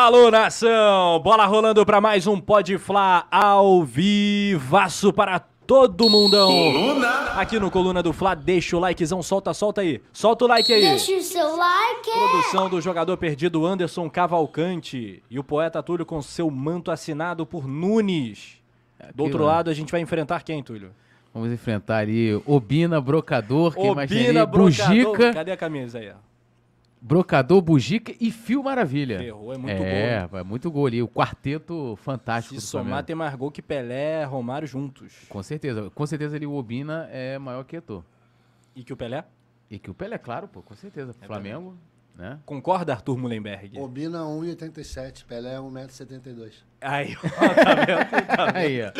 Alô, nação! Bola rolando para mais um Pode Fla ao vivaço para todo mundão. Coluna. Aqui no Coluna do Fla, deixa o likezão, solta, solta aí. Solta o like aí. Deixa o seu like. Produção do jogador perdido Anderson Cavalcante e o poeta Túlio com seu manto assinado por Nunes. Do outro ó. lado, a gente vai enfrentar quem, Túlio? Vamos enfrentar ali Obina, Brocador, que Obina, Brocador. Bugica, Cadê a camisa aí? ó? Brocador, Bugica e Fio Maravilha. Errou, é muito é, gol. É, muito gol ali. O quarteto fantástico Se do somar, tem mais gol que Pelé, Romário juntos. Com certeza. Com certeza ali o Obina é maior que Eto'o. E que o Pelé? E que o Pelé, claro, pô, com certeza. É Flamengo, né? Concorda, Arthur Mullenberg? Obina 1,87, Pelé 1,72m. Aí, ó, tá vendo? Tá vendo? Aí, ó.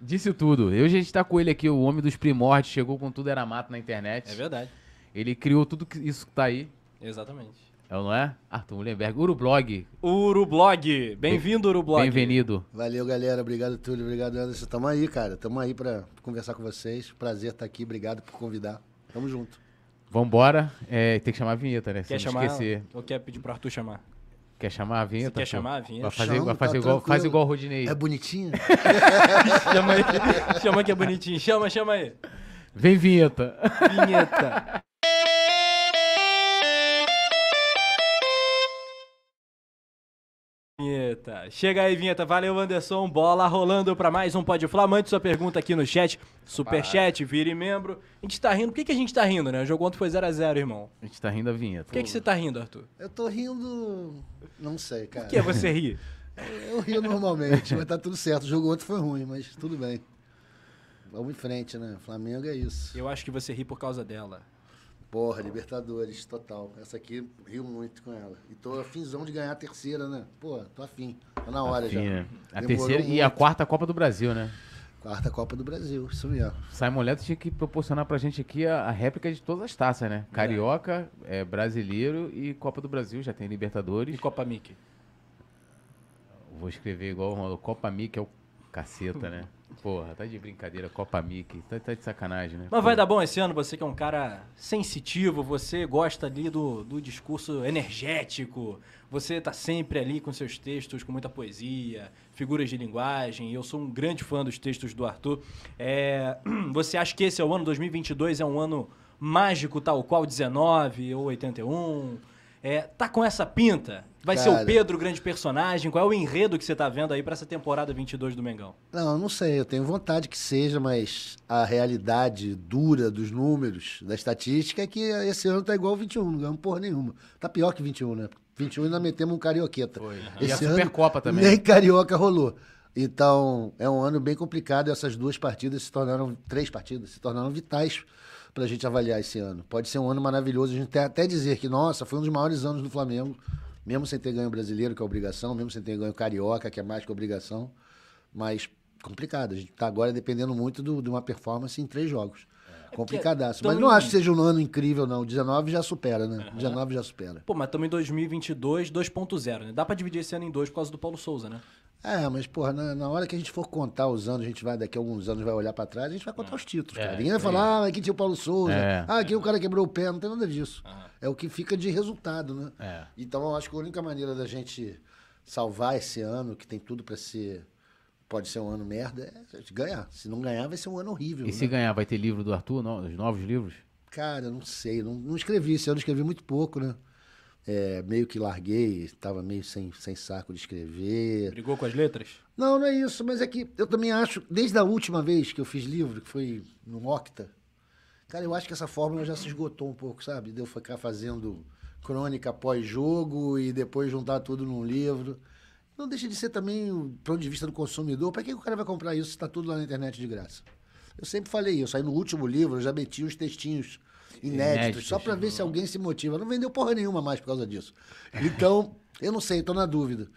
Disse tudo. Hoje a gente tá com ele aqui, o homem dos primórdios, chegou com tudo era mato na internet. É verdade. Ele criou tudo que- isso que tá aí. Exatamente. É, não é? Arthur Mullenberg, Urublog. Urublog. Bem-vindo, Urublog. Bem-vindo. Valeu, galera. Obrigado, Túlio. Obrigado, Anderson. Tamo aí, cara. Tamo aí pra conversar com vocês. Prazer estar aqui. Obrigado por convidar. Tamo junto. Vambora. É, tem que chamar a vinheta, né? Se Quer chamar? esquecer. Ou quer pedir pro Arthur chamar? Quer chamar a vinheta? quer pô? chamar a vinheta? Vai fazer, Chama, vai fazer tá igual, faz igual o Rodinei. É bonitinho? chama aí. Chama que é bonitinho. Chama, chama aí. Vem vinheta. Vinheta. Vinheta. Chega aí, vinheta. Valeu, Anderson. Bola rolando pra mais um Pode Falar. Mande sua pergunta aqui no chat. Superchat, vire membro. A gente tá rindo. Por que, que a gente tá rindo, né? O jogo ontem foi 0x0, irmão. A gente tá rindo da vinheta. Por que, que você tá rindo, Arthur? Eu tô rindo. Não sei, cara. Por que você ri? Eu rio normalmente, mas tá tudo certo. O jogo ontem foi ruim, mas tudo bem. Vamos em frente, né? Flamengo é isso. Eu acho que você ri por causa dela. Porra, Libertadores, total. Essa aqui, rio muito com ela. E tô afinzão de ganhar a terceira, né? Pô, tô afim. Tá na hora já. Enfim, né? A Demorou terceira e a muito. quarta Copa do Brasil, né? Quarta Copa do Brasil, isso mesmo. Simon Leto tinha que proporcionar pra gente aqui a, a réplica de todas as taças, né? Carioca, é, brasileiro e Copa do Brasil. Já tem E Libertadores. Copa Mickey? Vou escrever igual o Ronaldo. Copa Mickey é o caceta, né? Porra, tá de brincadeira. Copa Mickey. Tá, tá de sacanagem, né? Mas Pô. vai dar bom esse ano, você que é um cara sensitivo, você gosta ali do, do discurso energético, você tá sempre ali com seus textos, com muita poesia, figuras de linguagem, e eu sou um grande fã dos textos do Arthur. É, você acha que esse é o ano 2022, é um ano mágico tal qual 19 ou 81? É, tá com essa pinta? Vai ser o Cara. Pedro o grande personagem? Qual é o enredo que você tá vendo aí pra essa temporada 22 do Mengão? Não, eu não sei, eu tenho vontade que seja, mas a realidade dura dos números, da estatística, é que esse ano tá igual ao 21, não ganhamos porra nenhuma. Tá pior que 21, né? 21 ainda metemos um carioqueta. Foi. E a Supercopa também. Nem carioca rolou. Então, é um ano bem complicado e essas duas partidas se tornaram, três partidas, se tornaram vitais pra gente avaliar esse ano. Pode ser um ano maravilhoso, a gente tem até dizer que, nossa, foi um dos maiores anos do Flamengo, mesmo sem ter ganho brasileiro, que é obrigação, mesmo sem ter ganho carioca, que é mais que obrigação, mas complicado. A gente tá agora dependendo muito do- de uma performance em três jogos. Complicadaço. tão Mas não em- acho que seja um ano incrível, não. O 19 já supera, né? O 19 já supera. Pô, mas estamos em 2022, 2.0, né? Dá pra dividir esse ano em dois por causa do Paulo Souza, né? É, mas, porra, na, na hora que a gente for contar os anos, a gente vai, daqui a alguns anos, vai olhar pra trás, a gente vai contar os títulos, cara. Ninguém vai falar, ah, aqui tinha o Paulo Souza, É. ah, aqui o cara quebrou o pé, não tem nada disso. É o que fica de resultado, né? É. Então, eu acho que a única maneira da gente salvar esse ano, que tem tudo pra ser, pode ser um ano merda, é ganhar. Se não ganhar, vai ser um ano horrível. E né? se ganhar, vai ter livro do Arthur? No- os novos livros? Cara, não sei, não, não escrevi, esse ano eu escrevi muito pouco, né? É, meio que larguei, tava meio sem, sem saco de escrever. Brigou com as letras? Não, não é isso, mas é que eu também acho, desde a última vez que eu fiz livro, que foi no Octa, cara, eu acho que essa fórmula já se esgotou um pouco, sabe? De eu ficar fazendo crônica pós-jogo e depois juntar tudo num livro. Não deixa de ser também o ponto de vista do consumidor. Para que o cara vai comprar isso se está tudo lá na internet de graça? Eu sempre falei isso. Aí no último livro eu já meti uns textinhos inéditos, Inéditos, só para ver se alguém se motiva. Não vendeu porra nenhuma mais por causa disso. Então, eu não sei, estou na dúvida.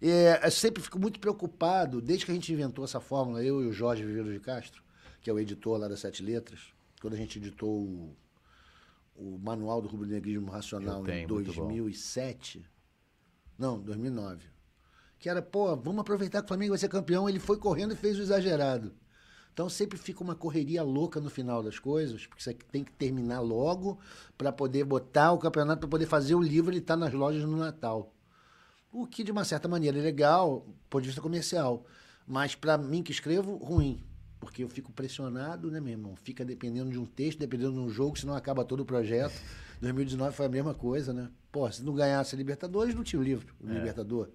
É, eu sempre fico muito preocupado, desde que a gente inventou essa fórmula, eu e o Jorge Viveiro de Castro, que é o editor lá das Sete Letras, quando a gente editou o, o Manual do Rubro-Negrismo Racional tenho, em muito bom. 2007, não, 2009, que era, pô, vamos aproveitar que o Flamengo vai ser campeão, ele foi correndo e fez o exagerado. Então sempre fica uma correria louca no final das coisas, porque você tem que terminar logo para poder botar o campeonato, para poder fazer o livro e estar nas lojas no Natal. O que, de uma certa maneira, é legal, do ponto de vista comercial. Mas, para mim que escrevo, ruim. Porque eu fico pressionado, né, meu irmão? Fica dependendo de um texto, dependendo de um jogo, senão acaba todo o projeto. 2019 foi a mesma coisa, né? Pô, se não ganhasse a Libertadores, não tinha o livro, o Libertador.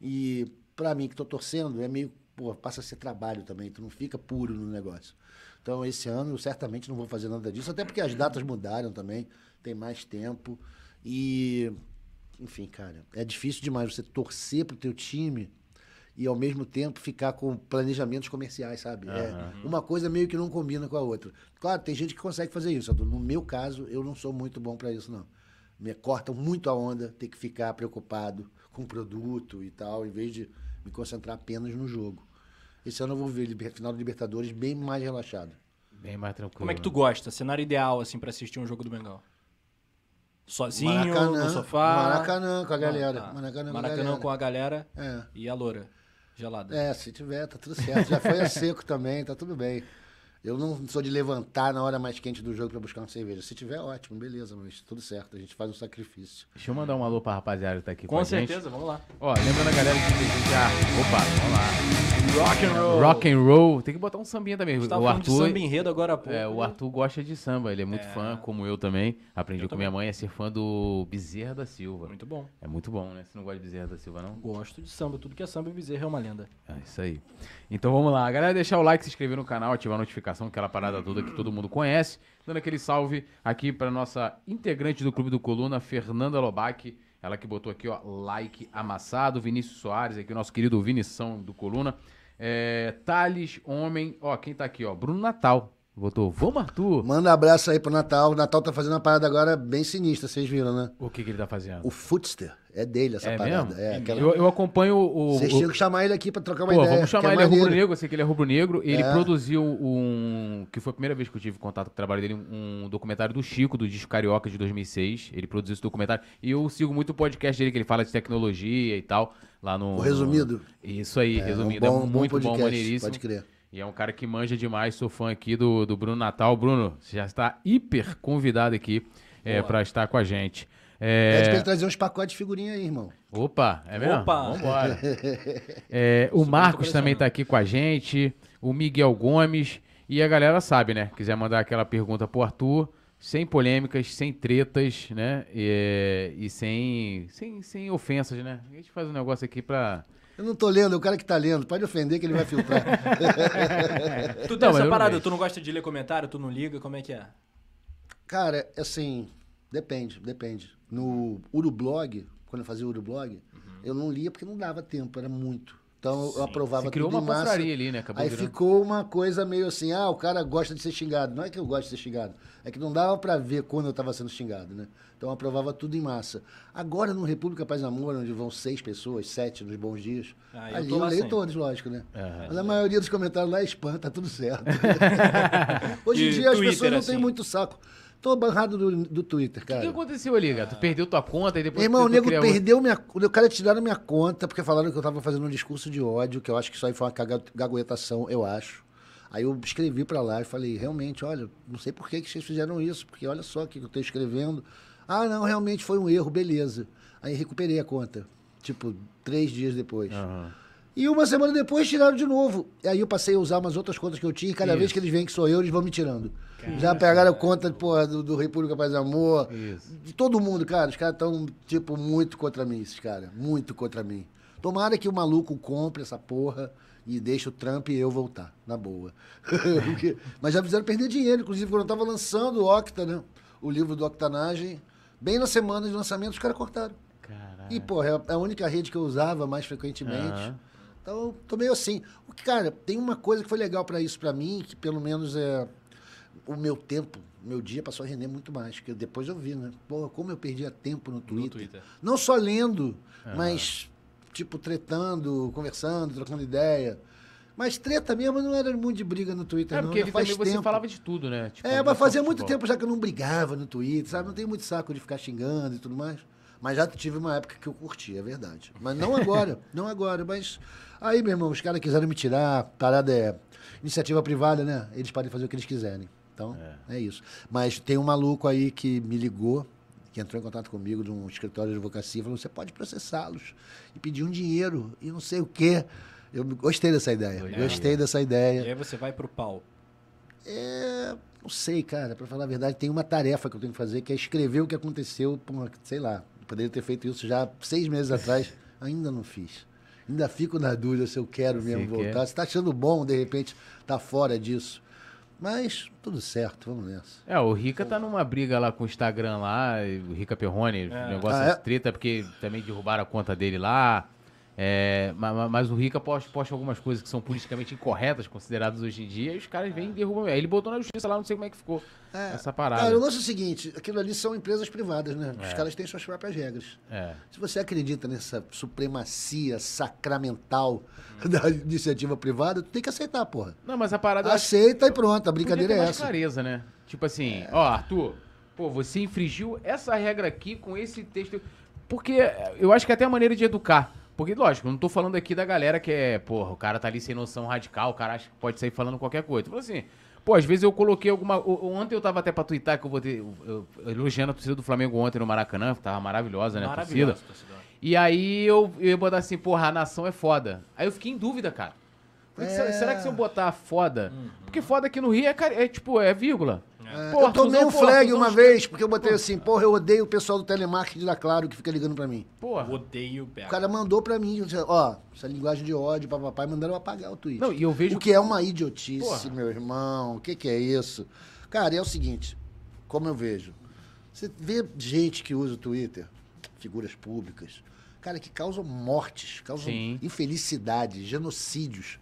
E, para mim, que tô torcendo, é meio, pô, passa a ser trabalho também. Tu não fica puro no negócio. Então, esse ano, eu certamente não vou fazer nada disso, até porque as datas mudaram também, tem mais tempo. E, enfim, cara, é difícil demais você torcer pro teu time e ao mesmo tempo ficar com planejamentos comerciais, sabe? É, uma coisa meio que não combina com a outra. Claro, tem gente que consegue fazer isso. No meu caso, eu não sou muito bom para isso, não. Me cortam muito a onda, ter que ficar preocupado com o produto e tal, em vez de me concentrar apenas no jogo. Esse ano eu vou ver final do Libertadores bem mais relaxado. Bem mais tranquilo. Como é que tu né? gosta? Cenário ideal, assim, pra assistir um jogo do Mengão? Sozinho, Maracanã, no sofá? Maracanã com a galera. Ah, Maracanã com a Maracanã galera. com a galera É. e a loura gelada. É, se tiver, tá tudo certo. Já foi a seco também, tá tudo bem. Eu não sou de levantar na hora mais quente do jogo pra buscar uma cerveja. Se tiver, ótimo, beleza, mas tudo certo. A gente faz um sacrifício. Deixa eu mandar um alô pra rapaziada que tá aqui com, Com a gente. certeza, vamos lá. Ó, lembrando a galera que deseja. Opa, vamos lá. Rock and roll. Rock and roll. Tem que botar um sambinha também. A gente tava o falando de Arthur. samba enredo agora há pouco. É, o Arthur gosta de samba, ele é muito É. fã, como eu também. Aprendi Eu com minha mãe a ser fã do Bezerra da Silva. Muito bom. É muito bom, né? Você não gosta de Bezerra da Silva, não? Gosto de samba. Tudo que é samba e bezerra é uma lenda. É isso aí. Então vamos lá. Galera, deixar o like, se inscrever no canal, ativar a notificação, aquela parada toda que todo mundo conhece. Dando aquele salve aqui para nossa integrante do Clube do Coluna, Fernanda Lobac. Ela que botou aqui, ó, like amassado. Vinícius Soares, aqui, o nosso querido Vinição do Coluna. É, Thales, homem. Ó, quem tá aqui, ó? Bruno Natal. Botou, vamos, Arthur. Manda um abraço aí pro Natal. O Natal tá fazendo uma parada agora bem sinistra, vocês viram, né? O que, que ele tá fazendo? O Footster. É dele essa é parada. mesmo? É, aquela... eu, eu acompanho o. Vocês tinham que chamar ele aqui pra trocar uma Pô, ideia. vamos chamar que ele, é é rubro-negro, eu sei que ele é rubro-negro. Ele É. produziu um. Que foi a primeira vez que eu tive contato com o trabalho dele, um documentário do Chico, do Disco Carioca de 2006. Ele produziu esse documentário. E eu sigo muito o podcast dele, que ele fala de tecnologia e tal. Lá no. O resumido. Isso aí, É, resumido. um é bom- bom muito bom, podcast, maneiríssimo. pode crer. E é um cara que manja demais. Sou fã aqui do, do Bruno Natal. Bruno, você já está hiper convidado aqui é, para estar com a gente. Pede É... pra ele trazer uns pacotes de figurinha aí, irmão. Opa, é mesmo? Opa! Vambora. É, o Super Marcos também tá aqui com a gente, o Miguel Gomes. E a galera sabe, né? Quiser mandar aquela pergunta pro Arthur, sem polêmicas, sem tretas, né? E, e sem, sem, sem ofensas, né? A gente faz um negócio aqui pra. Eu não tô lendo, é o cara que tá lendo. Pode ofender que ele vai filtrar. Tu tem Não, essa parada, tu não gosta de ler comentário, tu não liga, como é que é? Cara, assim, depende, depende. No Urublog, quando eu fazia o Urublog, Uhum. eu não lia porque não dava tempo, era muito. Então eu aprovava Você criou tudo uma em massa. ali, né? Acabou Aí virando- ficou uma coisa meio assim, ah, o cara gosta de ser xingado. Não é que eu gosto de ser xingado, é que não dava pra ver quando eu tava sendo xingado, né? Então eu aprovava tudo em massa. Agora no República Paz e Amor, onde vão seis pessoas, sete nos bons dias, Ah, eu ali eu leio sempre. todos, lógico, né? Aham. Mas a maioria dos comentários lá é spam, tá tudo certo. Hoje em dia as Twitter, pessoas não têm assim? muito saco. Tô barrado do, do Twitter, O cara. que, que aconteceu ali, cara? Tu perdeu tua conta e depois. Irmão, o nego criou outra? perdeu minha. O cara tiraram minha conta porque falaram que eu tava fazendo um discurso de ódio, que eu acho que isso aí foi uma caga- gaguetação, eu acho. Aí eu escrevi pra lá e falei, realmente, olha, não sei por que, que vocês fizeram isso, porque olha só o que eu tô escrevendo. Ah, não, realmente foi um erro, beleza. Aí recuperei a conta. Tipo, três dias depois. Aham. E uma semana depois tiraram de novo. E aí eu passei a usar umas outras contas que eu tinha, e cada vez Isso. que eles veem que sou eu, eles vão me tirando. Já pegaram a conta porra, do, do República Paz e Amor. Isso. De todo mundo, cara. Os caras estão, tipo, muito contra mim, esses caras. Muito contra mim. Tomara que o maluco compre essa porra e deixe o Trump e eu voltar, na boa. Porque- Mas já fizeram perder dinheiro, inclusive, quando eu tava lançando o Octa, né? O livro do Octanagem. Bem na semana de lançamento, os caras cortaram. Caralho. E, porra, é a única rede que eu usava mais frequentemente. Aham. Então, eu tô meio assim. O que, cara, tem uma coisa que foi legal pra isso pra mim, que pelo menos é o meu tempo, meu dia passou a render muito mais. Porque depois eu vi, né? Porra, como eu perdia tempo no Twitter. Twitter. Não só lendo, mas, tipo, tretando, conversando, trocando ideia. Mas treta mesmo não era muito de briga no Twitter, É não. porque faz também você tempo. falava de tudo, né? Tipo, É, mas fazia muito tempo já que eu não brigava no Twitter, sabe? Não tenho muito saco de ficar xingando e tudo mais. Mas já tive uma época que eu curti, é verdade. Mas não agora, não agora. Mas aí, meu irmão, os caras quiseram me tirar, parada é iniciativa privada, né? Eles podem fazer o que eles quiserem. Então, é, isso. Mas tem um maluco aí que me ligou, que entrou em contato comigo de um escritório de advocacia, falou: você pode processá-los e pedir um dinheiro e não sei o quê. Eu gostei dessa ideia. É. Gostei dessa E ideia. aí você vai pro pau. É, não sei, cara. Pra falar a verdade, tem uma tarefa que eu tenho que fazer, que é escrever o que aconteceu. Sei lá, eu poderia ter feito isso já seis meses atrás. Ainda não fiz. Ainda fico na dúvida se eu quero mesmo Você quer? voltar. Se tá achando bom, de repente, tá fora disso. Mas tudo certo, vamos nessa. É, o Rica tá numa briga lá com o Instagram lá, o Rica Perrone, É. o negócio Ah, é é? treta, porque também derrubaram a conta dele lá. É, ma- ma- mas, o Rica posta, posta algumas coisas que são politicamente incorretas, consideradas hoje em dia, e os caras vêm e derrubam. Aí ele botou na justiça lá, não sei como é que ficou É. essa parada. Cara, o lance é o seguinte: aquilo ali são empresas privadas, né? Os É. caras têm suas próprias regras. É. Se você acredita nessa supremacia sacramental da iniciativa privada, tu tem que aceitar, porra. Não, mas a parada. Aceita e pronto, a brincadeira é essa. clareza, né? Tipo assim, ó, Arthur, pô, você infringiu essa regra aqui com esse texto. Porque eu acho que é até a maneira de educar. Porque, lógico, eu não tô falando aqui da galera que é, porra, o cara tá ali sem noção radical, o cara acha que pode sair falando qualquer coisa. Tipo assim, pô, às vezes eu coloquei alguma. Ontem eu tava até pra twittar que eu vou ter. eu- eu- elogiando a torcida do Flamengo ontem no Maracanã, que tava maravilhosa, né? A torcida. Maravilhoso, torcedor. E aí eu, eu ia botar assim, porra, a nação é foda. Aí eu fiquei em dúvida, cara. Falei, É. será, será que se eu botar foda? Uhum. Porque foda aqui no Rio é, é tipo, é vírgula. É, Porra, eu tomei um flag uma vez, porque eu botei assim, porra, eu odeio o pessoal do telemarketing da Claro que fica ligando pra mim. Porra. Odeio O cara mandou pra mim, ó, essa linguagem de ódio, papapá, e mandaram eu apagar o tweet. Não, e eu vejo O que é uma idiotice, Porra. meu irmão. O que, que é isso? Cara, é o seguinte, como eu vejo, você vê gente que usa o Twitter, figuras públicas, cara, que causam mortes, causam Sim. infelicidade, genocídios.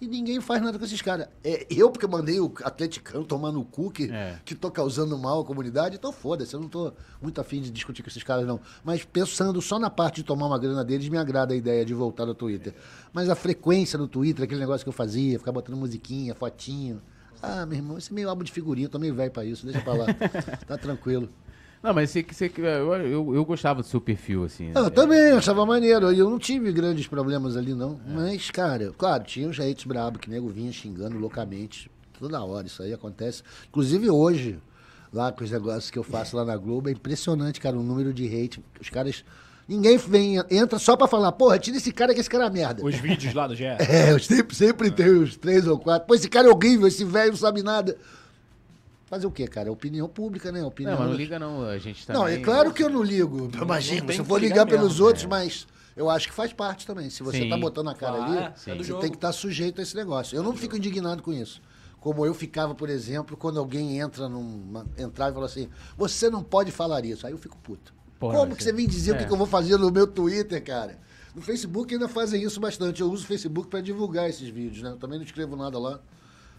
E ninguém faz nada com esses caras. É, eu, porque mandei o atleticano tomar no cu, que, É. que tô causando mal à comunidade, então foda-se, eu não tô muito afim de discutir com esses caras, não. Mas pensando só na parte de tomar uma grana deles, me agrada a ideia de voltar no Twitter. Mas a frequência no Twitter, aquele negócio que eu fazia, ficar botando musiquinha, fotinho. Ah, meu irmão, isso é meio álbum de figurinha, eu tô meio velho pra isso, deixa pra lá. tá tranquilo. Não, mas você, você, eu, eu, eu gostava do seu perfil, assim. Ah, né? eu também, eu achava maneiro. Eu não tive grandes problemas ali, não. Mas, cara, claro, tinha uns hates brabo que nego vinha xingando loucamente. Toda hora, isso aí acontece. Inclusive hoje, lá com os negócios que eu faço lá na Globo, é impressionante, cara, o número de hate. Os caras. Ninguém vem, entra só pra falar, porra, tira esse cara que esse cara é merda. Os vídeos lá do GE. É, eu sempre, sempre tem uns três ou quatro. Pô, esse cara é horrível, esse velho não sabe nada. Fazer o quê, cara? É opinião pública, né? Opinião Não, mas não liga não, a gente também... não, é claro que eu não ligo. Imagina, tem se eu for ligar ligar pelos mesmo, outros, é. mas eu acho que faz parte também. Se você Sim. tá botando a cara Claro, ali, é do você tem que estar sujeito a esse negócio. Eu não fico indignado com isso. Como eu ficava, por exemplo, quando alguém entra numa. entrar e fala assim, você não pode falar isso. Aí eu fico puto. Porra, Como você- que você vem dizer o que é. que eu vou fazer no meu Twitter, cara? No Facebook ainda fazem isso bastante. Eu uso o Facebook para divulgar esses vídeos, né? Eu também não escrevo nada lá.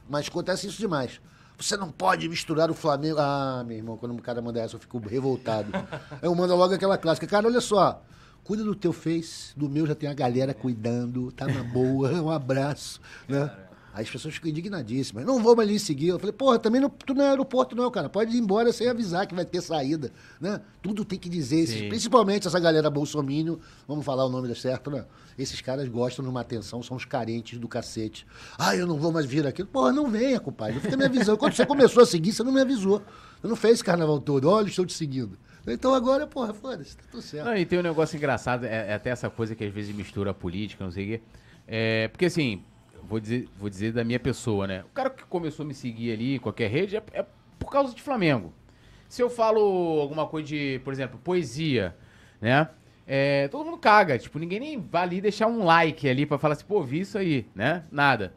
Mas acontece isso demais. Você não pode misturar o Flamengo. Ah, meu irmão, quando o cara manda essa, eu fico revoltado. eu mando logo aquela clássica. Cara, olha só. Cuida do teu Face, do meu já tem a galera cuidando, tá na boa, um abraço, né? Aí as pessoas ficam indignadíssimas. Não vou mais lhe seguir. Eu falei, porra, também não, tu não é aeroporto não, cara. Pode ir embora sem avisar que vai ter saída, né? Tudo tem que dizer. Esses- principalmente essa galera bolsomínio, vamos falar o nome certo, né? Esses caras gostam de uma atenção, são os carentes do cacete. Ah, eu não vou mais vir aqui. Porra, não venha, compadre. Não fica me avisando. Quando você começou a seguir, você não me avisou. Você não fez carnaval todo. Olha, estou te seguindo. Então agora, porra, foda-se, tá tudo certo. Não, e tem um negócio engraçado, é, é até essa coisa que às vezes mistura a política, não sei o quê. É, porque assim, vou dizer, vou dizer da minha pessoa, né? O cara que começou a me seguir ali qualquer rede é, é por causa de Flamengo. Se eu falo alguma coisa de, por exemplo, poesia, né? É, todo mundo caga, tipo, ninguém nem vai ali deixar um like ali pra falar assim, pô, vi isso aí, né? Nada.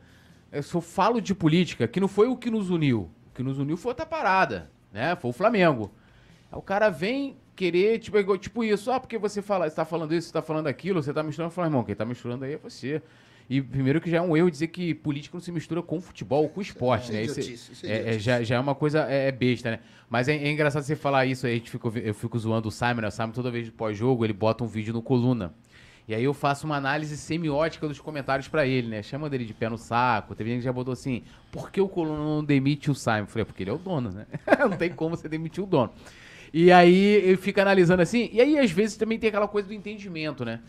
Eu só falo de política, que não foi o que nos uniu. O que nos uniu foi outra parada, né? Foi o Flamengo. Aí o cara vem querer, tipo, tipo isso, ah, porque você fala, você tá falando isso, você tá falando aquilo, você tá misturando, eu falo, irmão, quem tá misturando aí é você. E primeiro que já é um erro dizer que política não se mistura com futebol, com esporte, É né? Isso, idiotice, isso é é- é- já, já é uma coisa é, é besta, né? Mas é, é engraçado você falar isso aí, a gente fica, eu fico zoando o Simon, né? O Simon toda vez pós-jogo, ele bota um vídeo no coluna. E aí eu faço uma análise semiótica dos comentários pra ele, né? Chama dele de pé no saco. Teve gente que já botou assim, por que o coluna não demite o Simon? Eu falei, "É porque ele é o dono, né? não tem como você demitir o dono. E aí ele fica analisando assim, e aí às vezes também tem aquela coisa do entendimento, né?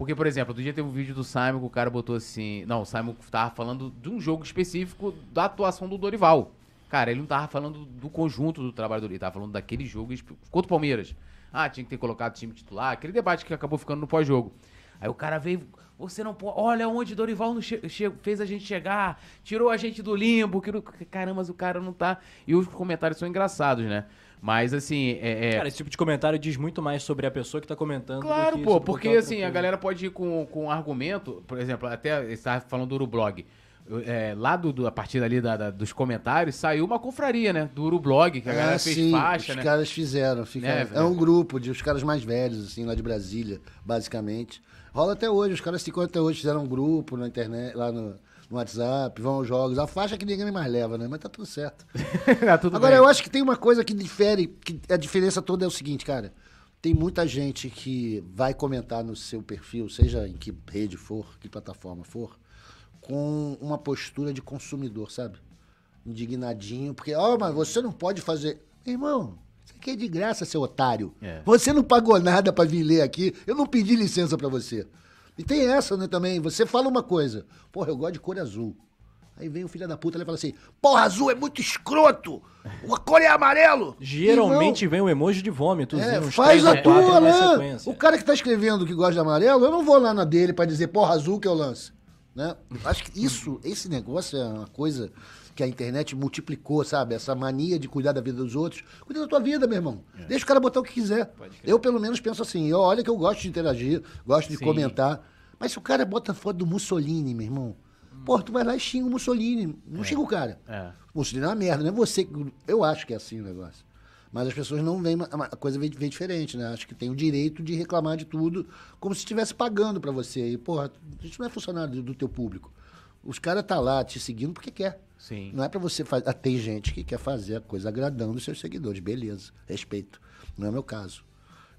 Porque, por exemplo, outro dia teve um vídeo do Simon que o cara botou assim. Não, o Simon tava falando de um jogo específico da atuação do Dorival. Cara, ele não tava falando do conjunto do trabalho do ele tava falando daquele jogo contra o Palmeiras. Ah, tinha que ter colocado time titular. Aquele debate que acabou ficando no pós-jogo. Aí o cara veio. Você não pode. Olha onde Dorival che- che- fez a gente chegar. Tirou a gente do limbo. Que... Caramba, o cara não tá. E os comentários são engraçados, né? Mas assim, é. é- Cara, esse tipo de comentário diz muito mais sobre a pessoa que tá comentando. do Claro, que pô, porque assim, a galera pode ir com, com um argumento, por exemplo, até estava falando do Urublog. É, lá do, do- a partir ali da- da- dos comentários saiu uma confraria, né? Do Urublog, que a galera É, fez sim, faixa, os né? caras fizeram. fica- Né, é, um grupo de os caras mais velhos, assim, lá de Brasília, basicamente. Rola até hoje, os caras se encontram até hoje, fizeram um grupo na internet, lá no, no WhatsApp, vão aos jogos. A faixa que ninguém mais leva, né? Mas tá tudo certo. Tá tudo Agora, bem. eu acho que tem uma coisa que difere, que a diferença toda é o seguinte, cara. Tem muita gente que vai comentar no seu perfil, seja em que rede for, que plataforma for, com uma postura de consumidor, sabe? Indignadinho, porque, ó, mas você não pode fazer. Irmão, isso aqui é de graça, seu otário. É. Você não pagou nada pra vir ler aqui, eu não pedi licença pra você. E tem essa, né, também. Você fala uma coisa, porra, eu gosto de cor azul. Aí vem o filho da puta e fala assim: Porra, azul é muito escroto! A cor é amarelo! Geralmente vem um emoji de vômito. É, faz a tua, né? O cara que tá escrevendo que gosta de amarelo, eu não vou lá na dele pra dizer, porra, azul que é o lance. Né? Acho que isso, esse negócio é uma coisa que a internet multiplicou, sabe? Essa mania de cuidar da vida dos outros. Cuida da tua vida, meu irmão. Deixa o cara botar o que quiser. Eu, pelo menos, penso assim, eu, olha que eu gosto de interagir, gosto de Sim. comentar. Mas se o cara bota foto do Mussolini, meu irmão, porra, tu vai lá e xinga o Mussolini. Não xinga o cara. É. Mussolini é uma merda, não é você. que- Eu acho que é assim o negócio. Mas as pessoas não veem, a coisa vem, vem diferente, né? Acho que tem o direito de reclamar de tudo como se estivesse pagando pra você. E, porra, a gente não é funcionário do, do teu público. Os caras tá lá te seguindo porque quer. Sim. Não é pra você fazer. Tem gente que quer fazer a coisa agradando os seus seguidores. Beleza, respeito. Não é o meu caso.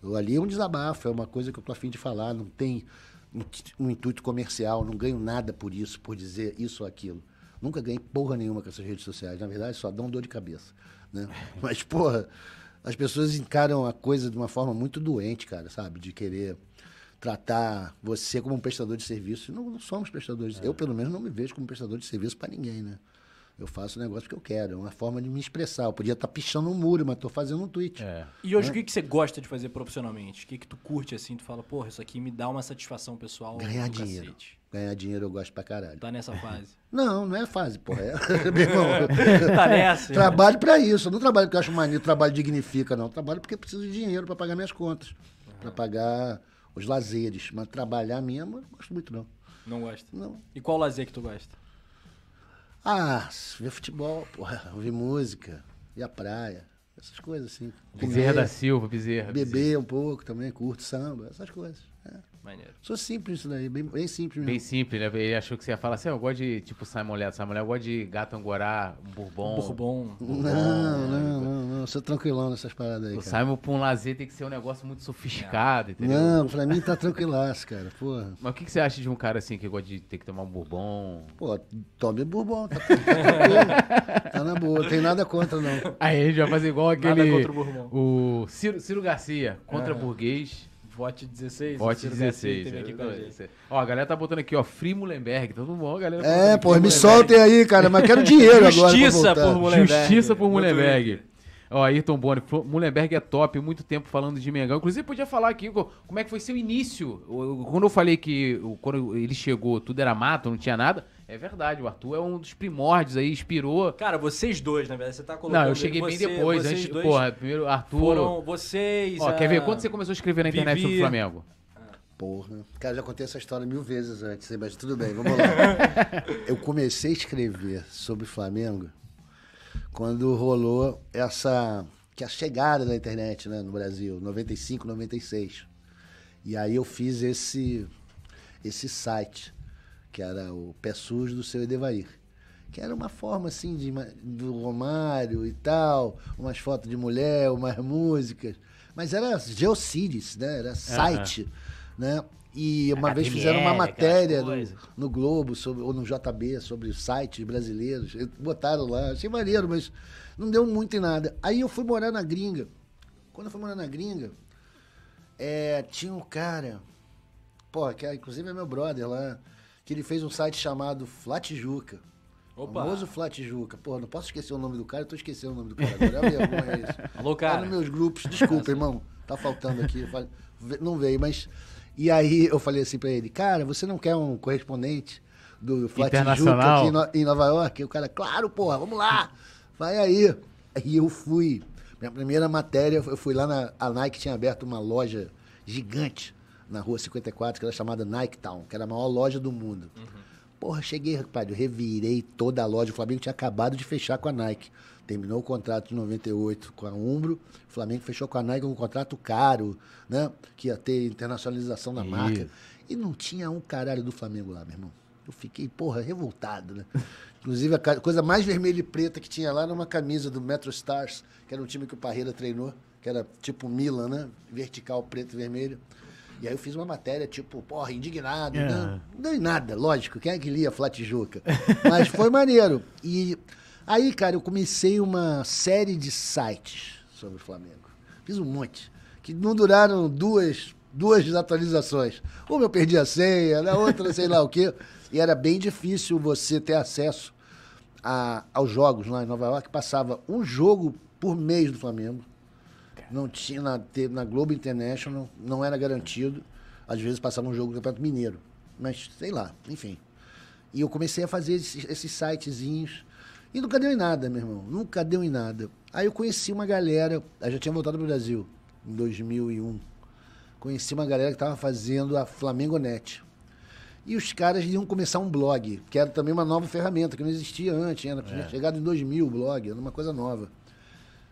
Eu, ali é um desabafo, é uma coisa que eu tô afim de falar. Não tem um, um intuito comercial, não ganho nada por isso, por dizer isso ou aquilo. Nunca ganhei porra nenhuma com essas redes sociais. Na verdade, só dão dor de cabeça. Né? Mas, porra, as pessoas encaram a coisa de uma forma muito doente, cara, sabe? De querer tratar você como um prestador de serviço. Não, não somos prestadores. Eu, pelo menos, não me vejo como prestador de serviço para ninguém, né? Eu faço o negócio que eu quero. É uma forma de me expressar. Eu podia estar pichando um muro, mas estou fazendo um tweet. É. E hoje, o que, que você gosta de fazer profissionalmente? O que, que tu curte assim? Tu fala, porra, isso aqui me dá uma satisfação pessoal. Ganhar dinheiro. cacete. Ganhar dinheiro eu gosto pra caralho. Tá nessa fase. Não, não é fase, porra. É, meu irmão, tá nessa? trabalho pra isso. Eu não trabalho porque eu acho maneiro, trabalho dignifica, não. Eu trabalho porque eu preciso de dinheiro pra pagar minhas contas. Pra pagar os lazeres. Mas trabalhar mesmo, eu não gosto muito, não. Não gosta. Não. E qual lazer que tu gosta? Ah, ver futebol, porra, ouvir música, ir à praia, essas coisas assim. Bezerra Comer, da Silva, Bezerra. Bezerra. beber um pouco também, curto samba, essas coisas. É. Maneiro. Sou simples isso daí, bem, bem simples Bem mesmo. simples, né? Ele achou que você ia falar assim, "Ah, eu gosto de, tipo, Simon Leto. Simon Leto, eu gosto de gato angorá, um bourbon. Bourbon. Não, não, não, não, sou tranquilão nessas paradas aí, O cara. Simon, pra um lazer, tem que ser um negócio muito sofisticado, entendeu? Não, pra mim tá tranquilaço, cara, porra. Mas o que, que você acha de um cara assim que gosta de ter que tomar um bourbon? Pô, tome bourbon, tá. Tá na boa, não tem nada contra, não. Aí a gente vai fazer igual Nada aquele. contra o bourbon. O Ciro, Ciro Garcia, contra Ah. burguês. Vote 16. Vote Ciro Garcia 16. teve aqui com a gente. Ó, a galera tá botando aqui, ó, Free Mullenberg. Todo mundo, ó, a galera. É, pô, me soltem aí, cara, mas quero dinheiro agora. Justiça por Mullenberg. Justiça por Mullenberg. Ó, Ayrton Boni, Mullenberg é top, muito tempo falando de Mengão. Inclusive, podia falar aqui co- como é que foi seu início. Quando eu falei que quando ele chegou, tudo era mato, não tinha nada. É verdade, o Arthur é um dos primórdios aí, inspirou. Cara, vocês dois, na verdade, você tá colocando... Não, eu cheguei bem você- depois. Vocês Antes, porra, primeiro Arthur. foram vocês... Ó, quer ver? Quando você começou a escrever na internet sobre o Vivi. Flamengo? Porra. Cara, já contei essa história mil vezes antes, mas tudo bem, vamos lá. Eu comecei a escrever sobre o Flamengo quando rolou essa. que é a chegada da internet né, no Brasil, 95, 96. E aí eu fiz esse, esse site, que era o Pé Sujo do seu Edevair. Que era uma forma assim de, do Romário e tal, umas fotos de mulher, umas músicas. Mas era Geocities, né? Era site, né? E uma vez fizeram uma HTML, matéria no, no Globo sobre, ou no JB sobre sites brasileiros. Botaram lá, achei maneiro, mas não deu muito em nada. Aí eu fui morar na gringa. Quando eu fui morar na gringa, é, tinha um cara, pô, que é, inclusive é meu brother lá, que ele fez um site chamado Flatijuca. Opa. Famoso Flatijuca. Pô, não posso esquecer o nome do cara, eu tô esquecendo o nome do cara agora. É vergonha isso. Alô, Tá cara. nos meus grupos, desculpa, irmão. tá faltando aqui. Eu falei, "Ve- não veio, mas. E aí eu falei assim pra ele, cara, você não quer um correspondente do Flat Internacional? aqui em, No- em Nova York? E o cara, claro, porra, vamos lá, vai aí. Aí eu fui. Minha primeira matéria, eu fui lá na. A Nike tinha aberto uma loja gigante na rua 54, que era chamada Nike Town, que era a maior loja do mundo. Porra, cheguei, rapaz, eu revirei toda a loja. O Flamengo tinha acabado de fechar com a Nike. Terminou o contrato de 98 com a Umbro. O Flamengo fechou com a Nike um contrato caro, né? Que ia ter internacionalização da marca. E não tinha um caralho do Flamengo lá, meu irmão. Eu fiquei, porra, revoltado, né? Inclusive, a coisa mais vermelha e preta que tinha lá era uma camisa do Metro Stars, que era um time que o Parreira treinou, que era tipo Milan, né? Vertical, preto e vermelho. E aí eu fiz uma matéria, tipo, porra, indignado. É. Não, não deu em nada, lógico. Quem é que lia Flatijuca? Mas foi maneiro. E aí, cara, eu comecei uma série de sites sobre o Flamengo. Fiz um monte. Que não duraram duas, duas atualizações. Uma eu perdi a senha, na outra sei lá o quê. E era bem difícil você ter acesso a- aos jogos lá em Nova York. Passava um jogo por mês do Flamengo. Não tinha na, na Globo International, não era garantido. Às vezes passava um jogo do Campeonato Mineiro. Mas, sei lá, enfim. E eu comecei a fazer esses, esses sitezinhos. E nunca deu em nada, meu irmão. Nunca deu em nada. Aí eu conheci uma galera, eu já tinha voltado pro Brasil, em 2001. Conheci uma galera que estava fazendo a Flamengo Net. E os caras iam começar um blog, que era também uma nova ferramenta, que não existia antes. Era, Tinha chegado em 2000 o blog, era uma coisa nova.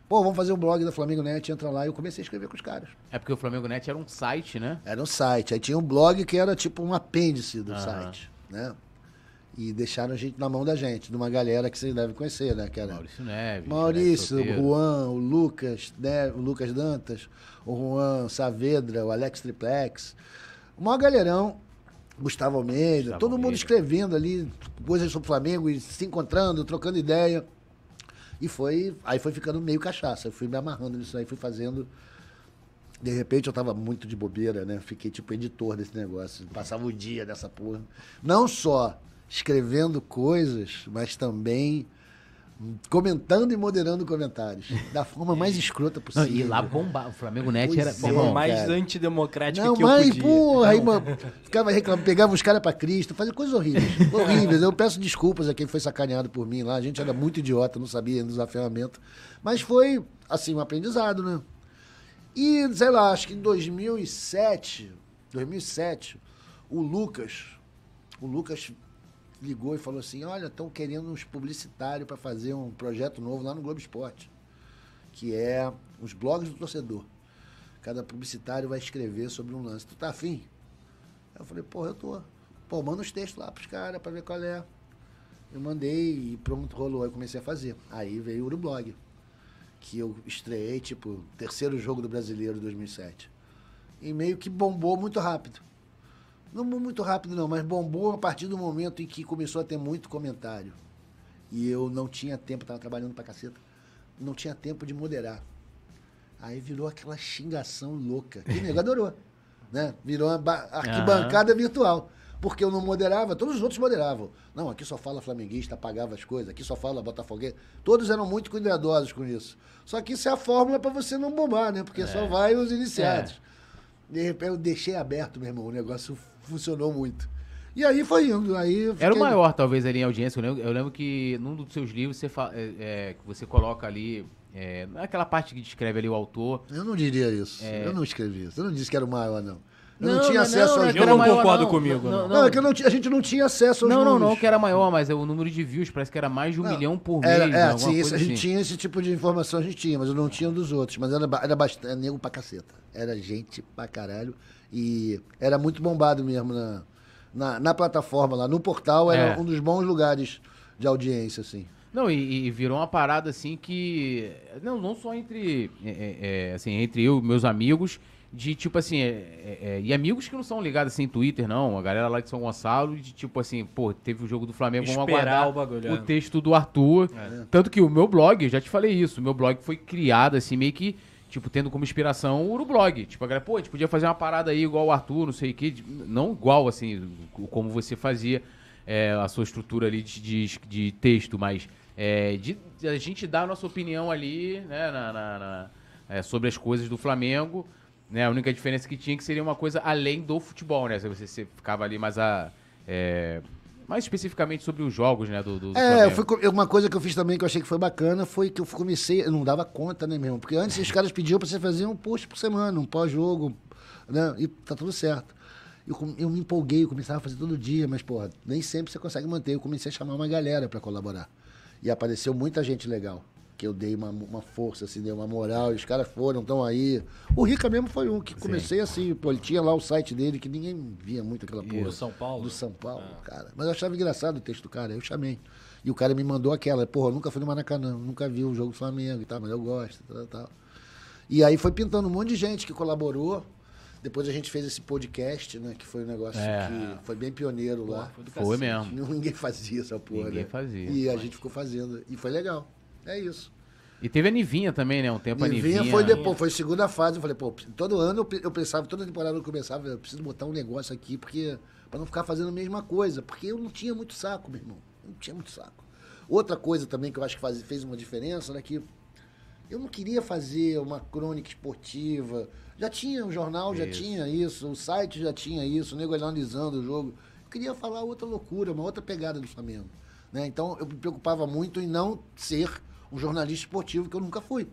Pô, vamos fazer o blog da Flamengo Net, entra lá. E eu comecei a escrever com os caras. É porque o Flamengo Net era um site, né? Era um site. Aí tinha um blog que era tipo um apêndice do Aham. site, né? E deixaram a gente na mão da gente, de uma galera que vocês devem conhecer, né? Que era Maurício Neves. Maurício, Alex o. Juan, o Lucas, né? o Lucas Dantas, o Juan Saavedra, o Alex Triplex. O maior galerão, Gustavo Almeida, Gustavo todo mundo Almeida. escrevendo ali coisas sobre o Flamengo e se encontrando, trocando ideia. E foi, aí foi ficando meio cachaça. Eu fui me amarrando nisso aí, fui fazendo. De repente eu tava muito de bobeira, né? Fiquei tipo editor desse negócio. Passava o dia dessa porra. Não só escrevendo coisas, mas também comentando e moderando comentários. Da forma mais escrota Não, possível. e lá bombar. O Flamengo Net Pois era. é. Meu Forma irmão, mais cara. antidemocrática Não, que eu mas, podia. porra, aí, mano, ficava reclamando, pegava os caras pra Cristo, fazia coisas horríveis. horríveis. Eu peço desculpas a quem foi sacaneado por mim lá. A gente era muito idiota, não sabia usar a ferramenta. Mas foi, assim, um aprendizado, né? E, sei lá, acho que em 2007, 2007, o Lucas, o Lucas ligou e falou assim, olha, estão querendo uns publicitários para fazer um projeto novo lá no Globo Esporte, que é os blogs do torcedor. Cada publicitário vai escrever sobre um lance. Tu tá afim? Eu falei, pô, eu tô. Pô, manda os textos lá pros caras pra ver qual é. Eu mandei e pronto, rolou. Aí comecei a fazer. Aí veio o Urublog, que eu estreiei, tipo, terceiro jogo do Brasileiro 2007. E meio que bombou muito rápido. Não muito rápido não, mas bombou a partir do momento em que começou a ter muito comentário. E eu não tinha tempo, tava trabalhando pra caceta, não tinha tempo de moderar. Aí virou aquela xingação louca. E o nego adorou. Né? Virou uma ba- arquibancada virtual. Porque eu não moderava, todos os outros moderavam. Não, aqui só fala flamenguista, apagava as coisas, aqui só fala botafoguense. Todos eram muito cuidadosos com isso. Só que isso é a fórmula para você não bombar, né? Porque só vai os iniciados. De repente eu deixei aberto, meu irmão, o negócio funcionou muito. E aí foi indo. Aí eu Era o fiquei- maior, talvez, ali em audiência. Eu lembro, eu lembro que num dos seus livros você, fa- é, é, você coloca ali. É, naquela parte que descreve ali o autor. Eu não diria isso. É. Eu não escrevi isso. Eu não disse que era o maior, não. Eu Não, não, tinha não, acesso não, aos não, Eu era não maior, concordo não. comigo, Não, não. Não, é que eu não a gente não tinha acesso aos Não, não, números. não, que era maior, mas é o número de views parece que era mais de um Não, milhão por mês. Era, né, é, sim, isso, a gente assim. tinha esse tipo de informação, a gente tinha, mas eu não tinha dos outros. Mas era, era bastante, nego pra caceta. Era gente pra caralho. E era muito bombado mesmo na, na, na plataforma lá. No portal era É. um dos bons lugares de audiência, assim. Não, e, e virou uma parada assim que. Não, não só entre. é, é, é, assim, entre eu e meus amigos, de tipo assim. é, é, é, e amigos que não são ligados assim em Twitter, não. A galera lá de São Gonçalo, de tipo assim, pô, teve o jogo do Flamengo, vamos Esperar aguardar o bagulho, o é. texto do Arthur. É. Tanto que o meu blog, já te falei isso, o meu blog foi criado assim, meio que. Tipo, tendo como inspiração o Urublog. Tipo, a galera, pô, a gente podia fazer uma parada aí igual o Arthur, não sei o quê. Não igual, assim, como você fazia é, a sua estrutura ali de, de, de texto, mas é, de, de a gente dar a nossa opinião ali, né, na, na- na- é, sobre as coisas do Flamengo. Né? A única diferença que tinha que seria uma coisa além do futebol, né? Se você, você ficava ali mais a. é, mais especificamente sobre os jogos, né? Do, do, É, eu Flamengo. fui co- uma coisa que eu fiz também que eu achei que foi bacana foi que eu comecei, eu não dava conta, né, mesmo? Porque antes os caras pediam pra você fazer um post por semana, um pós-jogo, né? E tá tudo certo. Eu, eu me empolguei, eu começava a fazer todo dia, mas, porra, nem sempre você consegue manter. Eu comecei a chamar uma galera pra colaborar. E apareceu muita gente legal. Que eu dei uma, uma força, assim, dei uma moral, e os caras foram, estão aí. O Rica mesmo foi um que comecei assim, pô, ele tinha lá o site dele, que ninguém via muito aquela porra. Do São Paulo? Do São Paulo, cara. Mas eu achava engraçado o texto do cara, eu chamei. E o cara me mandou aquela, porra, nunca fui no Maracanã, nunca vi o jogo do Flamengo e tal, mas eu gosto, tal, tal. E aí foi pintando um monte de gente que colaborou. Depois a gente fez esse podcast, né? Que foi um negócio É. que foi bem pioneiro lá. Foi Foi mesmo. Ninguém fazia essa porra, Ninguém né? fazia. E a gente ficou fazendo. E foi legal. É isso. E teve a Nivinha também, né? Um tempo a Nivinha Nivinha. foi depois, foi segunda fase. Eu falei, pô, todo ano eu pe- eu pensava, toda temporada eu começava, eu preciso botar um negócio aqui, porque. Pra não ficar fazendo a mesma coisa. Porque eu não tinha muito saco, meu irmão. Eu não tinha muito saco. Outra coisa também que eu acho que faz, fez uma diferença, né? Que eu não queria fazer uma crônica esportiva. Já tinha o jornal, já Isso. tinha isso, o site já tinha isso, o nego analisando o jogo. Eu queria falar outra loucura, uma outra pegada do Flamengo. Né? Então eu me preocupava muito em não ser um jornalista esportivo, que eu nunca fui.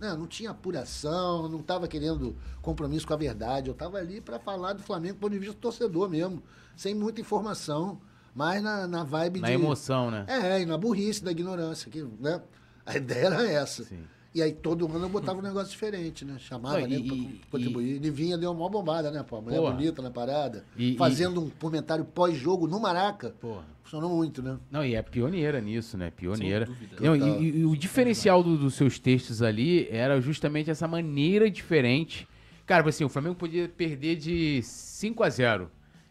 Né? Não tinha apuração, não estava querendo compromisso com a verdade. Eu estava ali para falar do Flamengo do ponto de vista do torcedor mesmo, sem muita informação, mas na, na vibe Na de. emoção, né? É, e na burrice da ignorância. Que, né? A ideia era essa. Sim. E aí todo ano eu botava um negócio diferente, né? Chamava né, e- pra contribuir. E Nivinha deu uma bombada, né, pô? A mulher Porra. bonita na parada. E- fazendo um comentário pós-jogo no Maraca. Porra. Funcionou muito, né? Não, e é pioneira nisso, né? Pioneira. Não, e, o diferencial do- dos seus textos ali era justamente essa maneira diferente. Cara, assim, o Flamengo podia perder de 5 a 0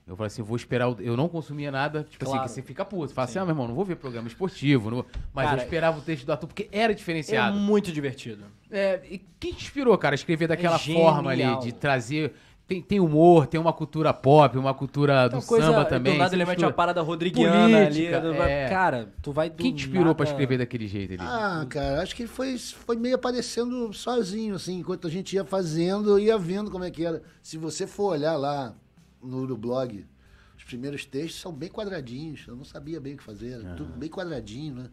Eu falei assim, vou esperar. o- Eu não consumia nada. Tipo Claro. assim, que você fica puto. Fala assim, ah, meu irmão, não vou ver programa esportivo. não vou- Mas Cara, eu esperava o texto do Arthur porque era É diferenciado. muito divertido. É, e quem te inspirou, cara, a escrever daquela É forma ali, de trazer. Tem, tem humor, tem uma cultura pop, uma cultura do coisa, samba também. Do nada você ele mete uma parada rodriguiana Política, ali. é. Cara, tu vai do Quem te inspirou pra nada- escrever daquele jeito ali? Ah, cara, acho que foi, foi meio aparecendo sozinho, assim, enquanto a gente ia fazendo, eu ia vendo como é que era. Se você for olhar lá no, blog, os primeiros textos são bem quadradinhos, eu não sabia bem o que fazer, era tudo bem quadradinho, né?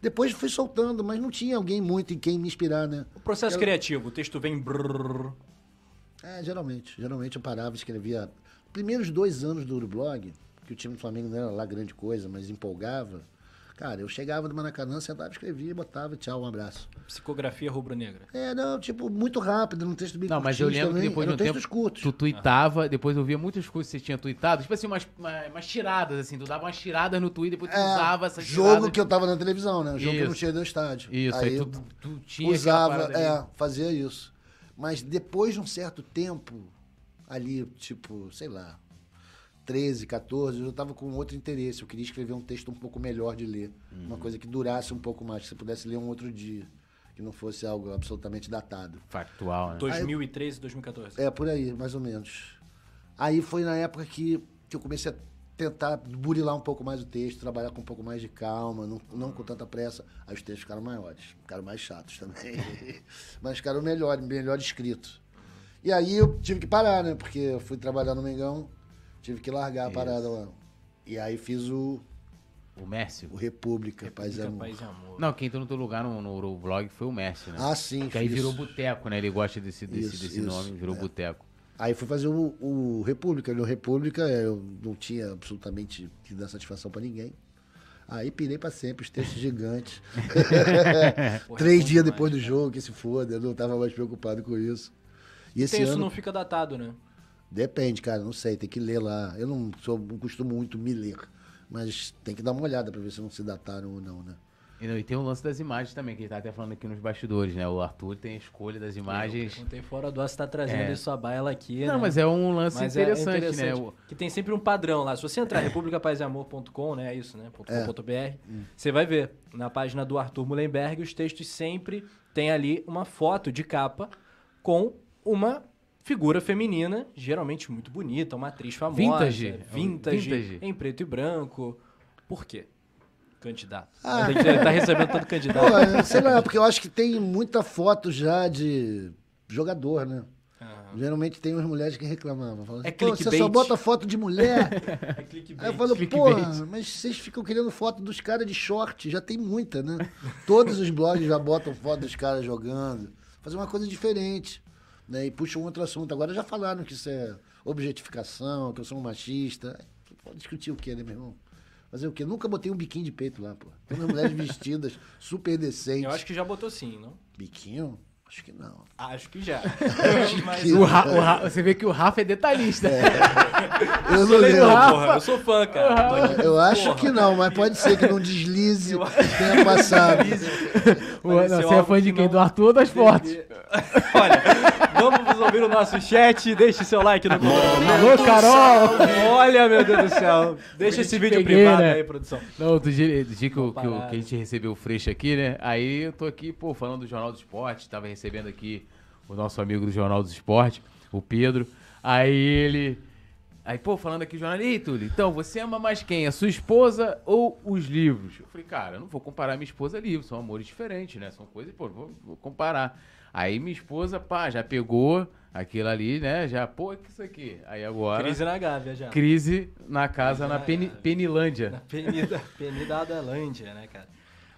Depois fui soltando, mas não tinha alguém muito em quem me inspirar, né? O processo criativo, o texto vem brrr, É, geralmente. Geralmente eu parava e escrevia. Primeiros dois anos do Urublog, que o time do Flamengo não era lá grande coisa, mas empolgava. Cara, eu chegava do Maracanã, sentava, escrevia, botava, tchau, um abraço. psicografia rubro-negra. É, não, tipo, muito rápido, num texto bem Não, mas eu lembro que depois de um tempo textos curtos. tu tuitava, depois eu via muitas coisas que você tinha tuitado, tipo assim, umas, uma- umas tiradas, assim, tu dava umas tiradas no Twitter, depois tu É, usava essas jogo tiradas. que eu tava na televisão, né? Jogo que eu não Isso. tinha no estádio. Isso, aí, eu tu, tu tinha usava, é, fazia isso. Mas depois de um certo tempo, ali, tipo, sei lá, 13, 14, eu tava com outro interesse. Eu queria escrever um texto um pouco melhor de ler. Uma Uhum. coisa que durasse um pouco mais, que você pudesse ler um outro dia. Que não fosse algo absolutamente datado. Factual, né? 2013, 2014. É, por aí, mais ou menos. Aí foi na época que, que eu comecei a tentar burilar um pouco mais o texto, trabalhar com um pouco mais de calma, não, não com tanta pressa. Aí os textos ficaram maiores, ficaram mais chatos também. Mas ficaram melhor, melhor escritos. E aí eu tive que parar, né? Porque eu fui trabalhar no Mengão, tive que largar a parada lá. E aí fiz o, O Mércio. o República, Paz e República, Amor. Paz e Amor. Não, quem entrou no teu lugar no, no vlog foi o Mércio, né? Ah, sim, Que aí virou Boteco, né? Ele gosta desse, desse, Isso, desse isso, nome, virou é. Boteco. Aí fui fazer o, o República. No República eu não tinha absolutamente que dar satisfação pra ninguém. Aí pirei pra sempre, os textos gigantes. Porra, Três bom dias demais, depois do cara. jogo, que se foda, eu não tava mais preocupado com isso. E esse Tem isso ano. não fica datado, né? Depende, cara, não sei, tem que ler lá. Eu não, sou, não costumo muito me ler, mas tem que dar uma olhada pra ver se não se dataram ou não, né? E, não, e tem o lance das imagens também, que a gente tá até falando aqui nos bastidores, né? O Arthur tem a escolha das imagens. Contei fora do Aço tá trazendo É. isso a baila aqui, Não, né? mas é um lance Mas é interessante, né? Que tem sempre um padrão lá. Se você entrar republicapazeamor.com, né? É isso, né? É. .com.br, você vai ver. Na página do Arthur Mullenberg, os textos sempre tem ali uma foto de capa com uma figura feminina, geralmente muito bonita, uma atriz famosa. Vintage. Vintage. Vintage. Em preto e branco. Por quê? Candidato. Ah. Tem que tá recebendo todo Pô, candidato. é, sei lá, porque eu acho que tem muita foto já de jogador, né? Ah. Geralmente tem umas mulheres que reclamavam. Falavam É assim, Pô, você clickbait. só bota foto de mulher. É clickbait. Aí eu falo, clickbait. pô, mas vocês ficam querendo foto dos caras de short, já tem muita, né? Todos os blogs já botam foto dos caras jogando. Fazer uma coisa diferente. Né? E puxam um outro assunto. Agora já falaram que isso é objetificação, que eu sou um machista. Pode discutir o quê, né, meu irmão? Fazer o quê? Nunca botei um biquinho de peito lá, pô. Tem umas mulheres vestidas, super decentes. Eu acho que já botou sim, não? Biquinho? Acho que não. Acho que já. Mas que- O Ra- o Ra- você vê que o Rafa é detalhista. Eu eu não lembro. porra. Eu sou fã, cara. Eu acho que não, mas pode ser que não deslize tenha passado. O- Pareceu não, você é fã de que quem? não Do Arthur ou das fortes? Olha, ouvir o nosso chat. Deixe seu like no Alô, Carol! Olha, meu Deus do céu. Deixa esse vídeo peguei, privado né? aí, produção. Não, outro dia, do dia que, que, que a gente recebeu o Freixo aqui, né? Aí eu tô aqui, pô, falando do Jornal do Esporte, tava recebendo aqui o nosso amigo do Jornal do Esporte, o Pedro. Aí ele. Aí, pô, falando aqui, jornal, ei, Túlio, então, você ama mais quem? A sua esposa ou os livros? Eu falei, cara, eu não vou comparar minha esposa a livros, são amores diferentes, né? São coisas, pô, vou, vou comparar. Aí minha esposa, pá, já pegou aquilo ali, né? Já, pô, que isso aqui? Aí agora. Crise na Gávea já. Crise na casa, na Ah, Peni- é. Penilândia. Na Penida, Penida Adalândia, né, cara?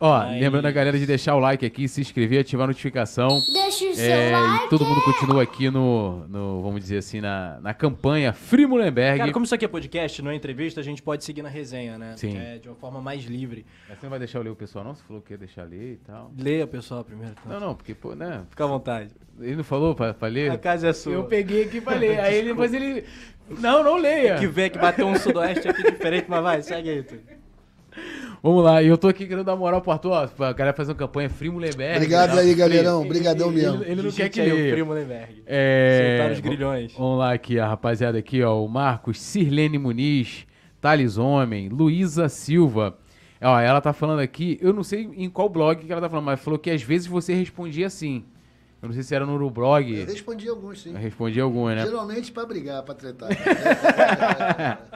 Ó, Mas- lembrando a galera de deixar o like aqui, se inscrever, ativar a notificação. Deixa o seu É, like. e todo mundo continua aqui no, no, vamos dizer assim, na, na campanha Free Mullenberg. Cara, como isso aqui é podcast, não é entrevista, a gente pode seguir na resenha, né? Sim. É, de uma forma mais livre. Mas Você não vai deixar eu ler o pessoal, não? Você falou que ia deixar ler e tal. Leia, pessoal, primeiro. Então. Não, não, porque, pô, né? Fica à vontade. Ele não falou pra, pra ler? A casa é sua. Eu peguei aqui pra ler. Aí ele, depois ele. Não, não leia. Que vê que bateu um sudoeste aqui diferente, mas vai, segue aí, tu. Vamos lá, e eu tô aqui querendo dar moral pro Arthur, ó, pra galera fazer uma campanha Free Mullenberg. Obrigado aí, galerão. Ele- mesmo. Ele, ele não quer que aí o leia. Primo Lemberg. É, Soltar os grilhões. Vamos lá aqui, a rapaziada aqui, ó. O Marcos, Sirlene Muniz, Thales Homem, Luísa Silva. Ó, ela tá falando aqui, eu não sei em qual blog que ela tá falando, mas falou que às vezes você respondia assim. Eu não sei se era no Eu Urublog. respondi alguns, sim. Eu respondi algum, né? Geralmente pra brigar, pra tretar.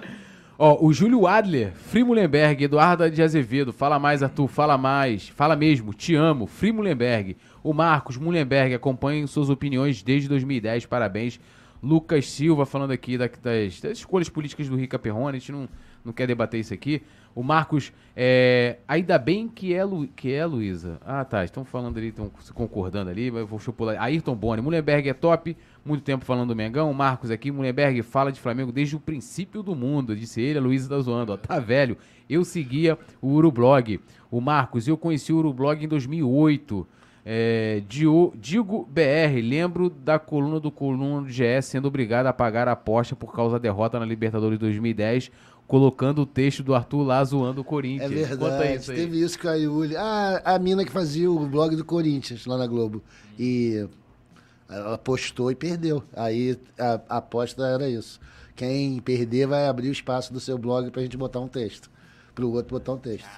Ó, o Júlio Adler, Free Mullenberg, Eduardo de Azevedo, fala mais, Arthur, fala mais, fala mesmo, te amo, Free Mullenberg. O Marcos Mullenberg, acompanhe suas opiniões desde 2010, parabéns. Lucas Silva falando aqui da- das, das escolhas políticas do Rica Perrone, a gente não, não quer debater isso aqui. O Marcos, é, ainda bem que é, Lu, que é Luísa. Ah, tá, estão falando ali, estão se concordando ali, mas vou chupular. Ayrton Boni, Mullenberg é top, muito tempo falando do Mengão. O Marcos aqui, Mullenberg fala de Flamengo desde o princípio do mundo, disse ele, a Luísa tá zoando, ó, tá velho. Eu seguia o Urublog. O Marcos, eu conheci o Urublog em 2008. É, Dio- Digo BR, lembro da coluna do coluna do sendo obrigado a pagar a aposta por causa da derrota na Libertadores 2010, colocando o texto do Arthur lá zoando o É Corinthians. Conta verdade. isso aí. Teve isso com a Yuli. Ah, a mina que fazia o blog do Corinthians lá na Globo. E ela postou e perdeu. Aí a, a aposta era isso. Quem perder vai abrir o espaço do seu blog pra gente botar um texto. Pro outro botar um texto.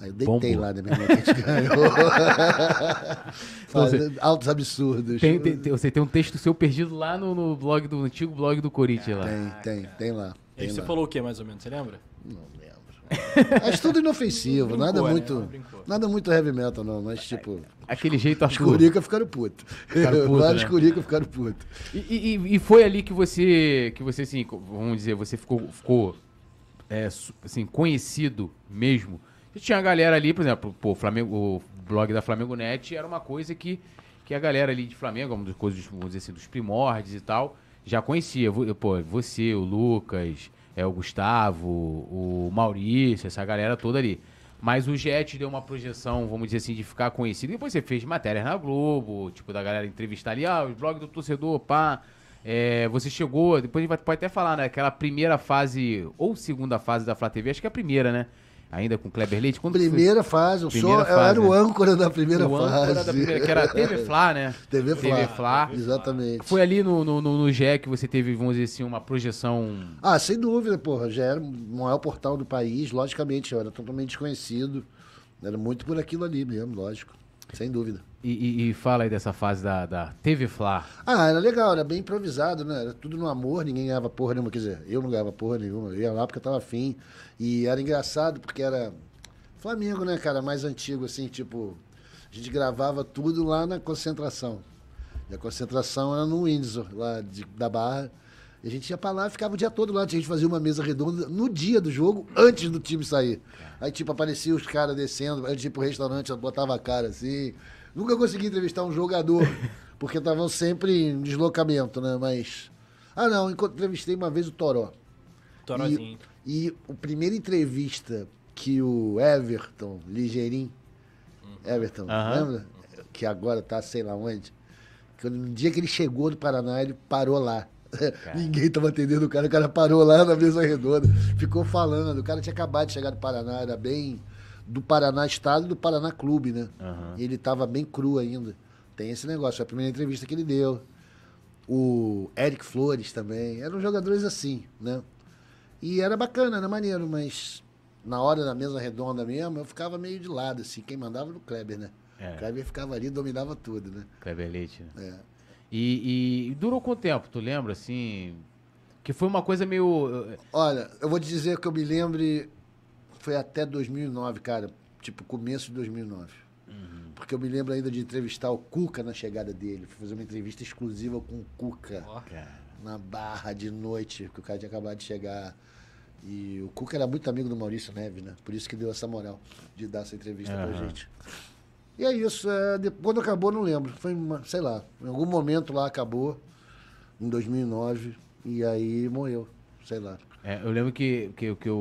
Aí eu deitei Bombo. lá, né, que a gente ganhou. Fazendo Altos absurdos. Tem- tem- tem- você tem um texto seu perdido lá no, no blog do antigo blog do Corinthians lá. Tem, tem, tem lá. E aí Tem você falou o que, mais ou menos? Você lembra? Não lembro. Mas tudo inofensivo, Brincou, nada né? muito. Brincou. Nada muito heavy metal, não. Mas tipo. Aquele jeito Os Arthur. curica ficaram putos. Ficaram puto, Vários né? curica ficaram putos. E, e- e foi ali que você, que você assim, vamos dizer, você ficou, ficou é, assim, conhecido mesmo. E tinha a galera ali, por exemplo, pô, o Flamengo, o blog da Flamengo Net era uma coisa que, que a galera ali de Flamengo, uma das coisas, vamos dizer assim, dos primórdios e tal, já conhecia. Pô, você, o Lucas, é, o Gustavo, o Maurício, essa galera toda ali. Mas o Jet deu uma projeção, vamos dizer assim, de ficar conhecido. Depois você fez matérias na Globo, tipo, da galera entrevistar ali, ah, os blogs do torcedor, pá. É, você chegou, depois a gente vai, pode até falar, né? Aquela primeira fase, ou segunda fase da Flá TV, acho que é a primeira, né? Ainda com Kleber Leite. Quando foi? Primeira fase, eu, Primeira era fase, o né? âncora da primeira o fase. da primeira, que era a TV Flá, né? TV Flá. TV Flá. Exatamente. Foi ali no, no, no, no GE que você teve, vamos dizer assim, uma projeção. Ah, sem dúvida, porra. Já era o maior portal do país, logicamente. Eu era totalmente desconhecido. Era muito por aquilo ali mesmo, lógico. Sem dúvida. E, e- e fala aí dessa fase da, da TV Flá. Ah, era legal, era bem improvisado, né? Era tudo no amor, ninguém ganhava porra nenhuma. Quer dizer, eu não ganhava porra nenhuma. Eu ia lá porque eu tava afim. E era engraçado porque era Flamengo, né, cara? Mais antigo, assim, tipo. A gente gravava tudo lá na concentração. E a concentração era no Windsor, lá de- da Barra. E a gente ia pra lá e ficava o dia todo lá. A gente fazia uma mesa redonda no dia do jogo, antes do time sair. Aí, tipo, aparecia os caras descendo, de ir pro restaurante, botava a cara assim. Nunca consegui entrevistar um jogador, porque estavam sempre em deslocamento, né? Mas. Ah, não, entrevistei uma vez o Toró. Torozinho. E, e a primeira entrevista que o Everton, ligeirinho, Everton, Aham. lembra? Que agora tá sei lá onde. Que no dia que ele chegou do Paraná, ele parou lá. Ninguém tava atendendo o cara, o cara parou lá na mesa redonda, ficou falando. O cara tinha acabado de chegar do Paraná, era bem do Paraná Estado e do Paraná Clube, né? E ele tava bem cru ainda. Tem esse negócio, foi a primeira entrevista que ele deu. O Eric Flores também. Eram jogadores assim, né? E era bacana, era maneiro, mas na hora da mesa redonda mesmo, eu ficava meio de lado, assim. Quem mandava era o Kleber, né? É. O Kleber ficava ali e dominava tudo, né? Kleber Leite, né? É. E, e durou quanto tempo? Tu lembra, assim? Que foi uma coisa meio. eh, Olha, eu vou te dizer que eu me lembre, foi até 2009, cara. Tipo, começo de 2009. Porque eu me lembro ainda de entrevistar o Cuca na chegada dele. Fui fazer uma entrevista exclusiva com o Cuca. Cara, na barra de noite, que o cara tinha acabado de chegar. E o Cuca era muito amigo do Maurício Neves, né? Por isso que deu essa moral de dar essa entrevista pra Aham. gente. E é isso. É, quando acabou, não lembro. Foi, uma- sei lá, em algum momento lá acabou, em 2009, e aí morreu. Sei lá. É, eu lembro que, que, que o,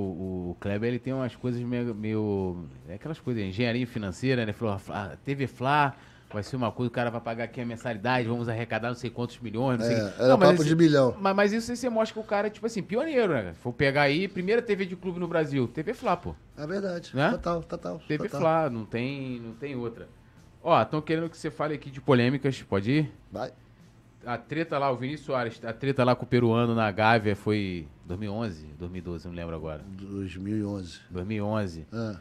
o Kleber ele tem umas coisas meio. meio é aquelas coisas, engenharia financeira, né? Falou, a TV Fla vai ser uma coisa, o cara vai pagar aqui a mensalidade, vamos arrecadar não sei quantos milhões, não sei É, quê. era Não, papo esse- de milhão. Mas, mas isso aí você mostra que o cara é, tipo assim, pioneiro, né? For pegar aí, primeira TV de clube no Brasil, TV Fla, pô. É verdade. Né? Total, total. TV total. Fla, não tem, não tem outra. Ó, estão querendo que você fale aqui de polêmicas, pode ir? Vai. A treta lá, o Vinícius Soares, a treta lá com o peruano na Gávea foi 2011, 2012, não lembro agora. 2011. 2011. Ah.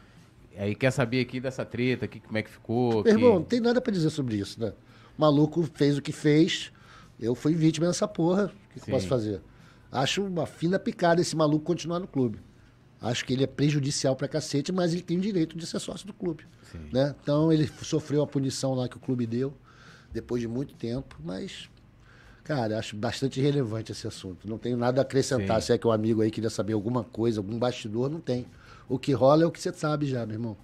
Aí quer saber aqui dessa treta, aqui, como é que ficou. Meu que- irmão, não tem nada pra dizer sobre isso, né? O maluco fez o que fez. Eu fui vítima dessa porra. O que, que posso fazer? Acho uma fina picada esse maluco continuar no clube. Acho que ele é prejudicial pra cacete, mas ele tem o direito de ser sócio do clube. Sim. Né? Então ele sofreu a punição lá que o clube deu, depois de muito tempo, mas. Cara, acho bastante relevante esse assunto. Não tenho nada a acrescentar. Sim. Se é que o amigo aí queria saber alguma coisa, algum bastidor, não tem. O que rola é o que você sabe já, meu irmão.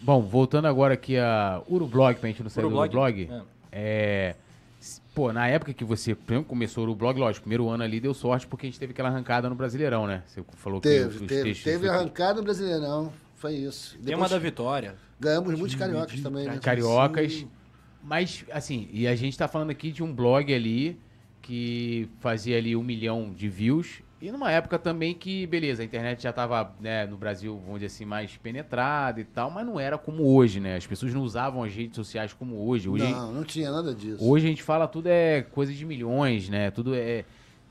Bom, voltando agora aqui a Urublog, pra gente não sair do Urublog? É. s- Pô, na época que você primeiro começou o Urublog, lógico, primeiro ano ali deu sorte porque a gente teve aquela arrancada no Brasileirão, né? Você falou que Teve, os teve. textos Teve foi- arrancada no Brasileirão. Foi isso. Tema Depois da vitória. ganhamos muitos cariocas também, né? Cariocas. Mas, assim, e a gente tá falando aqui de um blog ali que fazia ali um milhão de views. E numa época também que, beleza, a internet já tava, né, no Brasil, vamos dizer assim, mais penetrada e tal, mas não era como hoje, né? As pessoas não usavam as redes sociais como hoje. Hoje, Não, não tinha nada disso. hoje a gente fala tudo é coisa de milhões, né? Tudo é.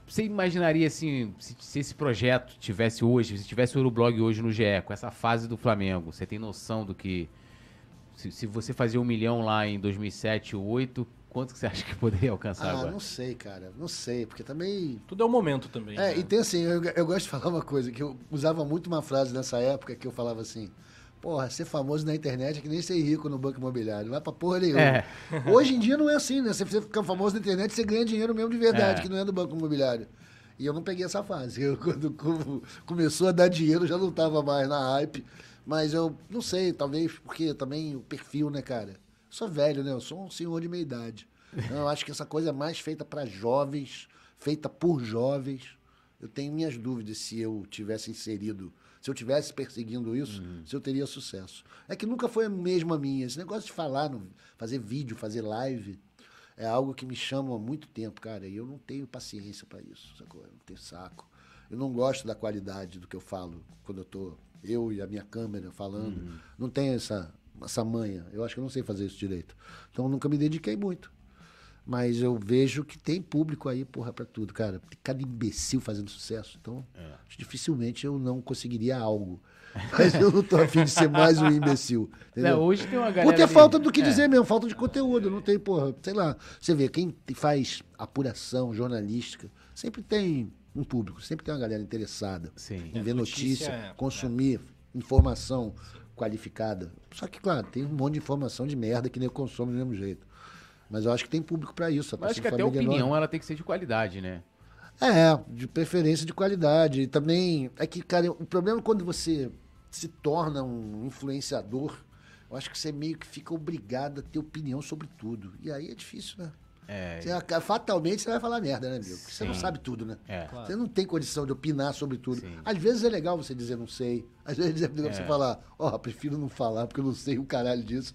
Você imaginaria assim, se, se esse projeto tivesse hoje, se tivesse o Urublog hoje no GE, com essa fase do Flamengo, você tem noção do que. Se, se você fazia um milhão lá em 2007, 2008, quanto que você acha que poderia alcançar Ah, agora? não sei, cara. Não sei, porque também. Tudo é o momento também. É, né? e tem assim, eu, eu gosto de falar uma coisa, que eu usava muito uma frase nessa época que eu falava assim. Porra, ser famoso na internet é que nem ser rico no banco imobiliário. Não vai pra porra nenhuma. É. Hoje em dia não é assim, né? Se você ficar famoso na internet, você ganha dinheiro mesmo de verdade, É. que não é do banco imobiliário. E eu não peguei essa fase. Eu, quando co- começou a dar dinheiro, já não tava mais na hype. Mas eu não sei, talvez porque também o perfil, né, cara? Sou velho, né? Eu sou um senhor de meia idade. Então, eu acho que essa coisa é mais feita para jovens, feita por jovens. Eu tenho minhas dúvidas se eu tivesse inserido, se eu tivesse perseguindo isso, se eu teria sucesso. É que nunca foi mesmo a minha. Esse negócio de falar, fazer vídeo, fazer live, é algo que me chama há muito tempo, cara. E eu não tenho paciência para isso, sacou? Eu não tenho saco. Eu não gosto da qualidade do que eu falo quando eu tô, eu e a minha câmera falando. Não tenho essa, essa manha. Eu acho que eu não sei fazer isso direito. Então eu nunca me dediquei muito. Mas eu vejo que tem público aí, porra, pra tudo, cara. Tem cada imbecil fazendo sucesso. Então, que dificilmente eu não conseguiria algo. Mas eu não tô afim de ser mais um imbecil. Entendeu? Não, hoje tem uma galera. Ter ali- falta do que É. dizer mesmo, falta de conteúdo. Não tem, porra, sei lá. Você vê, quem faz apuração jornalística sempre tem um público, sempre tem uma galera interessada Sim. em É, ver notícia notícia, é- consumir informação qualificada. Só que, claro, tem um monte de informação de merda que nem eu consumo do mesmo jeito. Mas eu acho que tem público para isso. a Mas acho que até a é opinião enorme. ela tem que ser de qualidade, né? É, de preferência de qualidade. E também, é que, cara, o problema é quando você se torna um influenciador, eu acho que você meio que fica obrigado a ter opinião sobre tudo. E aí é difícil, né? É, Você fatalmente você vai falar merda, né, amigo? Porque você não sabe tudo, né? é. Você não tem condição de opinar sobre tudo. Sim. Às vezes é legal você dizer não sei. Às vezes é legal É. você falar, ó, prefiro não falar porque eu não sei o caralho disso.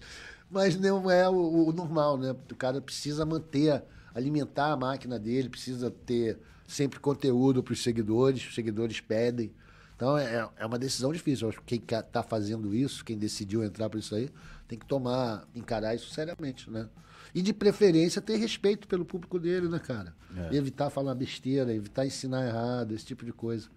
Mas não é o, o normal, né? O cara precisa manter, alimentar a máquina dele, precisa ter sempre conteúdo para os seguidores, os seguidores pedem. Então é, é uma decisão difícil. Eu acho que quem está fazendo isso, quem decidiu entrar por isso aí, tem que tomar, encarar isso seriamente, né? E de preferência ter respeito pelo público dele, né, cara? É. Evitar falar besteira, evitar ensinar errado, esse tipo de coisa.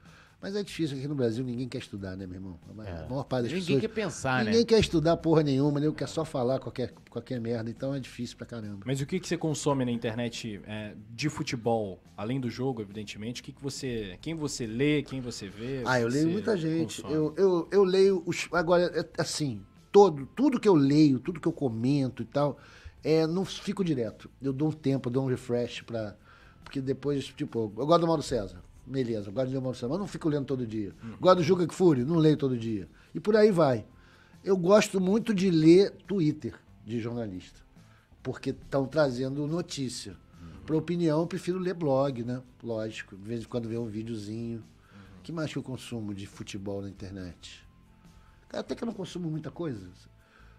Mas é difícil aqui no Brasil, ninguém quer estudar, né, meu irmão? A É. maior parte das Ninguém pessoas. quer pensar, ninguém né? quer estudar porra nenhuma, nem quer só falar qualquer, qualquer merda, então é difícil pra caramba. Mas o que, que você consome na internet é, de futebol, além do jogo, evidentemente? O que, que você. Quem você lê, quem você vê? Ah, eu leio muita gente. consome? Eu, eu, eu leio os. Agora, é, assim, todo, tudo que eu leio, tudo que eu comento e tal, é, não fico direto. Eu dou um tempo, dou um refresh pra. Porque depois, tipo, eu gosto do Mauro César. Beleza, eu gosto do Mauro César, mas não fico lendo todo dia. Gosto do Juca Kfouri, não leio todo dia. E por aí vai. Eu gosto muito de ler Twitter de jornalista. Porque estão trazendo notícia. Para opinião, eu prefiro ler blog, né? Lógico. De vez em quando ver um videozinho. O que mais que eu consumo de futebol na internet? Até que eu não consumo muita coisa.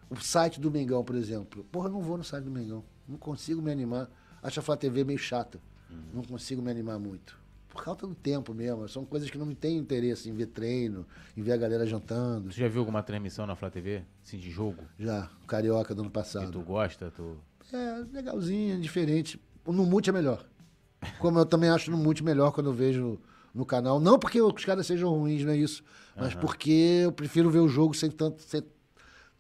O site do Mengão, por exemplo. Porra, eu não vou no site do Mengão. Não consigo me animar. Acho a Flá TV meio chata. Não consigo me animar muito. Por falta do tempo mesmo. São coisas que não me têm interesse em ver treino, em ver a galera jantando. Você já viu alguma transmissão na Flá TV? Assim, de jogo? Já, Carioca do ano passado. tu gosta? Tu... É, legalzinho, diferente. No Multi é melhor. Como eu também acho no Multi melhor quando eu vejo no canal. Não porque os caras sejam ruins, não é isso. Mas porque eu prefiro ver o jogo sem tanto. sem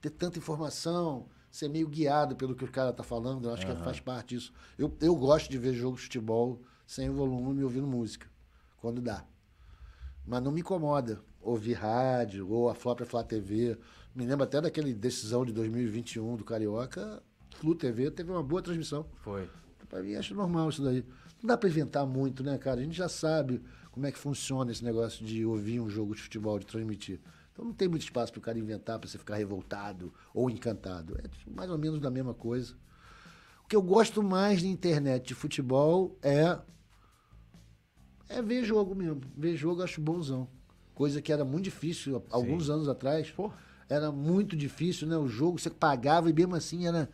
ter tanta informação, ser meio guiado pelo que o cara tá falando. Eu acho que faz parte disso. Eu, eu gosto de ver jogo de futebol sem volume e ouvindo música. Quando dá. Mas não me incomoda ouvir rádio ou a pra Flá TV. Me lembro até daquele decisão de 2021 do Carioca. Flu TV teve uma boa transmissão. Foi. Pra mim, acho normal isso daí. Não dá pra inventar muito, né, cara? A gente já sabe como é que funciona esse negócio de ouvir um jogo de futebol, de transmitir. Então não tem muito espaço pro cara inventar pra você ficar revoltado ou encantado. É mais ou menos da mesma coisa. O que eu gosto mais de internet de futebol é é ver jogo mesmo. Ver jogo eu acho bonzão. Coisa que era muito difícil alguns anos atrás. Pô. Era muito difícil, né? O jogo você pagava e mesmo assim era,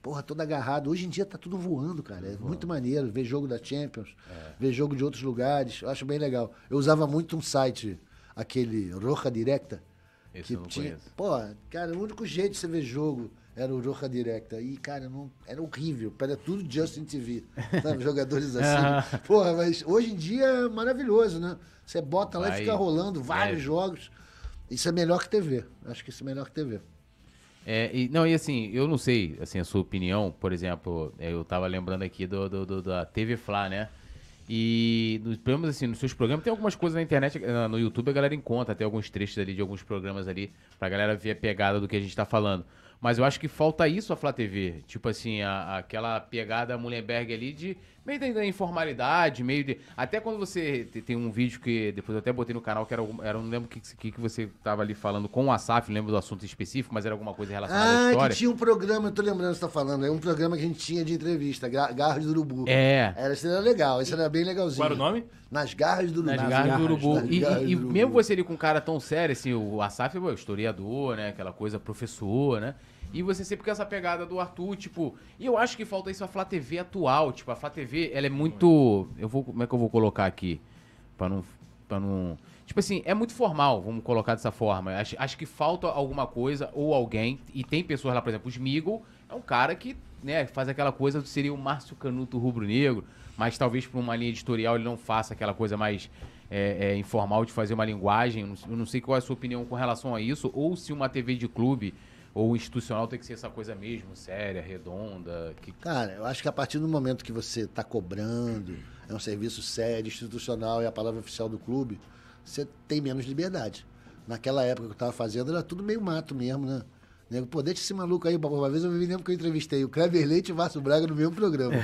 porra, todo agarrado. Hoje em dia tá tudo voando, cara. É muito maneiro ver jogo da Champions, ver jogo de outros lugares. Eu acho bem legal. Eu usava muito um site, aquele Roja Directa. Esse eu não conheço. Pô, cara, o único jeito de você ver jogo era o Roja Directa. E, cara, não, era horrível. Era tudo Justin TV. Sabe? Jogadores assim. Porra, mas hoje em dia é maravilhoso, né? Você bota lá Vai. e fica rolando vários É. jogos. Isso é melhor que TV. Acho que isso é melhor que TV. É, e, não, e assim, eu não sei, assim, a sua opinião, por exemplo, é, eu tava lembrando aqui do, do- do- da TV Fla, né? E nos programas, assim, nos seus programas, tem algumas coisas na internet, eh, no YouTube a galera encontra, tem alguns trechos ali de alguns programas ali, pra galera ver a pegada do que a gente tá falando. Mas eu acho que falta isso a Flá TV. Tipo assim, a- aquela pegada Mullenberg ali de meio da, da informalidade, meio de. Até quando você te- tem um vídeo que depois eu até botei no canal que era, era não lembro o que, que, que você tava ali falando com o Asaf, não lembro do assunto específico, mas era alguma coisa relacionada à Ah, história. que tinha um programa, eu tô lembrando o que você tá falando. É um programa que a gente tinha de entrevista, Ga- Garras do Urubu. É. Era, esse era legal, esse era bem legalzinho. Qual era o nome? Nas Garras do Urubu. Nas garras do urubu. Nas E, garras e- e do urubu. mesmo você ali com um cara tão sério, assim, o Asaf é historiador, né? Aquela coisa, professor, né? E você sempre com essa pegada do Arthur, tipo. E eu acho que falta isso a Flá TV atual. Tipo, a Flá TV, ela é muito. Eu vou. Como é que eu vou colocar aqui? Pra não. Pra não. Tipo assim, é muito formal, vamos colocar dessa forma. Acho, acho que falta alguma coisa ou alguém. E tem pessoas lá, por exemplo, o Smigol é um cara que, né, faz aquela coisa do seria o Márcio Canuto rubro-negro, mas talvez por uma linha editorial ele não faça aquela coisa mais é, é, informal de fazer uma linguagem. Eu não sei qual é a sua opinião com relação a isso, ou se uma TV de clube ou institucional tem que ser essa coisa mesmo, séria, redonda. Que... Cara, eu acho que a partir do momento que você está cobrando, é um serviço sério, institucional e a palavra oficial do clube, você tem menos liberdade. Naquela época que eu estava fazendo, era tudo meio mato mesmo, né? Nego, pô, deixa esse maluco aí, uma vez eu me lembro que eu entrevistei o Kleber Leite e o Márcio Braga no mesmo programa.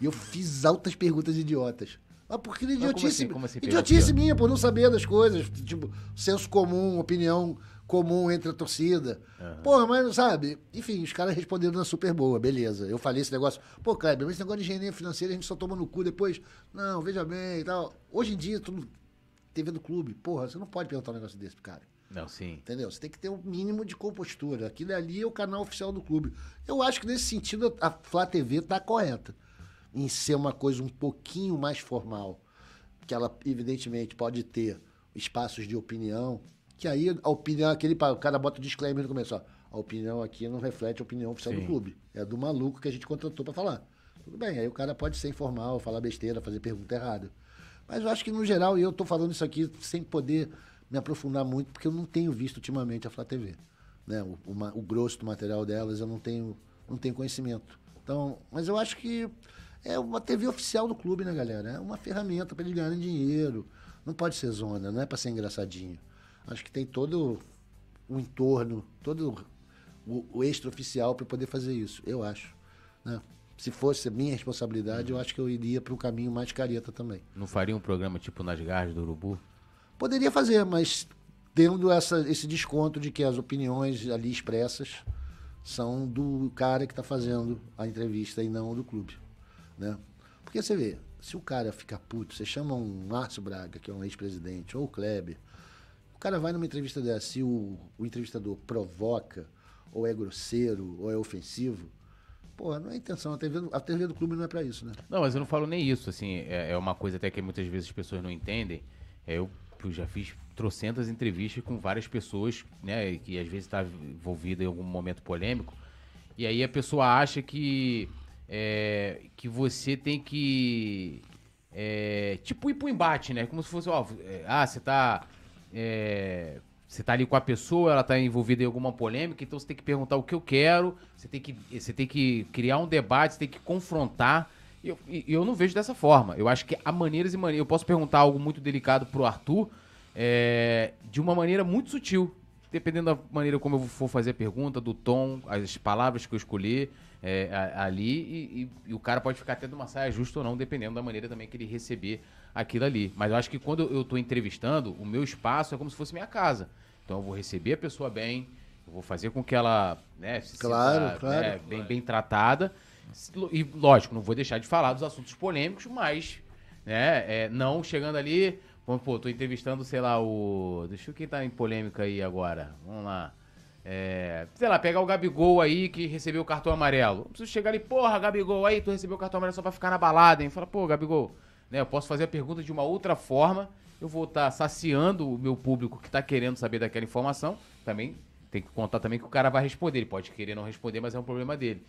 e eu fiz altas perguntas idiotas. Mas porque Mas como idiotice. assim? Como assim, idiotice minha, por não saber das coisas. Tipo, senso comum, opinião comum entre a torcida. Porra, mas não sabe? Enfim, os caras responderam na super boa, beleza. Eu falei esse negócio. Pô, Kleber, mas esse negócio de engenharia financeira a gente só toma no cu depois. Não, veja bem e tal. Hoje em dia, tudo. TV do clube. Porra, você não pode perguntar um negócio desse pro cara. Não, sim. Entendeu? Você tem que ter um mínimo de compostura. Aquilo ali é o canal oficial do clube. Eu acho que nesse sentido a Flá TV está correta em ser uma coisa um pouquinho mais formal. Que ela, evidentemente, pode ter espaços de opinião. Que aí a opinião, aquele. O cara bota o disclaimer no começo, ó. A opinião aqui não reflete a opinião oficial Sim. do clube. É do maluco que a gente contratou para falar. Tudo bem, aí o cara pode ser informal, falar besteira, fazer pergunta errada. Mas eu acho que, no geral, e eu estou falando isso aqui sem poder me aprofundar muito, porque eu não tenho visto ultimamente a Flá TV. Né? O, o o grosso do material delas eu não tenho, não tenho conhecimento. Então, mas eu acho que é uma TV oficial do clube, né, galera? É uma ferramenta para eles ganharem dinheiro. Não pode ser zona, não é para ser engraçadinho. Acho que tem todo o entorno, todo o, o extra-oficial para poder fazer isso, eu acho. Né? Se fosse a minha responsabilidade, eu acho que eu iria para o caminho mais careta também. Não faria um programa tipo nas garras do Urubu? Poderia fazer, mas tendo essa, esse desconto de que as opiniões ali expressas são do cara que está fazendo a entrevista e não do clube. Né? Porque você vê, se o cara fica puto, você chama um Márcio Braga, que é um ex-presidente, ou o Kleber, o cara vai numa entrevista dessa, se o, o entrevistador provoca, ou é grosseiro, ou é ofensivo, pô, não é intenção. A TV, a TV do clube não é para isso, né? Não, mas eu não falo nem isso, assim, é, é uma coisa até que muitas vezes as pessoas não entendem. É, eu, eu já fiz trocentas entrevistas com várias pessoas, né, que às vezes está envolvida em algum momento polêmico, e aí a pessoa acha que, é, que você tem que, é, tipo, ir pro embate, né, como se fosse, ó, é, ah, você tá... é, você tá ali com a pessoa, ela tá envolvida em alguma polêmica, então você tem que perguntar o que eu quero, você tem que, você tem que criar um debate, você tem que confrontar. E eu, eu não vejo dessa forma. Eu acho que há maneiras e maneiras. Eu posso perguntar algo muito delicado pro Arthur é, de uma maneira muito sutil. Dependendo da maneira como eu for fazer a pergunta, do tom, as palavras que eu escolher é, ali, e, e- e o cara pode ficar de uma saia justa ou não, dependendo da maneira também que ele receber aquilo ali. Mas eu acho que quando eu estou entrevistando, o meu espaço é como se fosse minha casa. Então eu vou receber a pessoa bem, eu vou fazer com que ela né, se Claro, sinta, claro. né, bem, bem tratada. E, lógico, não vou deixar de falar dos assuntos polêmicos, mas né, é, não chegando ali. Vamos, pô, tô entrevistando, sei lá, o. Deixa eu quem tá em polêmica aí agora. Vamos lá. É, sei lá, pegar o Gabigol aí que recebeu o cartão amarelo. Não preciso chegar ali, porra, Gabigol, aí tu recebeu o cartão amarelo só pra ficar na balada, hein? Fala, pô, Gabigol, né? Eu posso fazer a pergunta de uma outra forma. Eu vou estar saciando o meu público que tá querendo saber daquela informação. Também tem que contar também que o cara vai responder. Ele pode querer não responder, mas é um problema dele.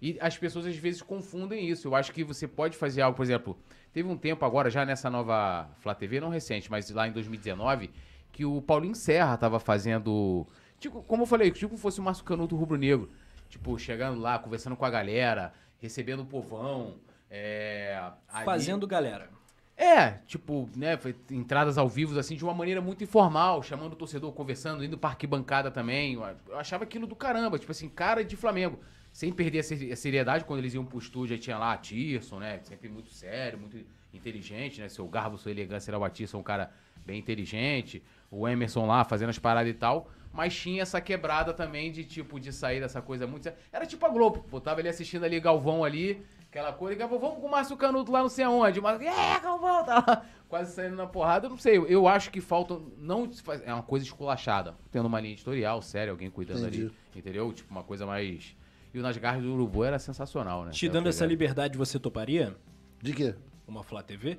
E as pessoas às vezes confundem isso. Eu acho que você pode fazer algo, por exemplo, teve um tempo agora, já nessa nova Flá TV, não recente, mas lá em 2019, que o Paulinho Serra tava fazendo. Tipo, como eu falei, tipo fosse o Márcio Canuto rubro-negro. Tipo, chegando lá, conversando com a galera, recebendo o povão. É, ali- Fazendo galera. é, tipo, né, entradas ao vivo, assim, de uma maneira muito informal, chamando o torcedor, conversando, indo pra arquibancada também. Eu achava aquilo do caramba, tipo assim, cara de Flamengo. Sem perder a ser- a seriedade, quando eles iam pro estúdio, aí tinha lá a Tirson, né, sempre muito sério, muito inteligente, né, seu garbo, sua elegância era o Tirson, um cara bem inteligente. O Emerson lá, fazendo as paradas e tal. Mas tinha essa quebrada também de, tipo, de sair dessa coisa muito... Era tipo a Globo, pô, tava ali assistindo ali Galvão ali, aquela coisa, e Galvão, vamos com o Márcio Canuto lá não sei aonde. Mas, é, Galvão, tá lá, quase saindo na porrada. Eu não sei, eu acho que falta, não, se faz- é uma coisa esculachada. Tendo uma linha editorial, séria, alguém cuidando ali, Entendi. entendeu? Tipo, uma coisa mais... E o Nas Garras do Urubu era sensacional, né? Te dando essa liberdade, você toparia? De quê? Uma Flá TV?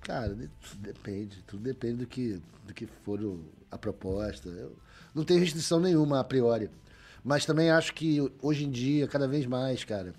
Cara, depende. Tudo depende do que, do que for o- a proposta. Eu não tenho restrição nenhuma a priori. Mas também acho que hoje em dia, cada vez mais, cara,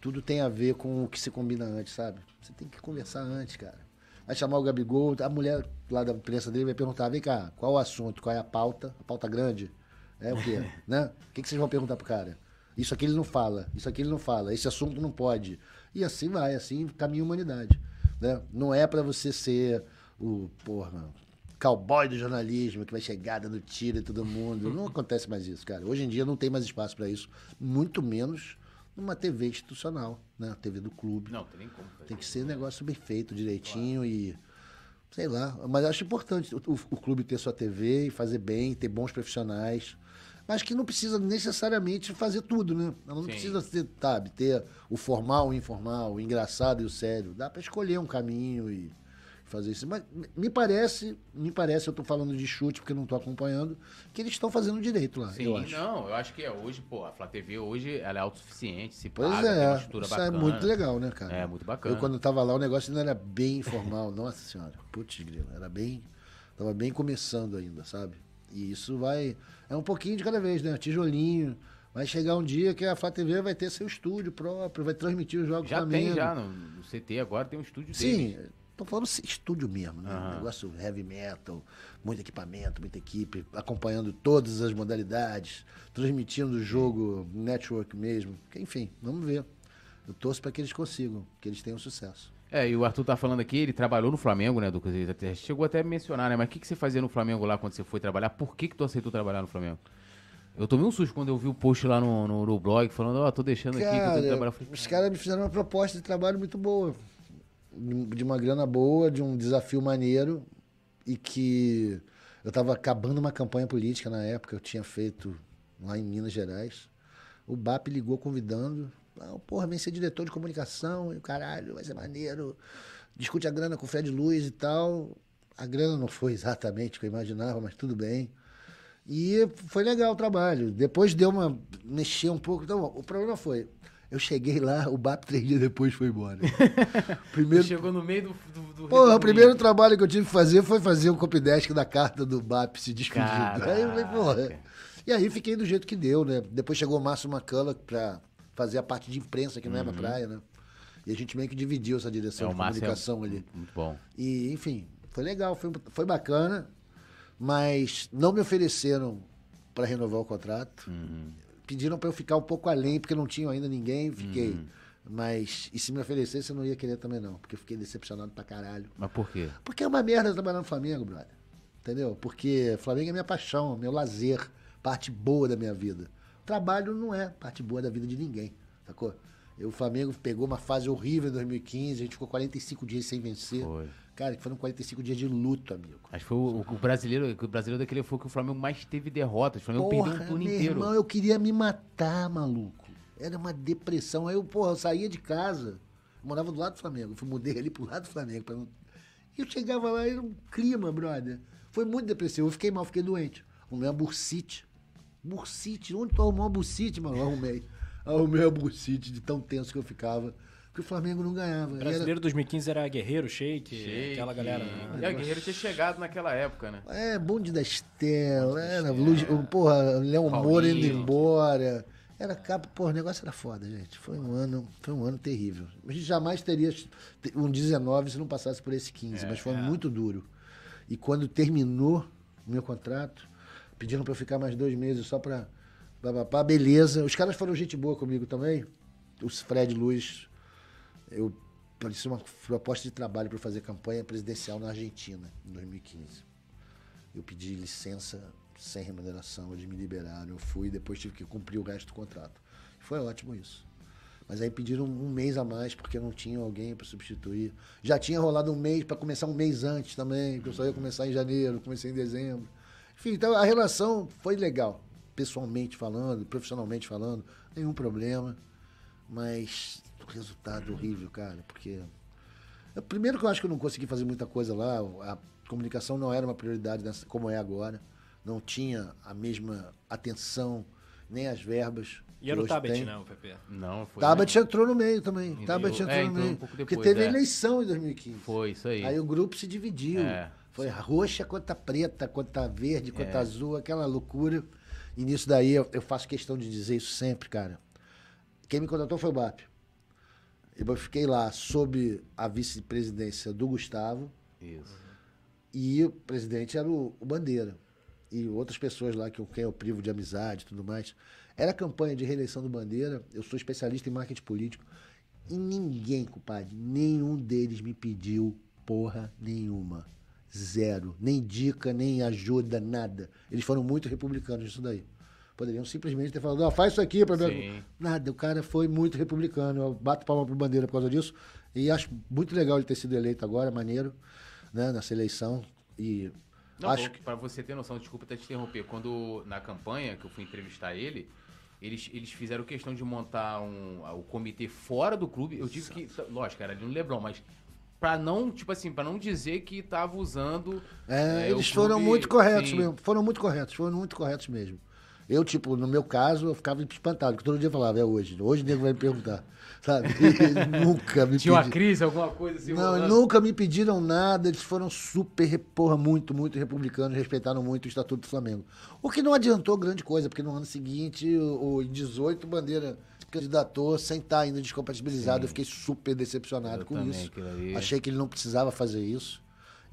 tudo tem a ver com o que se combina antes, sabe? Você tem que conversar antes, cara. Vai chamar o Gabigol, a mulher lá da imprensa dele vai perguntar, vem cá, qual o assunto, qual é a pauta? A pauta grande? É o quê? né? O que, que vocês vão perguntar pro cara? Isso aqui ele não fala, isso aqui ele não fala, esse assunto não pode. E assim vai, assim caminha a humanidade. Né? Não é para você ser o, porra, cowboy do jornalismo que vai chegar dando tiro em todo mundo. Não acontece mais isso, cara. Hoje em dia não tem mais espaço para isso, muito menos numa TV institucional, né? A TV do clube. Não, tem nem como fazer. Tem que ser um negócio bem feito, direitinho e. Sei lá. Mas acho importante o, o- o clube ter sua TV e fazer bem, ter bons profissionais. Mas que não precisa necessariamente fazer tudo, né? Ela não Sim. precisa ter, sabe, ter o formal, o informal, o engraçado e o sério. Dá para escolher um caminho e fazer isso. Mas me parece, me parece, eu tô falando de chute porque não tô acompanhando, que eles estão fazendo direito lá, Sim, eu acho. não, eu acho que é hoje, pô, a Flá TV hoje ela é autossuficiente, se Pois paga, tem uma é, estrutura isso bacana. é muito legal, né, cara? É, muito bacana. Eu, quando tava lá, o negócio ainda era bem informal. Nossa senhora, putz, grilo, era bem. Tava bem começando ainda, sabe? E isso vai. É um pouquinho de cada vez, né? Tijolinho. Vai chegar um dia que a Flá TV vai ter seu estúdio próprio, vai transmitir os jogos Já do tem, Flamengo. já, no, no CT agora tem um estúdio Sim, deles. Tô falando estúdio mesmo, né? Aham. Negócio heavy metal, muito equipamento, muita equipe, acompanhando todas as modalidades, transmitindo o jogo network mesmo. Enfim, vamos ver. Eu torço para que eles consigam, que eles tenham sucesso. É, e o Arthur tá falando aqui, ele trabalhou no Flamengo, né, Lucas? Ele até- chegou até a mencionar, né? Mas o que, que você fazia no Flamengo lá quando você foi trabalhar? Por que, que tu aceitou trabalhar no Flamengo? Eu tomei um susto quando eu vi o post lá no, no, no blog falando, ó, tô deixando aqui que eu tô indo trabalhar. Falei, os caras me fizeram uma proposta de trabalho muito boa. De uma grana boa, de um desafio maneiro. E que eu tava acabando uma campanha política na época, eu tinha feito lá em Minas Gerais. O BAP ligou convidando. Ah, porra, vem ser diretor de comunicação, e o caralho, vai ser maneiro. Discute a grana com o Fred Luiz e tal. A grana não foi exatamente o que eu imaginava, mas tudo bem. E foi legal o trabalho. Depois deu uma. mexer um pouco. Então, o problema foi. Eu cheguei lá, o BAP três dias depois foi embora. Primeiro, Chegou no meio do. do, do porra, o primeiro trabalho que eu tive que fazer foi fazer o copydesk da carta do BAP se despedindo. Caraca. Aí eu falei, porra. E aí fiquei do jeito que deu, né? Depois chegou o Márcio McCullough pra fazer a parte de imprensa, que não é pra praia, né? E a gente meio que dividiu essa Uhum. É, direção o de é comunicação ali. Muito bom. E, enfim, foi legal, foi, foi bacana, mas não me ofereceram para renovar o contrato. Uhum. Pediram para eu ficar um pouco além, porque não tinha ainda ninguém, fiquei. Mas, e se me oferecesse, eu não ia querer também não, porque eu fiquei decepcionado pra caralho. Mas por quê? Porque é uma merda trabalhar no Flamengo, brother. Entendeu? Porque Flamengo é minha paixão, meu lazer, parte boa da minha vida. Trabalho não é parte boa da vida de ninguém, sacou? Eu, o Flamengo pegou uma fase horrível em 2015, a gente ficou 45 dias sem vencer. Foi. Cara, que foram 45 dias de luto, amigo. Acho que foi o, o brasileiro, o brasileiro daquele foi que o Flamengo mais teve derrotas. O Flamengo perdeu um turno meu inteiro. irmão, eu queria me matar, maluco. Era uma depressão. Aí eu, porra, eu saía de casa. Eu morava do lado do Flamengo. Eu fui, mudei ali pro lado do Flamengo. pra não- E eu chegava lá e era um clima, brother. Foi muito depressivo. Eu fiquei mal, fiquei doente. Arrumei uma bursite. Bursite? Onde tu arrumou uma bursite, mano? Eu arrumei. Arrumei a bursite de tão tenso que eu ficava. Porque o Flamengo não ganhava. O E era- brasileiro 2015 era Guerreiro, Sheik, Sheik. aquela galera. E a Guerreiro tinha chegado naquela época, né? É, bonde da Estela, era Luz, o- porra, Léo. Moura indo embora. Era capa, porra, o negócio era foda, gente. Foi um ano, foi um ano terrível. A gente jamais teria um 19 se não passasse por esse 15, mas foi muito duro. E quando terminou o meu contrato, pediram pra eu ficar mais dois meses só pra. Babapá, beleza. Os caras foram gente boa comigo também. Os Fred Luz. Eu parecia uma proposta de trabalho para fazer campanha presidencial na Argentina, em 2015. Eu pedi licença sem remuneração, eles me liberaram, eu fui depois tive que cumprir o resto do contrato. Foi ótimo isso. Mas aí pediram um mês a mais porque não tinha alguém para substituir. Já tinha rolado um mês para começar um mês antes também, porque eu só ia começar em janeiro, comecei em dezembro. Enfim, então a relação foi legal, pessoalmente falando, profissionalmente falando, nenhum problema. Mas resultado horrível, cara, porque Primeiro que eu acho que eu não consegui fazer muita coisa lá, a comunicação não era uma prioridade nessa- como é agora, não tinha a mesma atenção, nem as verbas. E era o Tabet, tem. né, o PP? Não, foi. Tabet entrou no meio também. Entendi. Tabet entrou É, no meio. um pouco porque depois, teve é. eleição em 2015. Foi, isso aí. Aí o grupo se dividiu. É. Foi roxa contra preta, contra verde, contra É. azul, aquela loucura. E nisso daí eu, eu faço questão de dizer isso sempre, cara. Quem me contratou foi o BAP. Eu fiquei lá sob a vice-presidência do Gustavo Isso. e o presidente era o, o Bandeira. E outras pessoas lá que eu, quem eu privo de amizade e tudo mais. Era a campanha de reeleição do Bandeira. Eu sou especialista em marketing político. E ninguém, compadre, nenhum deles me pediu porra nenhuma. Zero. Nem dica, nem ajuda, nada. Eles foram muito republicanos nisso daí. Poderiam simplesmente ter falado, ó, faz isso aqui para. Nada, o cara foi muito republicano. Eu bato palma pro bandeira por causa disso. E acho muito legal ele ter sido eleito agora, maneiro, né, nessa eleição. E Não, acho pra você ter noção, desculpa até te interromper. Quando na campanha que eu fui entrevistar ele, eles, eles fizeram questão de montar um, o comitê fora do clube. Eu tive que. Lógico, era ali no Leblon, mas. Pra não, tipo assim, pra não dizer que tava usando. É, é, eles foram clube- muito corretos sim. mesmo. Foram muito corretos, foram muito corretos mesmo. Eu, tipo, no meu caso, eu ficava espantado, porque todo dia eu falava, é hoje. Hoje o nego vai me perguntar. Sabe? E nunca me Tinha uma pedi- crise, alguma coisa assim. Não, rolando. nunca me pediram nada, eles foram super, porra, muito, muito republicanos, respeitaram muito o Estatuto do Flamengo. O que não adiantou grande coisa, porque no ano seguinte, o, em 18, Bandeira candidatou sem estar ainda descompatibilizado. Eu fiquei super decepcionado Eu com isso. Achei que ele não precisava fazer isso.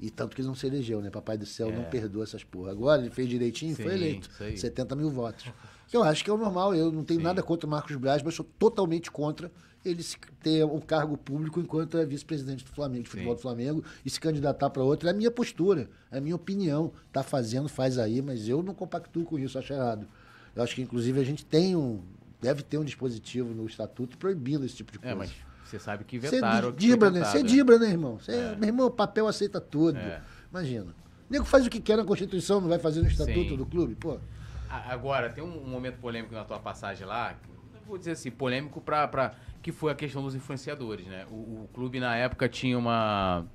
E tanto que ele não se elegeu, né? Papai do céu não É. perdoa essas porra. Agora ele fez direitinho e Sim, foi eleito. isso aí. 70 mil votos. Eu acho que é o normal. Eu não tenho Sim. nada contra o Marcos Braz, mas sou totalmente contra ele ter um cargo público enquanto é vice-presidente do Flamengo, de futebol Sim. do Flamengo, e se candidatar para outro. É a minha postura, é a minha opinião. Tá fazendo, faz aí, mas eu não compactuo com isso, acho errado. Eu acho que, inclusive, a gente tem um. Deve ter um dispositivo no estatuto proibindo esse tipo de coisa. É, mas você sabe que Você vetaram. que dibra, né? Você vetado, dibra, né, irmão? Você, É. Meu irmão, o papel aceita tudo. É. Imagina. O nego faz o que quer na Constituição, não vai fazer no estatuto Sim. do clube? Pô. Agora, tem um, momento polêmico na tua passagem lá, vou dizer assim, polêmico pra, pra, que foi a questão dos influenciadores, né? O, o clube na época tinha uma,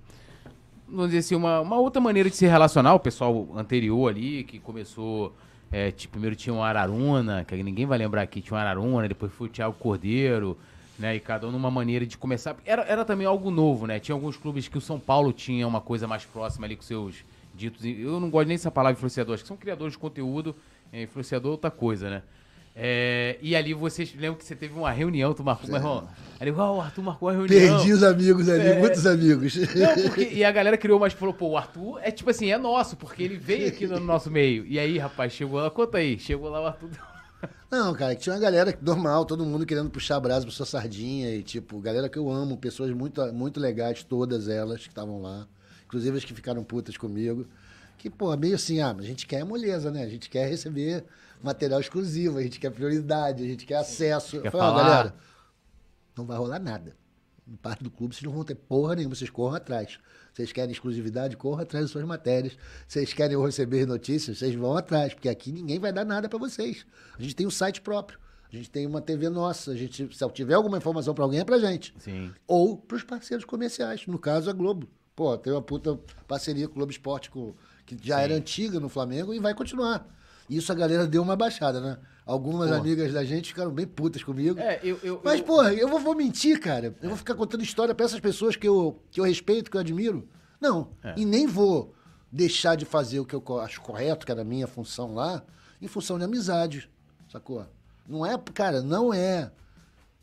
vamos dizer assim, uma, uma outra maneira de se relacionar, o pessoal anterior ali, que começou, é, tipo, primeiro tinha um Araruna, que ninguém vai lembrar aqui, tinha um Araruna, depois foi o Thiago Cordeiro, né? E cada um numa maneira de começar. Era, era também algo novo, né? Tinha alguns clubes que o São Paulo tinha uma coisa mais próxima ali com seus ditos. Eu não gosto nem dessa palavra influenciador, acho que são criadores de conteúdo, é, influenciador é outra coisa, né? É, e ali vocês lembram que você teve uma reunião, tu marcou, meu irmão. Ali, "Uau, o Arthur marcou uma reunião. Perdi os amigos ali, É. muitos amigos. Não, porque, e a galera criou mais falou, pô, o Arthur é tipo assim, é nosso, porque ele veio aqui no nosso meio. E aí, rapaz, chegou lá, conta aí, chegou lá o Arthur. Não, cara, que tinha uma galera normal, todo mundo querendo puxar brasa pra sua sardinha. E, tipo, galera que eu amo, pessoas muito, muito legais, todas elas que estavam lá. Inclusive as que ficaram putas comigo. Que, pô, meio assim, ah, a gente quer moleza, né? A gente quer receber material exclusivo, a gente quer prioridade, a gente quer acesso. Quer Eu falei, ó, falar. galera, não vai rolar nada. No parte do clube vocês não vão ter porra nenhuma, vocês corram atrás. Vocês querem exclusividade, corram atrás das suas matérias. Vocês querem receber notícias, vocês vão atrás, porque aqui ninguém vai dar nada pra vocês. A gente tem um site próprio, a gente tem uma TV nossa, a gente, se tiver alguma informação pra alguém é pra gente. Sim. Ou pros parceiros comerciais, no caso a Globo. Pô, tem uma puta parceria com o Globo Esporte, com, que já era antiga no Flamengo e vai continuar. Isso a galera deu uma baixada, né? Algumas Pô. amigas da gente ficaram bem putas comigo. É, eu. eu Mas, eu- porra, eu vou, vou mentir, cara. Eu vou ficar contando história pra essas pessoas que eu, que eu respeito, que eu admiro. Não. É. E nem vou deixar de fazer o que eu acho correto, que era a minha função lá, em função de amizade. Sacou? Não é, cara, não é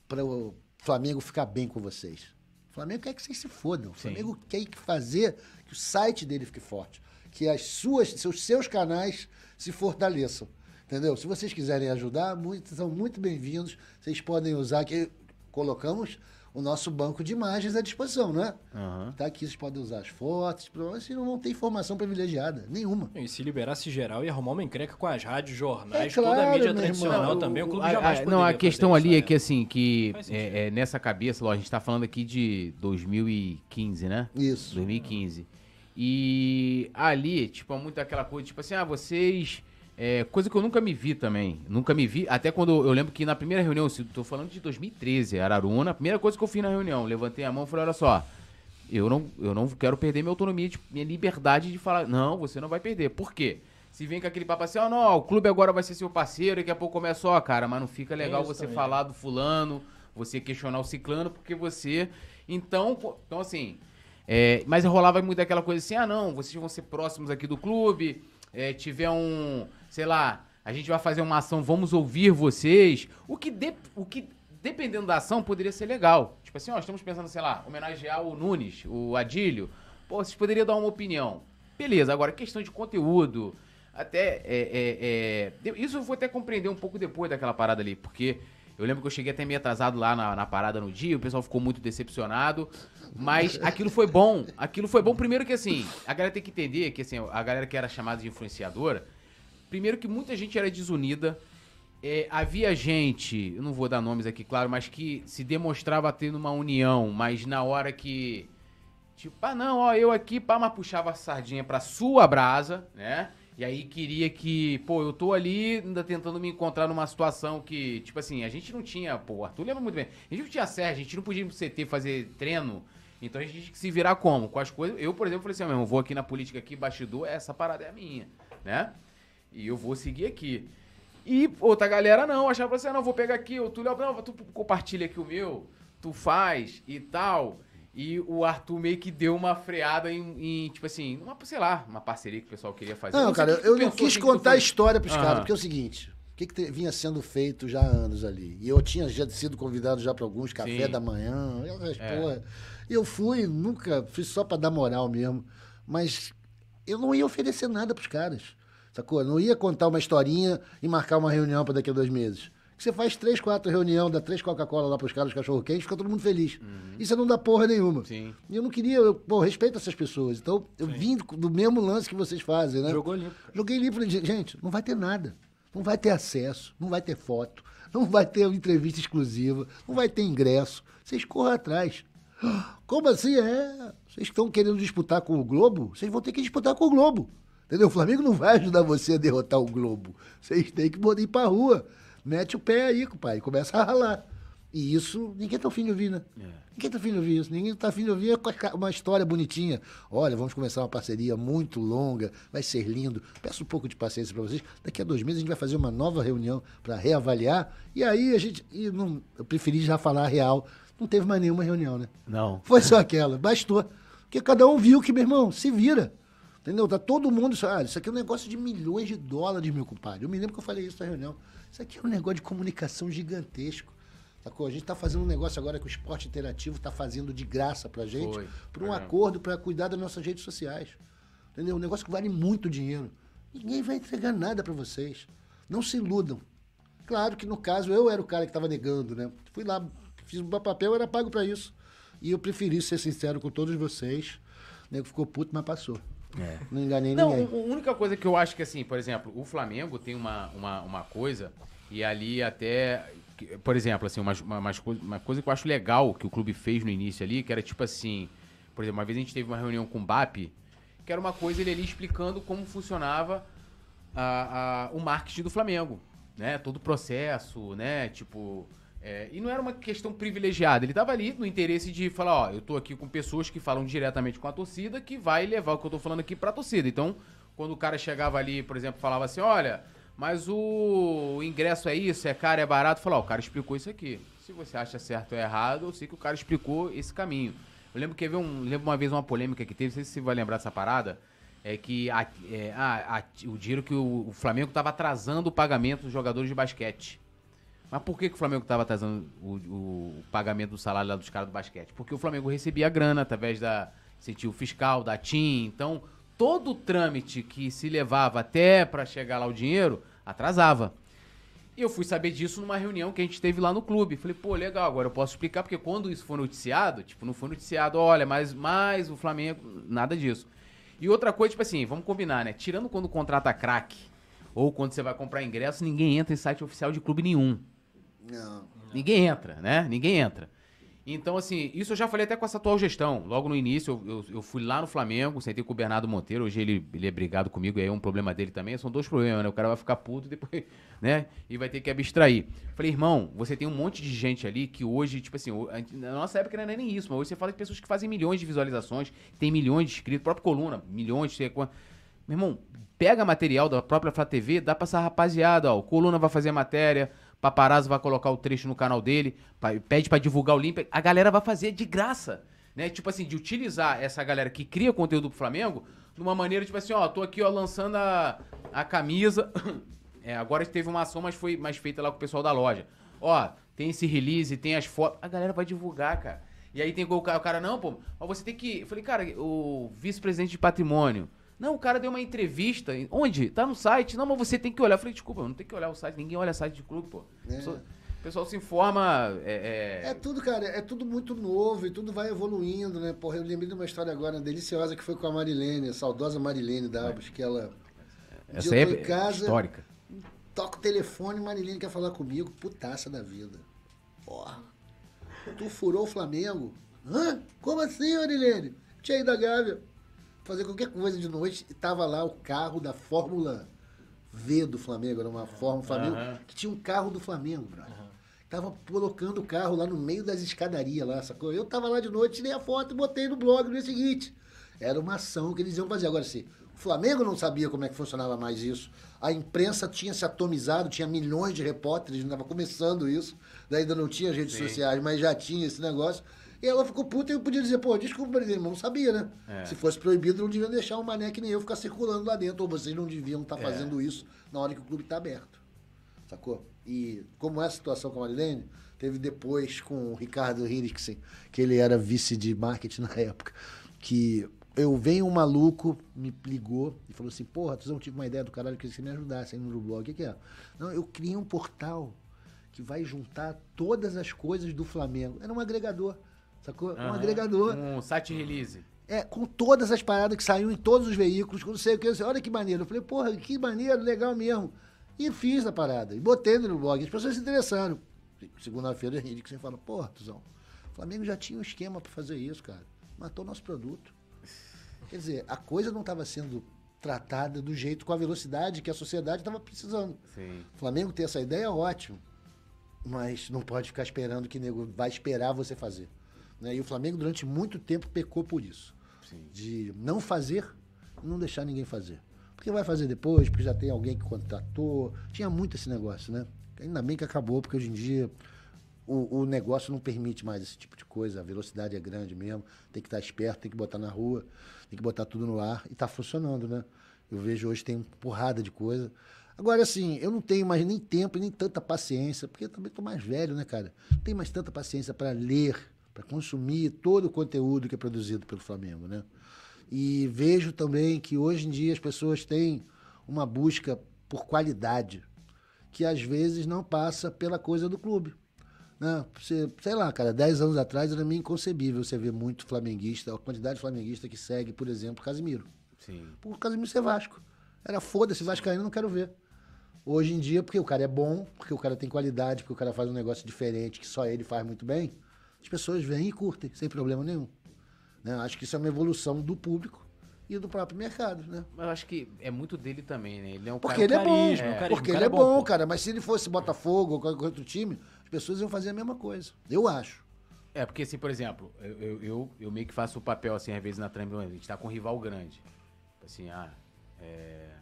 para o Flamengo ficar bem com vocês. O Flamengo quer que vocês se fodam. O Sim. Flamengo quer que fazer que o site dele fique forte. Que as suas, seus, seus canais se fortaleçam. Entendeu? Se vocês quiserem ajudar, muito, são muito bem-vindos. Vocês podem usar que colocamos o nosso banco de imagens à disposição, não é? Aham. Tá aqui, vocês podem usar as fotos, vocês não ter informação privilegiada, nenhuma. E se liberasse geral, ia arrumar uma encrenca com as rádios, jornais, É toda a claro, mídia tradicional irmão. também. O clube a- jamais a- Não, a questão isso, ali é né? que, assim, que é, é nessa cabeça, lógico, a gente tá falando aqui de 2015, né? Isso. 2015. E ali, tipo, é muito aquela coisa, tipo assim, ah, vocês. É, coisa que eu nunca me vi também. Nunca me vi. Até quando eu lembro que na primeira reunião, tô falando de 2013, Araruna, a primeira coisa que eu fiz na reunião, levantei a mão e falei, olha só. Eu não, eu não quero perder minha autonomia, de- minha liberdade de falar. Não, você não vai perder. Por quê? Se vem com aquele papo assim, ó, não, o clube agora vai ser seu parceiro, daqui a pouco começa, ó, cara, mas não fica legal isso você também. falar do fulano, você questionar o ciclano, porque você. Então, então assim. é, mas rolava muito aquela coisa assim, ah, não, vocês vão ser próximos aqui do clube, é, tiver um, sei lá, a gente vai fazer uma ação, vamos ouvir vocês. O que, de- o que dependendo da ação, poderia ser legal. Tipo assim, ó, estamos pensando, sei lá, homenagear o Nunes, o Adílio. Pô, vocês poderiam dar uma opinião. Beleza, agora, questão de conteúdo, até. é, é, é, isso eu vou até compreender um pouco depois daquela parada ali, porque Eu lembro que eu cheguei até meio atrasado lá na, na parada no dia, o pessoal ficou muito decepcionado. Mas aquilo foi bom. Aquilo foi bom. Primeiro que assim, a galera tem que entender que assim, a galera que era chamada de influenciadora, primeiro que muita gente era desunida. É, havia gente, eu não vou dar nomes aqui, claro, mas que se demonstrava tendo uma união, mas na hora que. Tipo, ah, não, ó, eu aqui, pá, mas puxava a sardinha pra sua brasa, né? E aí queria que, pô, eu tô ali ainda tentando me encontrar numa situação que, tipo assim, a gente não tinha, pô, o Arthur lembra muito bem, a gente não tinha serra, a gente não podia ir pro CT fazer treino, então a gente tinha que se virar como? Com as coisas. Eu, por exemplo, falei assim, meu, eu vou aqui na política aqui, bastidor, essa parada é a minha, né? E eu vou seguir aqui. E outra galera não, achava assim, ah, não, vou pegar aqui, o Túlio, não, tu compartilha aqui o meu, tu faz e tal. E o Arthur meio que deu uma freada em, em, tipo assim, uma, sei lá, uma parceria que o pessoal queria fazer. Não, não cara, eu não quis contar a história pros Aham. caras, porque é o seguinte, o que, que te- vinha sendo feito já há anos ali? E eu tinha já sido convidado já para alguns, café Sim. da manhã, essas É. porra. Eu fui, nunca, fiz só para dar moral mesmo, mas eu não ia oferecer nada pros caras, sacou? Eu não ia contar uma historinha e marcar uma reunião para daqui a dois meses. Você faz três, quatro reuniões, dá três Coca-Cola lá pros caras, cachorro quente, fica todo mundo feliz. Isso não dá porra nenhuma. Uhum. Sim. E eu não queria, eu, pô, respeito essas pessoas. Então, eu vim do, mesmo lance que vocês fazem, né? Jogou limpo. Joguei limpo, gente, não vai ter nada. Não vai ter acesso, não vai ter foto, não vai ter entrevista exclusiva, não vai ter ingresso. Vocês corram atrás. Como assim? É, vocês estão querendo disputar com o Globo? Vocês vão ter que disputar com o Globo. Entendeu? O Flamengo não vai ajudar você a derrotar o Globo. Vocês têm que poder ir pra rua. Mete o pé aí, compadre, e começa a ralar. E isso, ninguém tá afim de ouvir, né? Ninguém tá afim de ouvir isso. Ninguém tá afim de ouvir uma história bonitinha. Olha, vamos começar uma parceria muito longa, vai ser lindo. Peço um pouco de paciência para vocês. Daqui a dois meses a gente vai fazer uma nova reunião para reavaliar. E aí a gente. E não, eu preferi já falar a real. Não teve mais nenhuma reunião, né? Não. Foi só aquela, bastou. Porque cada um viu que, meu irmão, se vira. Entendeu? Tá todo mundo. Ah, isso aqui é um negócio de milhões de dólares, meu compadre. Eu me lembro que eu falei isso na reunião. Isso aqui é um negócio de comunicação gigantesco. Sacou? A gente tá fazendo um negócio agora que o esporte interativo tá fazendo de graça pra gente, por um caramba. acordo para cuidar das nossas redes sociais. Entendeu? Um negócio que vale muito dinheiro. Ninguém vai entregar nada para vocês. Não se iludam. Claro que no caso eu era o cara que estava negando, né? Fui lá, fiz um papel, era pago para isso. E eu preferi ser sincero com todos vocês. O nego ficou puto, mas passou. Não enganei Não, ninguém. a a única coisa que eu acho que, assim, por exemplo, o Flamengo tem uma, uma, uma coisa, e ali até, por exemplo, assim, uma, uma, uma coisa que eu acho legal que o clube fez no início ali, que era tipo assim, por exemplo, uma vez a gente teve uma reunião com o BAP, que era uma coisa ele ali explicando como funcionava a, a- o marketing do Flamengo, né? Todo o processo, né? Tipo. É, e não era uma questão privilegiada. Ele tava ali no interesse de falar, ó, eu tô aqui com pessoas que falam diretamente com a torcida, que vai levar o que eu tô falando aqui pra torcida. Então, quando o cara chegava ali, por exemplo, falava assim, olha, mas o ingresso é isso, é caro, é barato, falou, ó, o cara explicou isso aqui. Se você acha certo ou errado, eu sei que o cara explicou esse caminho. Eu lembro que teve um, lembro uma vez uma polêmica que teve, não sei se você vai lembrar dessa parada, é que a- é, a- a- o dinheiro que o, o Flamengo estava atrasando o pagamento dos jogadores de basquete. Mas por que, que o Flamengo estava atrasando o, o pagamento do salário lá dos caras do basquete? Porque o Flamengo recebia grana através da incentivo fiscal, da TIM. Então, todo o trâmite que se levava até para chegar lá o dinheiro, atrasava. E eu fui saber disso numa reunião que a gente teve lá no clube. Falei, pô, legal, agora eu posso explicar, porque quando isso foi noticiado, tipo, não foi noticiado, olha, mas, mas o Flamengo, nada disso. E outra coisa, tipo assim, vamos combinar, né? Tirando quando contrata craque, ou quando você vai comprar ingresso, ninguém entra em site oficial de clube nenhum. Não. Ninguém entra, né? Ninguém entra. Então, assim, isso eu já falei até com essa atual gestão. Logo no início, eu, eu, eu fui lá no Flamengo, sentei com o Bernardo Monteiro. Hoje ele, ele é brigado comigo, e aí é um problema dele também. São dois problemas, né? O cara vai ficar puto depois, né? E vai ter que abstrair. Falei, irmão, você tem um monte de gente ali que hoje, tipo assim, na nossa época não era nem isso, mas hoje você fala de pessoas que fazem milhões de visualizações, tem milhões de inscritos, próprio Coluna, milhões, sei quanto. Meu irmão, pega material da própria Flá TV, dá pra essa rapaziada, ó. O Coluna vai fazer matéria, Paparazzo vai colocar o trecho no canal dele, pede pra divulgar o link, a galera vai fazer de graça, né? Tipo assim, de utilizar essa galera que cria conteúdo pro Flamengo de uma maneira, tipo assim, ó, tô aqui, ó, lançando a, a camisa. É, agora teve uma ação, mas foi mais feita lá com o pessoal da loja. Ó, tem esse release, tem as fotos. A galera vai divulgar, cara. E aí tem o cara, o cara não, pô, mas você tem que. Eu falei, cara, o vice-presidente de patrimônio. Não, o cara deu uma entrevista. Onde? Tá no site. Não, mas você tem que olhar. Eu falei, desculpa, não tem que olhar o site. Ninguém olha site de clube, pô. É. Pessoa- O pessoal se informa. É, É tudo, cara, é tudo muito novo e tudo vai evoluindo, né? Porra, eu lembrei de uma história agora deliciosa que foi com a Marilene, a saudosa Marilene Dabos, que ela. Essa é em casa, histórica. toca o telefone, Marilene quer falar comigo, putaça da vida. Porra, tu furou o Flamengo? Hã? Como assim, Marilene? Tinha ido a Gávea fazer qualquer coisa de noite e tava lá o carro da Fórmula V do Flamengo, era uma Fórmula Flamengo, Aham. que tinha um carro do Flamengo, brother. Tava colocando o carro lá no meio das escadarias lá, sacou? Eu tava lá de noite, tirei a foto e botei no blog no dia seguinte. Era uma ação que eles iam fazer. Agora, assim, o Flamengo não sabia como é que funcionava mais isso. A imprensa tinha se atomizado, tinha milhões de repórteres, estava começando isso. Ainda não tinha redes Sim. sociais, mas já tinha esse negócio. E ela ficou puta e eu podia dizer, pô, desculpa, mas não sabia, né? É. Se fosse proibido, não deviam deixar um mané que nem eu ficar circulando lá dentro. Ou vocês não deviam estar É. fazendo isso na hora que o clube está aberto. Sacou? E como essa situação com a Marilene, teve depois com o Ricardo Hiriksen, que ele era vice de marketing na época, que eu venho um maluco, me ligou e falou assim, porra, tu não tive uma ideia do caralho, que você me ajudasse aí no blog. O que, que é? Não, eu criei um portal que vai juntar todas as coisas do Flamengo. Era um agregador, sacou? Um Aham. agregador. Um site release. É, com todas as paradas que saíam em todos os veículos, não sei o que. eu disse, Olha que maneiro. Eu falei, porra, que maneiro, legal mesmo. E fiz a parada. E botei no blog. As pessoas se interessaram. Segunda-feira, o Henrique fala, porra, Tuzão, o Flamengo já tinha um esquema pra fazer isso, cara. Matou nosso produto. Quer dizer, a coisa não estava sendo tratada do jeito, com a velocidade que a sociedade estava precisando. Sim. O Flamengo ter essa ideia é ótimo, mas não pode ficar esperando que nego vai esperar você fazer. Né? E o Flamengo, durante muito tempo, pecou por isso. Sim. De não fazer e não deixar ninguém fazer. Porque vai fazer depois, porque já tem alguém que contratou. Tinha muito esse negócio, né? Ainda bem que acabou, porque hoje em dia o, o negócio não permite mais esse tipo de coisa. A velocidade é grande mesmo. Tem que estar esperto, tem que botar na rua, tem que botar tudo no ar. E tá funcionando, né? Eu vejo hoje tem porrada de coisa. Agora, assim, eu não tenho mais nem tempo e nem tanta paciência, porque eu também tô mais velho, né, cara? Não tenho mais tanta paciência para ler, para consumir todo o conteúdo que é produzido pelo Flamengo, né? E vejo também que hoje em dia as pessoas têm uma busca por qualidade, que às vezes não passa pela coisa do clube. Né? Você, sei lá, cara, 10 anos atrás era meio inconcebível você ver muito flamenguista, a quantidade de flamenguista que segue, por exemplo, Casimiro. Sim. Por Casimiro ser Vasco. Era foda-se, Vascaíno, não quero ver. Hoje em dia, porque o cara é bom, porque o cara tem qualidade, porque o cara faz um negócio diferente que só ele faz muito bem, as pessoas vêm e curtem, sem problema nenhum. Né? Acho que isso é uma evolução do público e do próprio mercado, né? Mas eu acho que é muito dele também, né? Ele é um Porque cara... ele é bom, carisma, carisma, porque ele é é bom, bom, pô. cara. Mas se ele fosse Botafogo ou qualquer outro time, as pessoas iam fazer a mesma coisa. Eu acho. É, porque assim, por exemplo, eu, eu, eu, eu meio que faço o papel, assim, às vezes na trama, a gente tá com um rival grande. Assim, ah, é...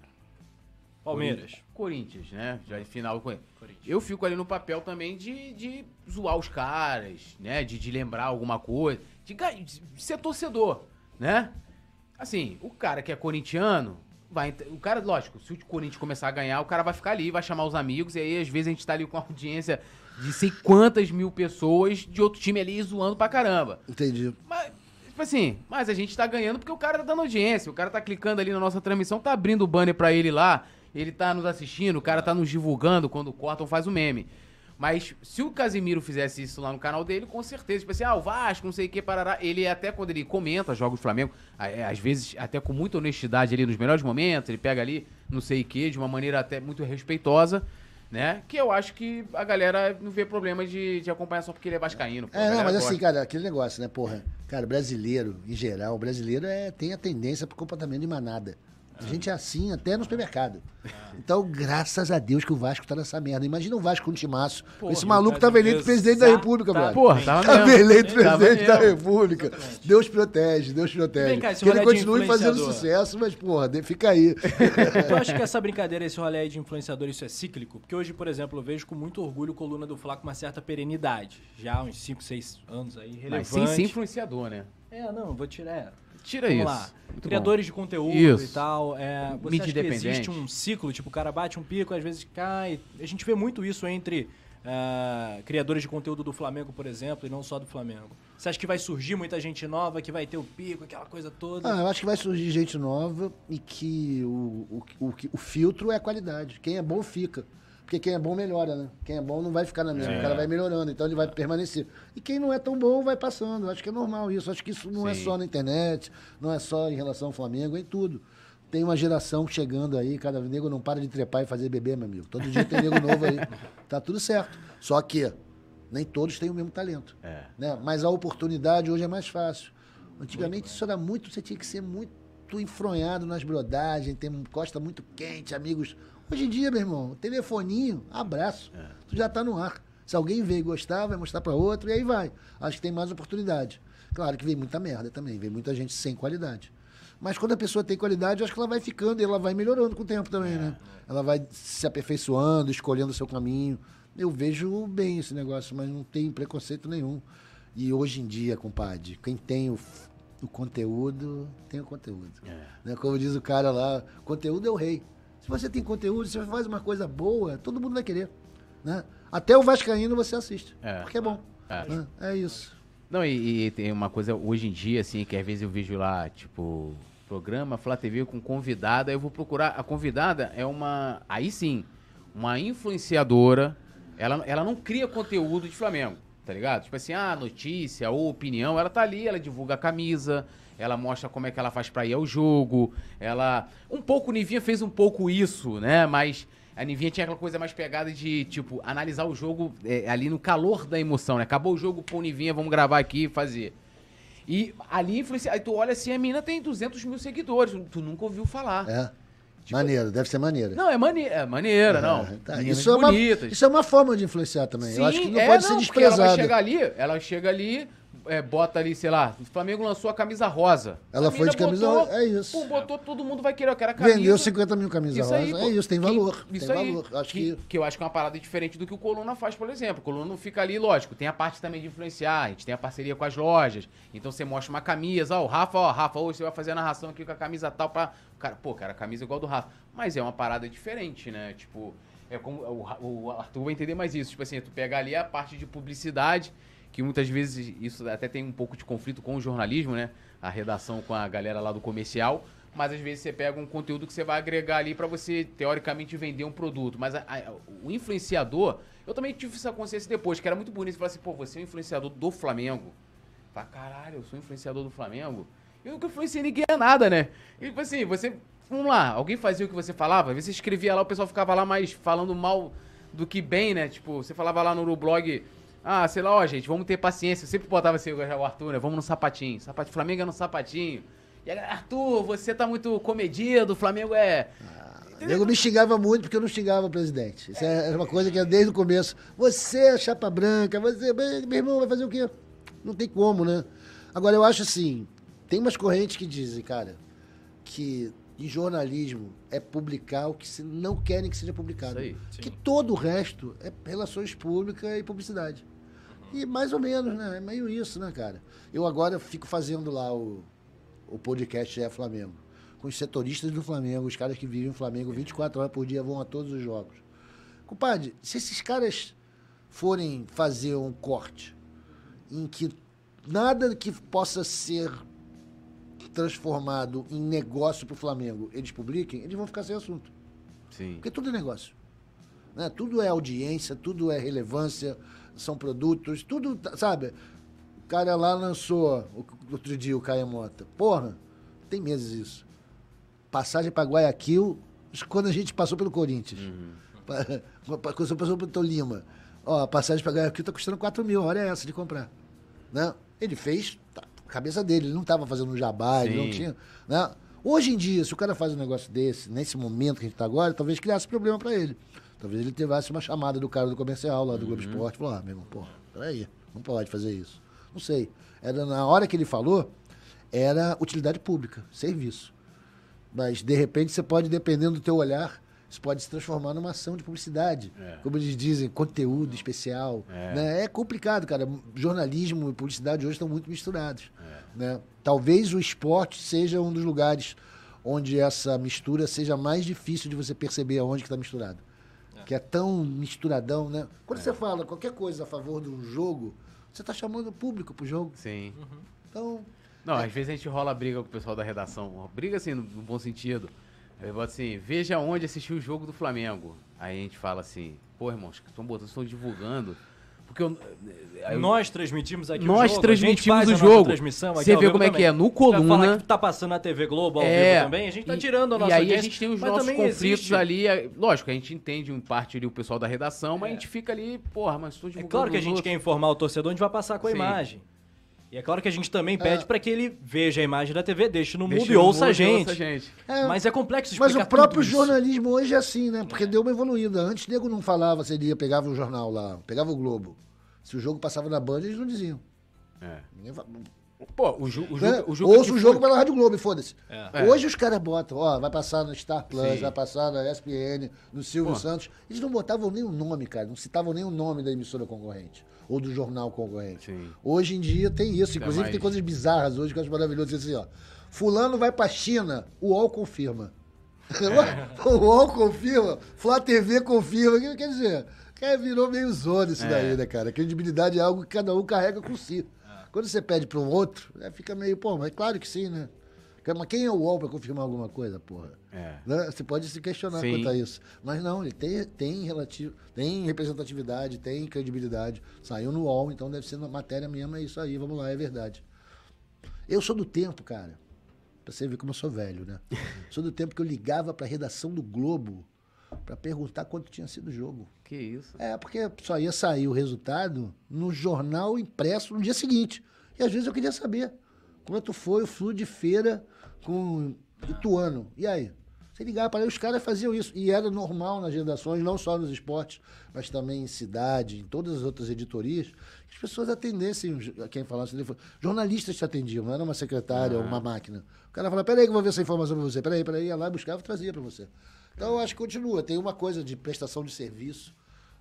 Palmeiras. Corinthians, né? Já em final com ele. Eu fico ali no papel também de, de zoar os caras, né? De, de lembrar alguma coisa, de, de ser torcedor, né? Assim, o cara que é corintiano, vai. O cara, lógico, se o Corinthians começar a ganhar, o cara vai ficar ali, vai chamar os amigos, e aí às vezes a gente tá ali com uma audiência de sei quantas mil pessoas de outro time ali zoando pra caramba. Entendi. Mas, tipo assim, mas a gente tá ganhando porque o cara tá dando audiência. O cara tá clicando ali na nossa transmissão, tá abrindo o banner pra ele lá, ele tá nos assistindo, o cara tá nos divulgando quando cortam, faz o meme. Mas se o Casimiro fizesse isso lá no canal dele, com certeza, tipo assim, ah, o Vasco, não sei o que, parará. Ele até quando ele comenta jogos do Flamengo, é, às vezes até com muita honestidade ali nos melhores momentos, ele pega ali, não sei o que, de uma maneira até muito respeitosa, né? Que eu acho que a galera não vê problema de, de acompanhar só porque ele é vascaíno. pô. É, não, mas gosta. assim, cara, aquele negócio, né, porra? Cara, brasileiro, em geral, o brasileiro é, tem a tendência pro comportamento de manada. A gente é assim até no supermercado. Então, graças a Deus que o Vasco tá nessa merda. Imagina o Vasco com um timaço. Porra, Esse maluco tava eleito presidente da República, brother. Porra, tava Tava mesmo. eleito Tava presidente da. República. Deus protege, Deus protege. Vem cá, esse que ele continue fazendo sucesso, mas, porra, de- fica aí. Tu acha que essa brincadeira, esse rolê aí de influenciador, isso é cíclico? Porque hoje, por exemplo, eu vejo com muito orgulho coluna do Flá com uma certa perenidade. Já há uns 5, 6 anos aí, relevante. Mas sem ser influenciador, né? É, não, vou tirar. Tira Vamos isso. lá. Muito Criadores de conteúdo Isso. e tal. É, você Mídia acha que existe um ciclo? Tipo, o cara bate um pico, às vezes cai. A gente vê muito isso entre ah, criadores de conteúdo do Flamengo, por exemplo, e não só do Flamengo. Você acha que vai surgir muita gente nova, que vai ter o pico, aquela coisa toda? Ah, eu acho que vai surgir gente nova e que o, o, o, o filtro é a qualidade. Quem é bom fica. Porque quem é bom melhora, né? Quem é bom não vai ficar na mesma, o cara vai melhorando, então ele vai permanecer. E quem não é tão bom vai passando. Acho que é normal isso. Acho que isso não é Sim. só na internet, não é só em relação ao Flamengo, é em tudo. Tem uma geração chegando aí, cada nego não para de trepar e fazer bebê, meu amigo. Todo dia tem nego novo aí. Tá tudo certo. Só que nem todos têm o mesmo talento. É. Né? Mas a oportunidade hoje é mais fácil. Antigamente isso era muito, você tinha que ser muito enfronhado nas brodagens, ter um costa muito quente, amigos. Hoje em dia, meu irmão, telefoninho, abraço. Tu já tá no ar. Se alguém vê e gostar, vai mostrar para outro e aí vai. Acho que tem mais oportunidade. Claro que vem muita merda também, vem muita gente sem qualidade. Mas quando a pessoa tem qualidade, eu acho que ela vai ficando e ela vai melhorando com o tempo também, né? Ela vai se aperfeiçoando, escolhendo o seu caminho. Eu vejo bem esse negócio, mas não tem preconceito nenhum. E hoje em dia, compadre, quem tem o, o conteúdo, tem o conteúdo. Né? Como diz o cara lá, conteúdo é o rei. Se você tem conteúdo, se você faz uma coisa boa, todo mundo vai querer. Né? Até o Vascaíno você assiste. É. Porque é bom. É. né? É isso. Não, e, e tem uma coisa hoje em dia, assim, que às vezes eu vejo lá, tipo, programa Flá TV com convidada, eu vou procurar. A convidada é uma. Aí sim, uma influenciadora. Ela, ela não cria conteúdo de Flamengo, tá ligado? Tipo assim, ah, notícia ou opinião, ela tá ali, ela divulga a camisa, ela mostra como é que ela faz pra ir ao jogo. Ela. Um pouco, o Nivinha fez um pouco isso, né? Mas. A Nivinha tinha aquela coisa mais pegada de, tipo, analisar o jogo é, ali no calor da emoção, né? Acabou o jogo, pô, Nivinha, vamos gravar aqui e fazer. E ali, influencia... aí tu olha assim, a mina tem 200 mil seguidores, tu nunca ouviu falar. É. maneiro, deve ser maneiro. Não, é, mane... é maneira, não. É, tá. Meninas Isso, é uma, isso é uma forma de influenciar também. Eu acho que não é, pode ser porque ela vai desprezado. chegar ali, ela chega ali, é, bota ali, sei lá, o Flamengo lançou a camisa rosa. Ela A foi de camisa botou, rosa, é isso. Pô, botou, todo mundo vai querer, eu quero a camisa. Vendeu 50 mil camisas rosa. aí, é isso, tem Que- valor. isso tem aí. valor. Acho que, que. que eu acho que é uma parada diferente do que o Coluna faz, por exemplo. O Coluna não fica ali, lógico, tem a parte também de influenciar, a gente tem a parceria com as lojas. Então você mostra uma camisa, ó, o Rafa, ó, Rafa, hoje você vai fazer a narração aqui com a camisa tal pra. Cara, pô, cara, a camisa é igual do Rafa. Mas é uma parada diferente, né? Tipo, é como. O, o Arthur vai entender mais isso. Tipo assim, tu pega ali a parte de publicidade, que muitas vezes isso até tem um pouco de conflito com o jornalismo, né? A redação com a galera lá do comercial. Mas às vezes você pega um conteúdo que você vai agregar ali pra você, teoricamente, vender um produto. Mas a- a- o influenciador, eu também tive essa consciência depois, que era muito bonito. Você fala assim, pô, você é um influenciador do Flamengo. Fala, caralho, eu sou influenciador do Flamengo. Eu nunca influenciei ninguém a nada, né? E, tipo assim, você. Vamos lá, alguém fazia o que você falava? Às vezes você escrevia lá, o pessoal ficava lá mais falando mal do que bem, né? Tipo, você falava lá no blog. Ah, sei lá, ó, gente, vamos ter paciência. Eu sempre botava assim, o Arthur, né? Vamos no sapatinho. Sapatinho, Flamengo é no sapatinho. E aí, Arthur, você tá muito comedido, o Flamengo é. O nego me xingava muito porque eu não xingava o presidente. Isso é uma coisa que é desde o começo. Você é chapa branca, você. Meu irmão, vai fazer o quê? Não tem como, né? Agora, eu acho assim: tem umas correntes que dizem, cara, que em jornalismo é publicar o que se não querem que seja publicado. Aí, Que todo o resto é relações públicas e publicidade. E mais ou menos, né? É meio isso, né, cara? Eu agora fico fazendo lá o, o podcast É Flamengo. Com os setoristas do Flamengo, os caras que vivem o Flamengo 24 horas por dia vão a todos os jogos. Compadre, se esses caras forem fazer um corte em que nada que possa ser transformado em negócio pro Flamengo eles publiquem, eles vão ficar sem assunto. Sim. Porque tudo é negócio. Né? Tudo é audiência, tudo é relevância, são produtos, tudo, sabe? O cara lá lançou, o- outro dia, o Caia Mota. Porra, tem meses isso. Passagem para Guayaquil, quando a gente passou pelo Corinthians. Pa- Quando você passou pelo Tolima. Ó, a passagem para Guayaquil tá custando 4 mil, hora é essa de comprar. Né? Ele fez, tá, cabeça dele, ele não estava fazendo um jabá, ele não Sim. tinha. Né? Hoje em dia, se o cara faz um negócio desse, nesse momento que a gente está agora, talvez criasse problema para ele. Talvez ele tivesse uma chamada do cara do comercial lá do Globo Esporte falou: ah, meu irmão, pô, peraí, não pode fazer isso. Não sei. Era na hora que ele falou, era utilidade pública, serviço. Mas, de repente, você pode, dependendo do teu olhar, isso pode se transformar numa ação de publicidade. É. Como eles dizem, conteúdo especial. É. Né? é complicado, cara. Jornalismo e publicidade hoje estão muito misturados. É. Né? Talvez o esporte seja um dos lugares onde essa mistura seja mais difícil de você perceber aonde que está misturado. Que é tão misturadão, né? Quando você fala qualquer coisa a favor de um jogo, você está chamando o público pro jogo. Sim. Então, Não, às vezes a gente rola briga com o pessoal da redação. Briga assim, no, bom sentido. Eu boto assim, veja onde assistiu o jogo do Flamengo. Aí a gente fala assim, pô, irmãos, estão botando, estão divulgando. Porque eu, eu- Nós transmitimos aqui nós o jogo. transmitimos a o a jogo. transmissão aqui Você vê como é que é, no Vai falar Coluna- que tá passando na TV Globo ao É, vivo também. A gente tá e- tirando a nossa E aí a audiência, gente tem os nossos conflitos existe. ali. é- Lógico, a gente entende em parte ali o pessoal da redação, mas a gente fica ali, porra, mas estou É claro que a gente outros. quer informar o torcedor, a gente vai passar com a Sim. imagem. E é claro que a gente também pede É. pra que ele veja a imagem da TV, deixe no Deixa mudo e no ouça a e gente. ouça a gente. É, Mas é complexo Mas explicar o próprio tudo isso. jornalismo hoje é assim, né? Porque deu uma evoluída. Antes, o nego não falava, você ia, pegava o jornal lá, pegava o Globo. Se o jogo passava na Band, eles não diziam. É. Pô, o, ju, o né? jogo. O que o jogo foi- pela Rádio Globo, foda-se. É. Hoje os caras botam, ó, vai passar no Star Plus, Sim. vai passar na ESPN, no Silvio Pô. Santos. Eles não botavam nem o nome, cara, não citavam nem o nome da emissora concorrente. Ou do jornal concorrente. Sim. Hoje em dia tem isso. Inclusive mais- tem coisas bizarras hoje que eu acho maravilhoso. Assim, ó. Fulano vai pra China, o UOL confirma. o UOL confirma, Flá TV confirma. Quer- Quer dizer, cara, virou meio zona isso É. daí, né, cara? Credibilidade é algo que cada um carrega com si. Quando você pede para um outro, né, fica meio, pô, mas claro que sim, né? Mas quem é o UOL para confirmar alguma coisa, porra? É. Né? Você pode se questionar Sim. quanto a isso. Mas não, ele tem, tem, relativo, tem representatividade, tem credibilidade. Saiu no UOL, então deve ser na matéria mesmo, é isso aí, vamos lá, é verdade. Eu sou do tempo, cara. Pra você ver como eu sou velho, né? sou do tempo que eu ligava pra redação do Globo pra perguntar quanto tinha sido o jogo. Que isso? É, porque só ia sair o resultado no jornal impresso no dia seguinte. E às vezes eu queria saber quanto foi o flu de feira com Ituano. E aí? Você ligava para aí, os caras faziam isso. E era normal nas redações, não só nos esportes, mas também em cidade, em todas as outras editorias, que as pessoas atendessem quem falasse telefone. Jornalistas te atendiam, não era uma secretária ou uma máquina. O cara falava, peraí que eu vou ver essa informação para você. Peraí, peraí, ia lá, buscava e trazia para você. Então eu acho que continua. Tem uma coisa de prestação de serviço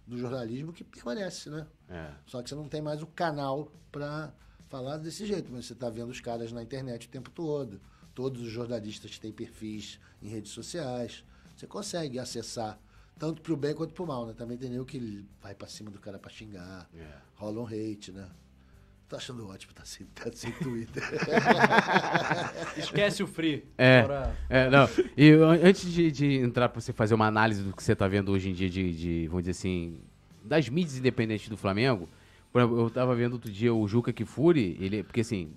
do jornalismo que permanece, né? É. Só que você não tem mais o canal para falar desse jeito, mas você está vendo os caras na internet o tempo todo. Todos os jornalistas têm perfis em redes sociais. Você consegue acessar tanto pro bem quanto pro mal, né? Também tem nego que vai para cima do cara para xingar. É. Rola um hate, né? Tô achando ótimo, tá sem, tá sem Twitter. Esquece o free. É, é, não. E an- antes de, de entrar pra você fazer uma análise do que você tá vendo hoje em dia de, de, vamos dizer assim, das mídias independentes do Flamengo, por exemplo, eu tava vendo outro dia o Juca Kifuri, ele, porque assim,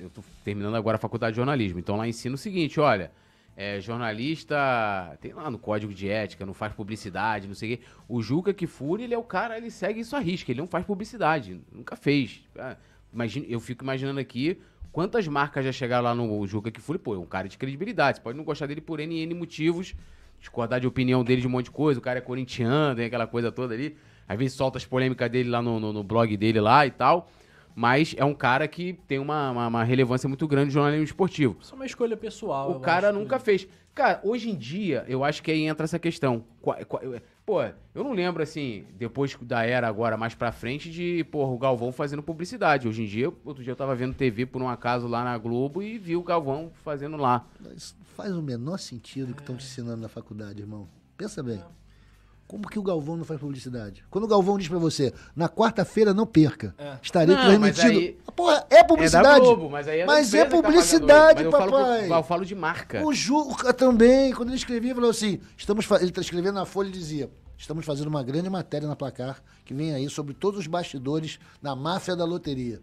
eu tô terminando agora a faculdade de jornalismo, então lá ensina o seguinte, olha, é, jornalista, tem lá no código de ética, não faz publicidade, não sei o quê. O Juca Kifuri, ele é o cara, ele segue isso à risca, ele não faz publicidade, nunca fez. Imagina, eu fico imaginando aqui quantas marcas já chegaram lá no Juca Kifuri, pô, é um cara de credibilidade, você pode não gostar dele por N, N motivos, discordar de opinião dele de um monte de coisa, o cara é corintiano, tem aquela coisa toda ali, às vezes solta as polêmicas dele lá no, no- no blog dele lá e tal, mas é um cara que tem uma, uma- uma relevância muito grande no jornalismo esportivo. Isso é uma escolha pessoal. O cara acho que- nunca fez. Cara, hoje em dia, eu acho que aí entra essa questão. Pô, eu não lembro, assim, depois da era agora mais pra frente, de, porra, o Galvão fazendo publicidade. Hoje em dia, outro dia eu tava vendo TV por um acaso lá na Globo e vi o Galvão fazendo lá. Isso faz o menor sentido que estão te ensinando na faculdade, irmão. Pensa bem. Como que o Galvão não faz publicidade? Quando o Galvão diz pra você, na quarta-feira não perca, É. estarei Não, mas transmitindo. aí- Porra, é publicidade. É da Globo, mas aí é Mas é tá publicidade, ele. Mas eu falo, papai. pro- eu falo de marca. O Juca também, quando ele escrevia, falou assim: estamos ele está escrevendo na Folha e dizia: estamos fazendo uma grande matéria na placar que vem aí sobre todos os bastidores da máfia da loteria.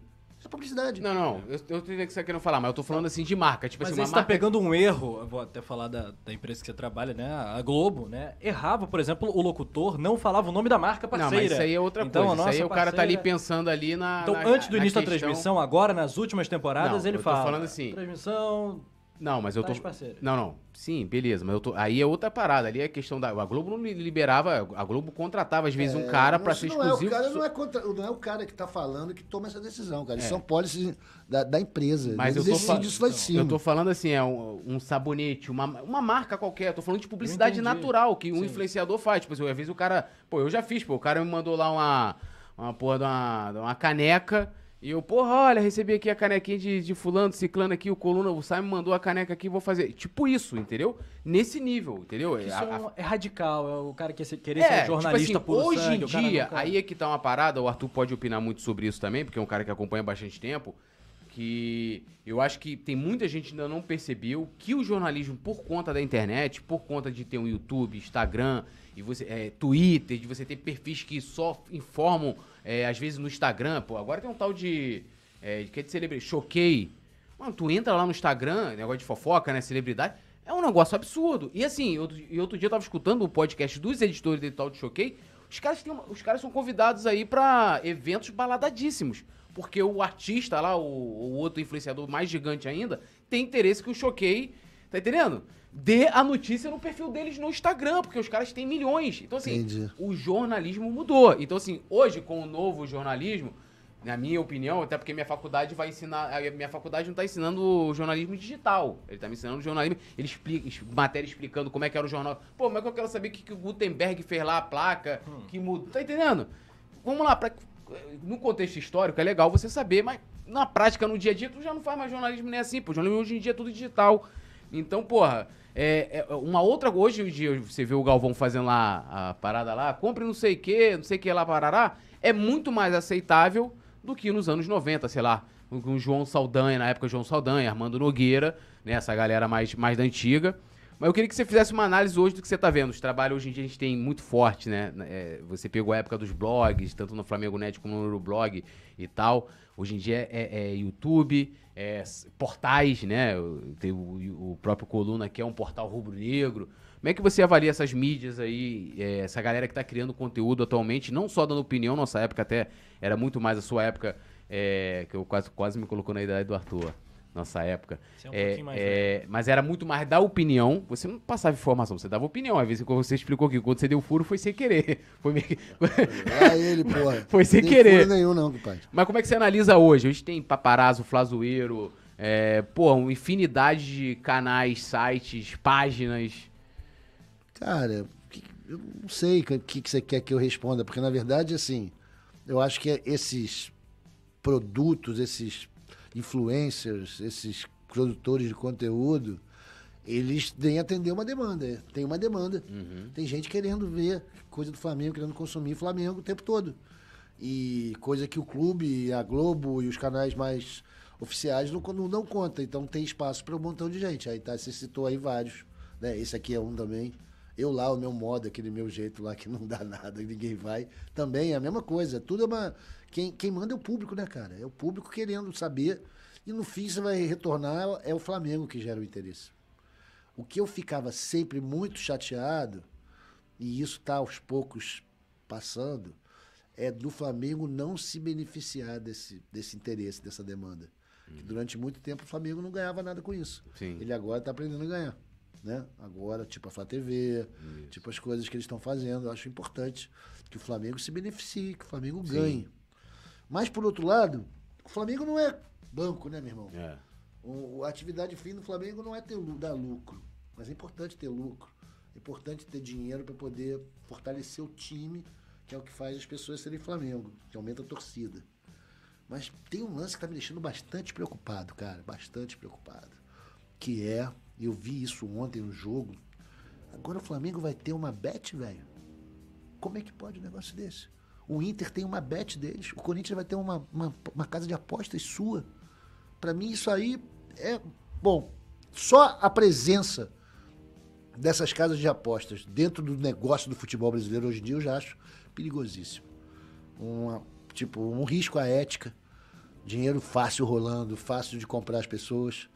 É publicidade. Não, não, eu, eu entendi o que você tá querendo falar, mas eu tô falando assim de marca. Tipo Mas assim, uma você tá marca. pegando um erro, eu vou até falar da, da empresa que você trabalha, né? A Globo, né? Errava, por exemplo, o locutor não falava o nome da marca Não, parceira. mas isso aí é outra então, coisa. A Isso aí nossa o cara tá ali parceira- pensando ali na. Então, na- antes do início da questão- transmissão, agora, nas últimas temporadas, Não, ele eu tô fala. falando assim- Transmissão. Não, mas eu tô. Tais parceiros. Não, não. Sim, beleza. Mas eu tô. Aí é outra parada. Ali é questão da. A Globo não li- liberava. A Globo contratava, às vezes, um cara pra Isso ser não é, o exclusivo. cara não é, contra- não é o cara que tá falando que toma essa decisão, cara. Isso É. são policies da, da empresa. Mas eu Eles tô, fa- decidem isso lá de cima. eu tô falando assim, é um, um sabonete, uma, uma marca qualquer. Eu tô falando de publicidade natural que um Sim. influenciador faz. Tipo assim, às vezes o cara. Pô, eu já fiz, pô. O cara me mandou lá uma. Uma porra de uma, de uma caneca. E eu, porra, olha, recebi aqui a canequinha de, de fulano, ciclano aqui, o coluna, o Simon mandou a caneca aqui, vou fazer. Tipo isso, entendeu? Nesse nível, entendeu? Isso A- é, a- é radical, é o cara que quer querer é, ser um jornalista tipo assim, hoje sangue, em dia, nunca- aí é que tá uma parada, o Arthur pode opinar muito sobre isso também, porque é um cara que acompanha bastante tempo, que eu acho que tem muita gente que ainda não percebeu que o jornalismo, por conta da internet, por conta de ter um YouTube, Instagram, e você, é, Twitter, de você ter perfis que só informam, é, às vezes no Instagram, pô, agora tem um tal de. É, que é de celebridade, choquei. Mano, tu entra lá no Instagram, negócio de fofoca, né? Celebridade. É um negócio absurdo. E assim, outro, e outro dia eu tava escutando o um podcast dos editores do tal de Choquei. Os caras, têm os caras são convidados aí para eventos baladadíssimos. Porque o artista lá, o, o, outro influenciador mais gigante ainda, tem interesse que o Choquei. Tá entendendo? Dê a notícia no perfil deles no Instagram, porque os caras têm milhões. Então, assim, Entendi. o jornalismo mudou. Então, assim, hoje, com o novo jornalismo, na minha opinião, até porque minha faculdade vai ensinar. A minha faculdade não está ensinando jornalismo digital. Ele está me ensinando jornalismo. Ele explica, matéria explicando como é que era o jornal. Pô, mas é que eu quero saber o que, que o Gutenberg fez lá, a placa, hum. que mudou. Tá entendendo? Vamos lá, pra, no contexto histórico é legal você saber, mas na prática, no dia a dia, tu já não faz mais jornalismo nem assim, pô. Jornalismo hoje em dia é tudo digital. Então, porra, é, é uma outra. Hoje em dia, você vê o Galvão fazendo lá a parada lá, compre não sei o que, não sei o que lá, parará. É muito mais aceitável do que nos anos 90, sei lá, com o João Saldanha, na época João Saldanha, Armando Nogueira, né, essa galera mais, mais da antiga. Mas eu queria que você fizesse uma análise hoje do que você está vendo. Os trabalhos hoje em dia a gente tem muito forte, né? É, você pegou a época dos blogs, tanto no Flamengo Net como no blog e tal. Hoje em dia é, é, é YouTube, é portais, né? Tem o, o, próprio Coluna, que é um portal rubro-negro. Como é que você avalia essas mídias aí, é, essa galera que está criando conteúdo atualmente, não só dando opinião, nossa época até era muito mais a sua época, é, que eu quase, quase me colocou na idade do Arthur nossa época. Você é um é, mais é, mas era muito mais da opinião. Você não passava informação, você dava opinião. Às vezes, quando você explicou que quando você deu furo, foi sem querer. Foi meio... É ele, porra. Foi sem querer. Furo nenhum, não, pai. Mas como é que você analisa hoje? Hoje tem paparazzo, flazoeiro, é, pô, uma infinidade de canais, sites, páginas. Cara, eu não sei o que, que você quer que eu responda, porque na verdade, assim, eu acho que esses produtos, esses influencers, esses produtores de conteúdo, eles têm atender uma demanda. Tem uma demanda. Uhum. Tem gente querendo ver coisa do Flamengo, querendo consumir Flamengo o tempo todo. E coisa que o clube, a Globo e os canais mais oficiais não, não dão conta. Então tem espaço para um montão de gente. Aí tá, você citou aí vários. Né? Esse aqui é um também. Eu lá, o meu modo, aquele meu jeito lá que não dá nada ninguém vai, também é a mesma coisa. Tudo é uma. Quem, quem manda é o público, né, cara? É o público querendo saber. E no fim você vai retornar, é o Flamengo que gera o interesse. O que eu ficava sempre muito chateado, e isso está aos poucos passando, é do Flamengo não se beneficiar desse, desse interesse, dessa demanda. Uhum. Que durante muito tempo o Flamengo não ganhava nada com isso. Sim. Ele agora está aprendendo a ganhar né? Agora, tipo a Flá TV, Isso. tipo as coisas que eles estão fazendo. Eu acho importante que o Flamengo se beneficie, que o Flamengo Sim. ganhe. Mas, por outro lado, o Flamengo não é banco, né, meu irmão? É. O, a atividade fim do Flamengo não é ter, dar lucro, mas é importante ter lucro. É importante ter dinheiro para poder fortalecer o time, que é o que faz as pessoas serem Flamengo, que aumenta a torcida. Mas tem um lance que está me deixando bastante preocupado, cara, bastante preocupado, que é eu vi isso ontem no jogo. Agora o Flamengo vai ter uma bet, velho. Como é que pode um negócio desse? O Inter tem uma bet deles, o Corinthians vai ter uma, uma, uma casa de apostas sua. Para mim, isso aí é. Bom, só a presença dessas casas de apostas dentro do negócio do futebol brasileiro hoje em dia eu já acho perigosíssimo. Uma, tipo, um risco à ética, dinheiro fácil rolando, fácil de comprar as pessoas.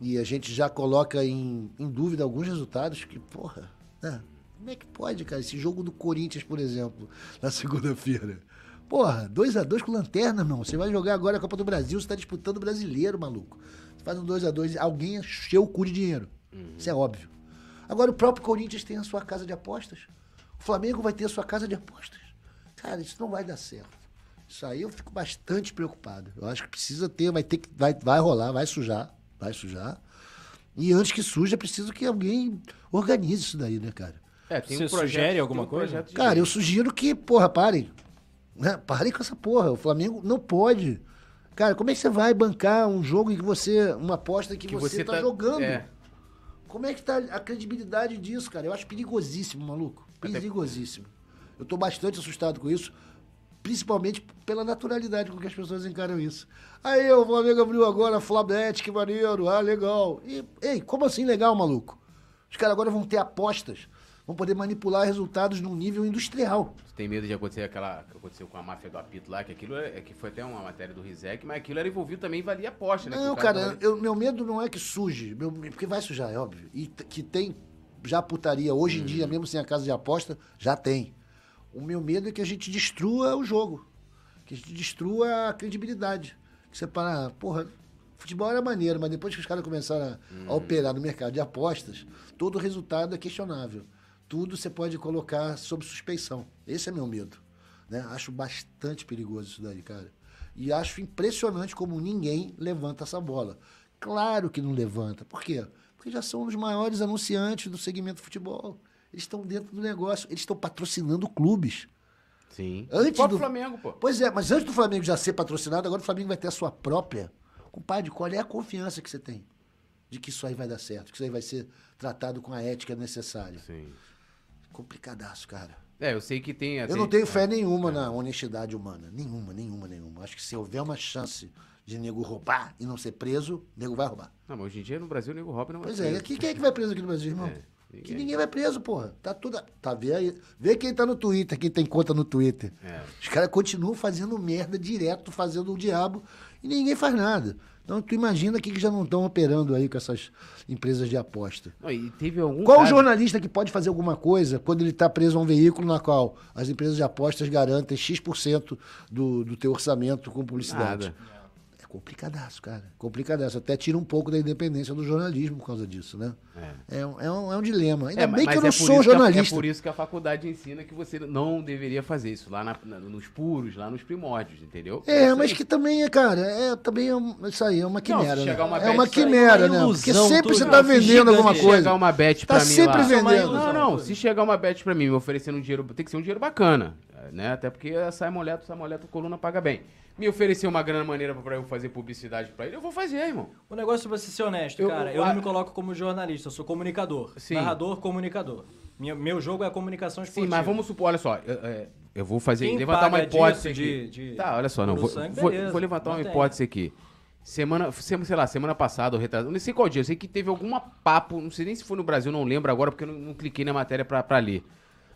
E a gente já coloca em, em dúvida alguns resultados que, porra, né? Como é que pode, cara? Esse jogo do Corinthians, por exemplo, na segunda-feira. Porra, 2 a 2 com lanterna, não. Você vai jogar agora a Copa do Brasil, você tá disputando o brasileiro, maluco. Você faz um 2 a 2 alguém encheu o cu de dinheiro. Uhum. Isso é óbvio. Agora o próprio Corinthians tem a sua casa de apostas. O Flamengo vai ter a sua casa de apostas. Cara, isso não vai dar certo. Isso aí eu fico bastante preocupado. Eu acho que precisa ter, vai ter que. Vai, vai rolar, vai sujar vai sujar. E antes que suja, é preciso que alguém organize isso daí, né, cara? É, tem Você um projeto, sugere alguma um coisa? Cara, eu sugiro que, porra, parem. Né? Parem com essa porra. O Flamengo não pode. Cara, como é que você vai bancar um jogo em que você. Uma aposta que, que você, você tá, tá, jogando? É. Como é que tá a credibilidade disso, cara? Eu acho perigosíssimo, maluco. Perigosíssimo. Eu tô bastante assustado com isso. principalmente pela naturalidade com que as pessoas encaram isso. Aí o Flamengo abriu agora a Flabet, que maneiro, ah, legal. E, ei, como assim legal, maluco? Os caras agora vão ter apostas, vão poder manipular resultados num nível industrial. Você tem medo de acontecer aquela que aconteceu com a máfia do apito lá, que aquilo é, é que foi até uma matéria do Rizek, mas aquilo era envolvido também valia aposta, né? Não, cara, eu- meu medo não é que suje, meu- porque vai sujar, é óbvio. E que tem já putaria hoje em dia, mesmo sem a casa de aposta, já tem. O meu medo é que a gente destrua o jogo, que a gente destrua a credibilidade. Que você para, porra, futebol era maneiro, mas depois que os caras começaram a, a operar no mercado de apostas, todo resultado é questionável. Tudo você pode colocar sob suspeição. Esse é meu medo. Né? Acho bastante perigoso isso daí, cara. E acho impressionante como ninguém levanta essa bola. Claro que não levanta. Por quê? Porque já são os maiores anunciantes do segmento futebol. Eles estão dentro do negócio, eles estão patrocinando clubes. Sim. Antes do- Flamengo, pô. Pois é, mas antes do Flamengo já ser patrocinado, agora o Flamengo vai ter a sua própria. Compadre, qual é a confiança que você tem de que isso aí vai dar certo, que isso aí vai ser tratado com a ética necessária? Sim. Complicadaço, cara. É, eu sei que tem. Eu até- não tenho fé nenhuma na honestidade humana. Nenhuma, nenhuma, nenhuma. Acho que se houver uma chance de nego roubar e não ser preso, nego vai roubar. Não, mas hoje em dia no Brasil nego rouba não Pois é, aqui, quem é que vai preso aqui no Brasil, irmão? É, ninguém. que ninguém vai preso, porra. Tá tudo. Tá, vê aí. Vê quem tá no Twitter, quem tem conta no Twitter. É. Os caras continuam fazendo merda direto, fazendo o diabo, e ninguém faz nada. Então tu imagina que que já não estão operando aí com essas empresas de aposta. Não, e teve algum. Qual caso- jornalista que pode fazer alguma coisa quando ele está preso a um veículo na qual as empresas de apostas garantem X% do, do teu orçamento com publicidade? Nada. É complicadaço, cara. Complicadaço. Até tira um pouco da independência do jornalismo por causa disso, né? É. É, um, é, um, é um dilema. Ainda É, bem que eu não é por sou que a- jornalista. é por isso que a faculdade ensina que você não deveria fazer isso lá na- na- nos puros, lá nos primórdios, entendeu? É, isso mas que também é, cara, é também é um- isso aí, é uma quimera, se né? uma é uma é quimera, uma né? Porque sempre você é tá vendendo alguma Se coisa. chegar uma bet Tá pra mim sempre lá... vendendo. Não, não, se chegar uma bet pra mim, me oferecendo um dinheiro, tem que ser um dinheiro bacana, né? Até porque a Saimoleto, Saimoleto Coluna paga bem. Me oferecer uma grana maneira pra eu fazer publicidade pra ele, eu vou fazer, irmão. O negócio é você ser honesto, Eu- cara. eu- Eu, a- não me coloco como jornalista, eu sou comunicador. Sim. Narrador, comunicador. Minha- meu jogo é a comunicação Sim, esportiva. mas vamos supor, olha só, eu, é, eu vou fazer, Quem levantar uma hipótese disso aqui. de- de tá, olha só, não, vou, sangue, vou, vou levantar uma hipótese aqui. Semana, sem- sei lá, semana passada, ou retrasada, não sei qual dia, eu sei que teve alguma papo, não sei nem se foi no Brasil, não lembro agora, porque eu não, não cliquei na matéria pra, pra ler.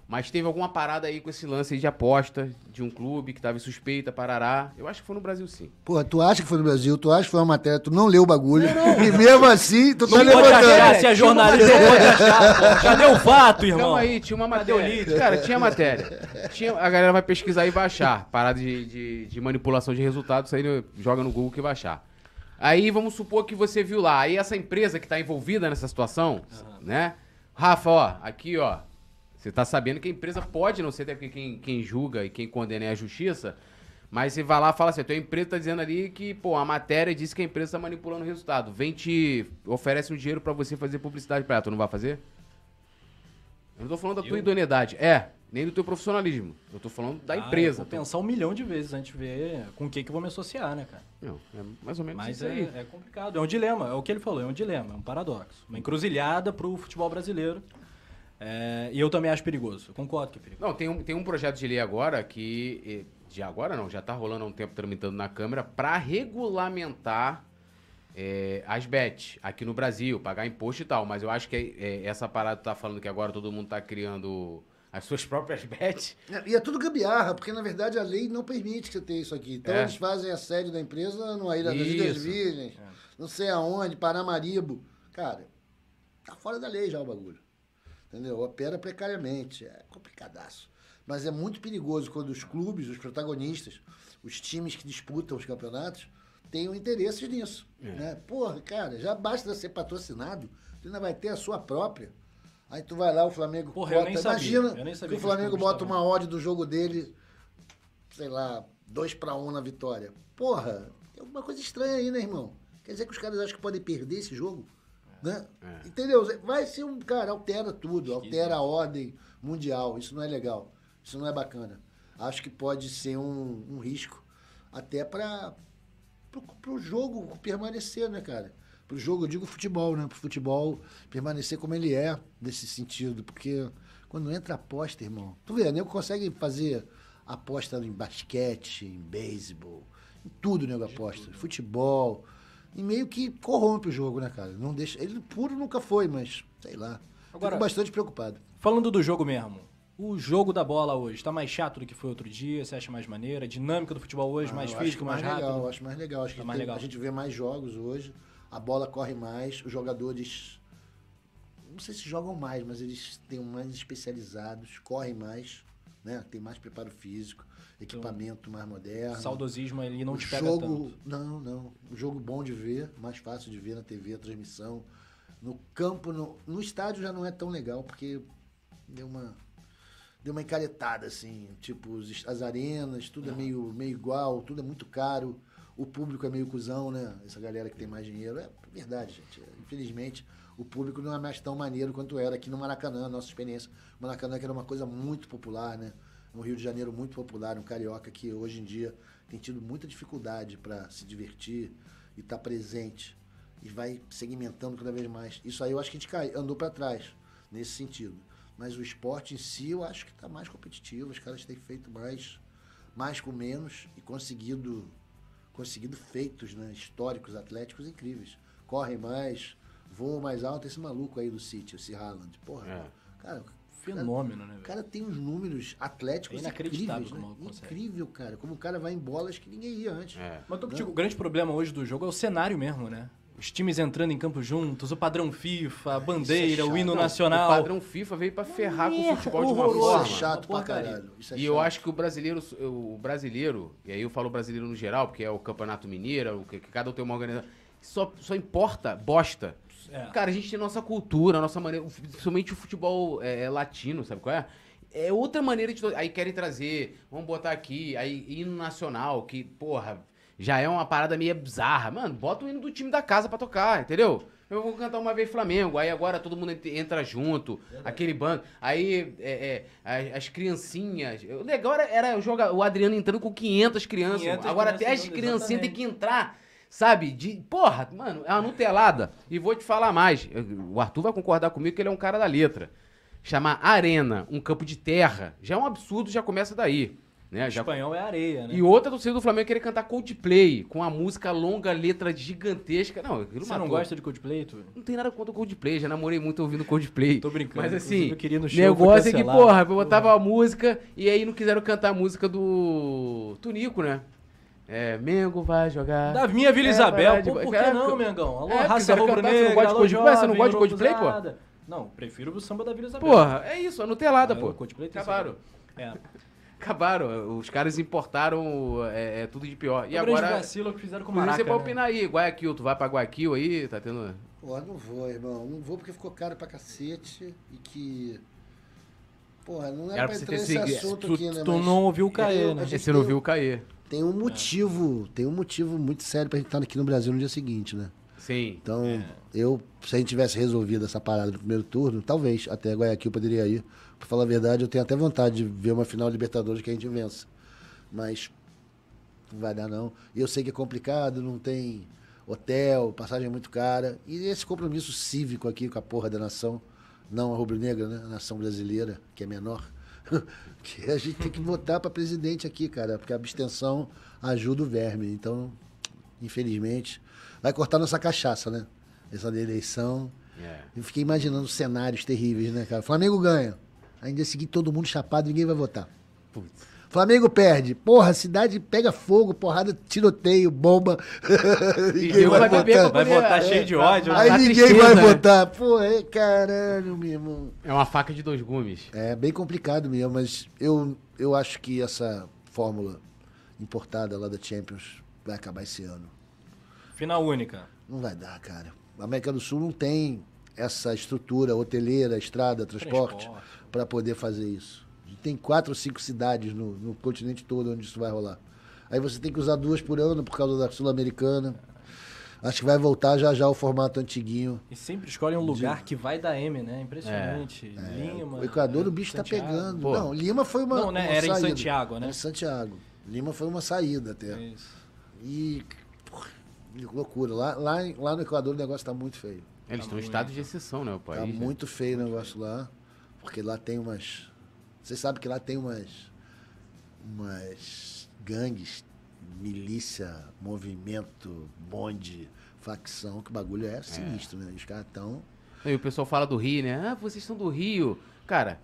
Mas teve alguma parada aí com esse lance aí de aposta de um clube que tava em suspeita, parará. Eu acho que foi no Brasil sim. Porra, tu acha que foi no Brasil, tu acha que foi uma matéria, tu não leu o bagulho. E mesmo assim, tu tá Não pode achar, levantando. se é jornalista, não pode achar. pô. Cadê o fato, irmão? Calma aí, tinha uma matéria. Cara, tinha matéria. Tinha, a galera vai pesquisar e vai achar. Parada de, de, de manipulação de resultados, isso aí no- joga no Google que vai achar. Aí vamos supor que você viu lá. Aí essa empresa que tá envolvida nessa situação, né? Rafa, ó, aqui, ó. Você tá sabendo que a empresa pode não ser, até porque quem, quem julga e quem condena é a justiça. Mas você vai lá e fala assim, a tua empresa tá dizendo ali que, pô, a matéria diz que a empresa tá manipulando o resultado. Vem te oferece um dinheiro pra você fazer publicidade pra ela. Tu não vai fazer? Eu não tô falando da tua idoneidade. É, nem do teu profissionalismo. Eu tô falando da Ah, empresa. Eu vou pensar um milhão de vezes antes de ver com o que, que eu vou me associar, né, cara? Não, é mais ou menos Mas isso é, aí. é complicado, é um dilema, é o que ele falou, é um dilema, é um paradoxo. Uma encruzilhada pro futebol brasileiro. É, e eu também acho perigoso, concordo que é perigoso. Não, tem um, tem um projeto de lei agora que. De agora não, já tá rolando há um tempo tramitando na Câmara pra regulamentar eh, as bets aqui no Brasil, pagar imposto e tal. Mas eu acho que eh, essa parada que tá falando que agora todo mundo tá criando as suas próprias bets. E é tudo gambiarra, porque na verdade a lei não permite que você tenha isso aqui. Então É. eles fazem a sede da empresa numa ilha das Ilhas. Virgens, não sei aonde, Paramaribo. Cara, tá fora da lei já o bagulho. Entendeu? Opera precariamente. É complicadaço. Mas é muito perigoso quando os clubes, os protagonistas, os times que disputam os campeonatos, tenham interesses nisso. Né? Porra, cara, já basta ser patrocinado, tu ainda vai ter a sua própria. Aí tu vai lá, o Flamengo Porra, eu nem sabia. Imagina que o Flamengo bota uma odd do jogo dele, sei lá, 2 para 1 um na vitória. Porra, tem alguma coisa estranha aí, né, irmão? Quer dizer que os caras acham que podem perder esse jogo? Né? É. Entendeu? Vai ser um. Cara, altera tudo, altera a ordem mundial. Isso não é legal. Isso não é bacana. Acho que pode ser um, um risco até para o jogo permanecer, né, cara? Pro jogo, eu digo futebol, né? Pro futebol permanecer como ele é, nesse sentido. Porque quando entra aposta, irmão, tu vê, nego consegue fazer aposta em basquete, em beisebol, em tudo o nego aposta. Futebol. E meio que corrompe o jogo, né, cara? Não deixa. Ele puro nunca foi, mas sei lá. Agora- Fico bastante preocupado. Falando do jogo mesmo, o jogo da bola hoje tá mais chato do que foi outro dia? Você acha mais maneira? A dinâmica do futebol hoje, Ah, mais físico, que mais, rápido? legal, acho mais legal. Acho que Tá mais tem- legal. a gente vê mais jogos hoje. A bola corre mais, os jogadores não sei se jogam mais, mas eles têm mais especializados, correm mais, né? Tem mais preparo físico, equipamento mais moderno. Saudosismo ali não o te pega jogo, tanto. não, não. Um jogo bom de ver, mais fácil de ver na TV, a transmissão. No campo, no, no estádio já não é tão legal, porque deu uma deu uma encaretada, assim. Tipo, as arenas, tudo é meio, meio igual, tudo é muito caro. O público é meio cuzão, né? Essa galera que tem mais dinheiro. É verdade, gente. Infelizmente, o público não é mais tão maneiro quanto era aqui no Maracanã, nossa experiência. O Maracanã que era uma coisa muito popular, né? Um Rio de Janeiro muito popular, um carioca que hoje em dia tem tido muita dificuldade para se divertir e estar presente. E vai segmentando cada vez mais. Isso aí eu acho que a gente cai, andou para trás, nesse sentido. Mas o esporte em si eu acho que está mais competitivo. Os caras têm feito mais, mais com menos e conseguido, conseguido feitos né, históricos, atléticos incríveis. Correm mais, voam mais alto. Esse maluco aí do City, esse Haaland. Porra, É. cara, Fenômeno, né, o cara tem uns números atléticos É como né? o. Incrível, cara. Como o cara vai em bolas que ninguém ia antes. É. Mas eu tô contigo, o grande problema hoje do jogo é o cenário mesmo, né? Os times entrando em campo juntos, o padrão FIFA, a bandeira, o chato. hino Não, nacional. O padrão FIFA veio pra ferrar com o futebol de uma. Isso forma. é chato pra caralho. Isso é E eu chato. acho que o brasileiro, o brasileiro, e aí eu falo brasileiro no geral, porque é o Campeonato Mineiro, o que que cada um tem uma organização, só, só importa bosta. É. Cara, a gente tem nossa cultura, nossa maneira, principalmente o futebol é, latino, sabe qual é? É outra maneira de. Aí querem trazer, vamos botar aqui, aí hino nacional, que, porra, já é uma parada meio bizarra. Mano, bota o hino do time da casa pra tocar, entendeu? Eu vou cantar uma vez Flamengo, aí agora todo mundo ent- entra junto, aquele bando. Aí é, é, as, as criancinhas. O legal era, era o, joga, o Adriano entrando com 500 crianças. 500 mano. agora até as crianças, criancinhas têm que entrar, sabe? De, porra, mano, é uma nutelada. E vou te falar mais. O Arthur vai concordar comigo que ele é um cara da letra. Chamar arena, um campo de terra, já é um absurdo, já começa daí. Né? Já, espanhol é areia, né? e outra torcida do Flamengo querer cantar Coldplay, com a música longa, letra gigantesca. Não, Você não matou. gosta de Coldplay, tu? Não tem nada contra o Coldplay, já namorei muito ouvindo Coldplay. Tô brincando, Mas assim, eu queria no show, negócio é que, porra, eu botava a música e aí não quiseram cantar a música do Tunico, né? É, Mengo vai jogar. Da minha Vila É, Isabel, pô, por que é, não, Mengão? Alô, é, raça cantar, você não rubro-negra, gosta de alô, Coldplay? Você não gosta de Coldplay, pô? Não, prefiro o samba da Vila Isabel. Porra, é isso, a Nutelada, Ah, pô. o Coldplay tem Acabaram. É. Acabaram. Os caras importaram é, é, tudo de pior. E E agora... vacilo que fizeram com o Maraca, você pode né? opinar aí, Guayaquil, tu vai pra Guayaquil aí, tá tendo. Pô, não vou, irmão. Não vou porque ficou caro pra cacete e que. Porra, não era, Era pra entrar nesse assunto Tu, aqui, né? tu mas não ouviu o Caê, né? Você não tem- viu cair. Tem um motivo, tem um motivo muito sério pra gente estar aqui no Brasil no dia seguinte, né? Sim. Então, É. eu, se a gente tivesse resolvido essa parada no primeiro turno, talvez até Guayaquil eu poderia ir. Pra falar a verdade, eu tenho até vontade de ver uma final de Libertadores que a gente vença. Mas não vai dar não. E eu sei que é complicado, não tem hotel, passagem é muito cara. E esse compromisso cívico aqui com a porra da nação, não a rubro-negra, né? A nação brasileira, que é menor. que a gente tem que votar pra presidente aqui, cara, porque a abstenção ajuda o verme. Então, infelizmente, vai cortar nossa cachaça, né? Essa da eleição. É. Eu fiquei imaginando cenários terríveis, né, cara? Flamengo ganha. Dia seguinte todo mundo chapado, ninguém vai votar. Flamengo perde. Porra, a cidade pega fogo, porrada, tiroteio, bomba. ninguém vai beber pra Vai poder- votar é, cheio de ódio, né? Aí a ninguém tristeza, vai né? votar. Pô, é caralho, meu irmão. É uma faca de dois gumes. É bem complicado mesmo, mas eu, eu acho que essa fórmula importada lá da Champions vai acabar esse ano. Final única. Não vai dar, cara. A América do Sul não tem essa estrutura hoteleira, estrada, transporte, Transporte. para poder fazer isso. Tem quatro ou cinco cidades no, no continente todo onde isso vai rolar. Aí você tem que usar duas por ano por causa da Sul-Americana. Acho que vai voltar já já o formato antiguinho. E sempre escolhem um lugar que vai dar M, né? Impressionante. Lima. O Equador, é, o bicho tá Santiago. pegando. Pô. Não, Lima foi uma. Não, né? uma Era em saída. Santiago, né? Em Santiago. Lima foi uma saída até. Isso. E. porra, que loucura. Lá, lá, em- lá no Equador o negócio tá muito feio. Eles estão em estado de exceção, né, o país. Tá né? muito feio o negócio lá. Porque lá tem umas. Você sabe que lá tem umas. umas gangues, milícia, movimento, bonde, facção, que o bagulho é sinistro, né? Os caras estão. E o pessoal fala do Rio, né? Ah, vocês são do Rio. Cara,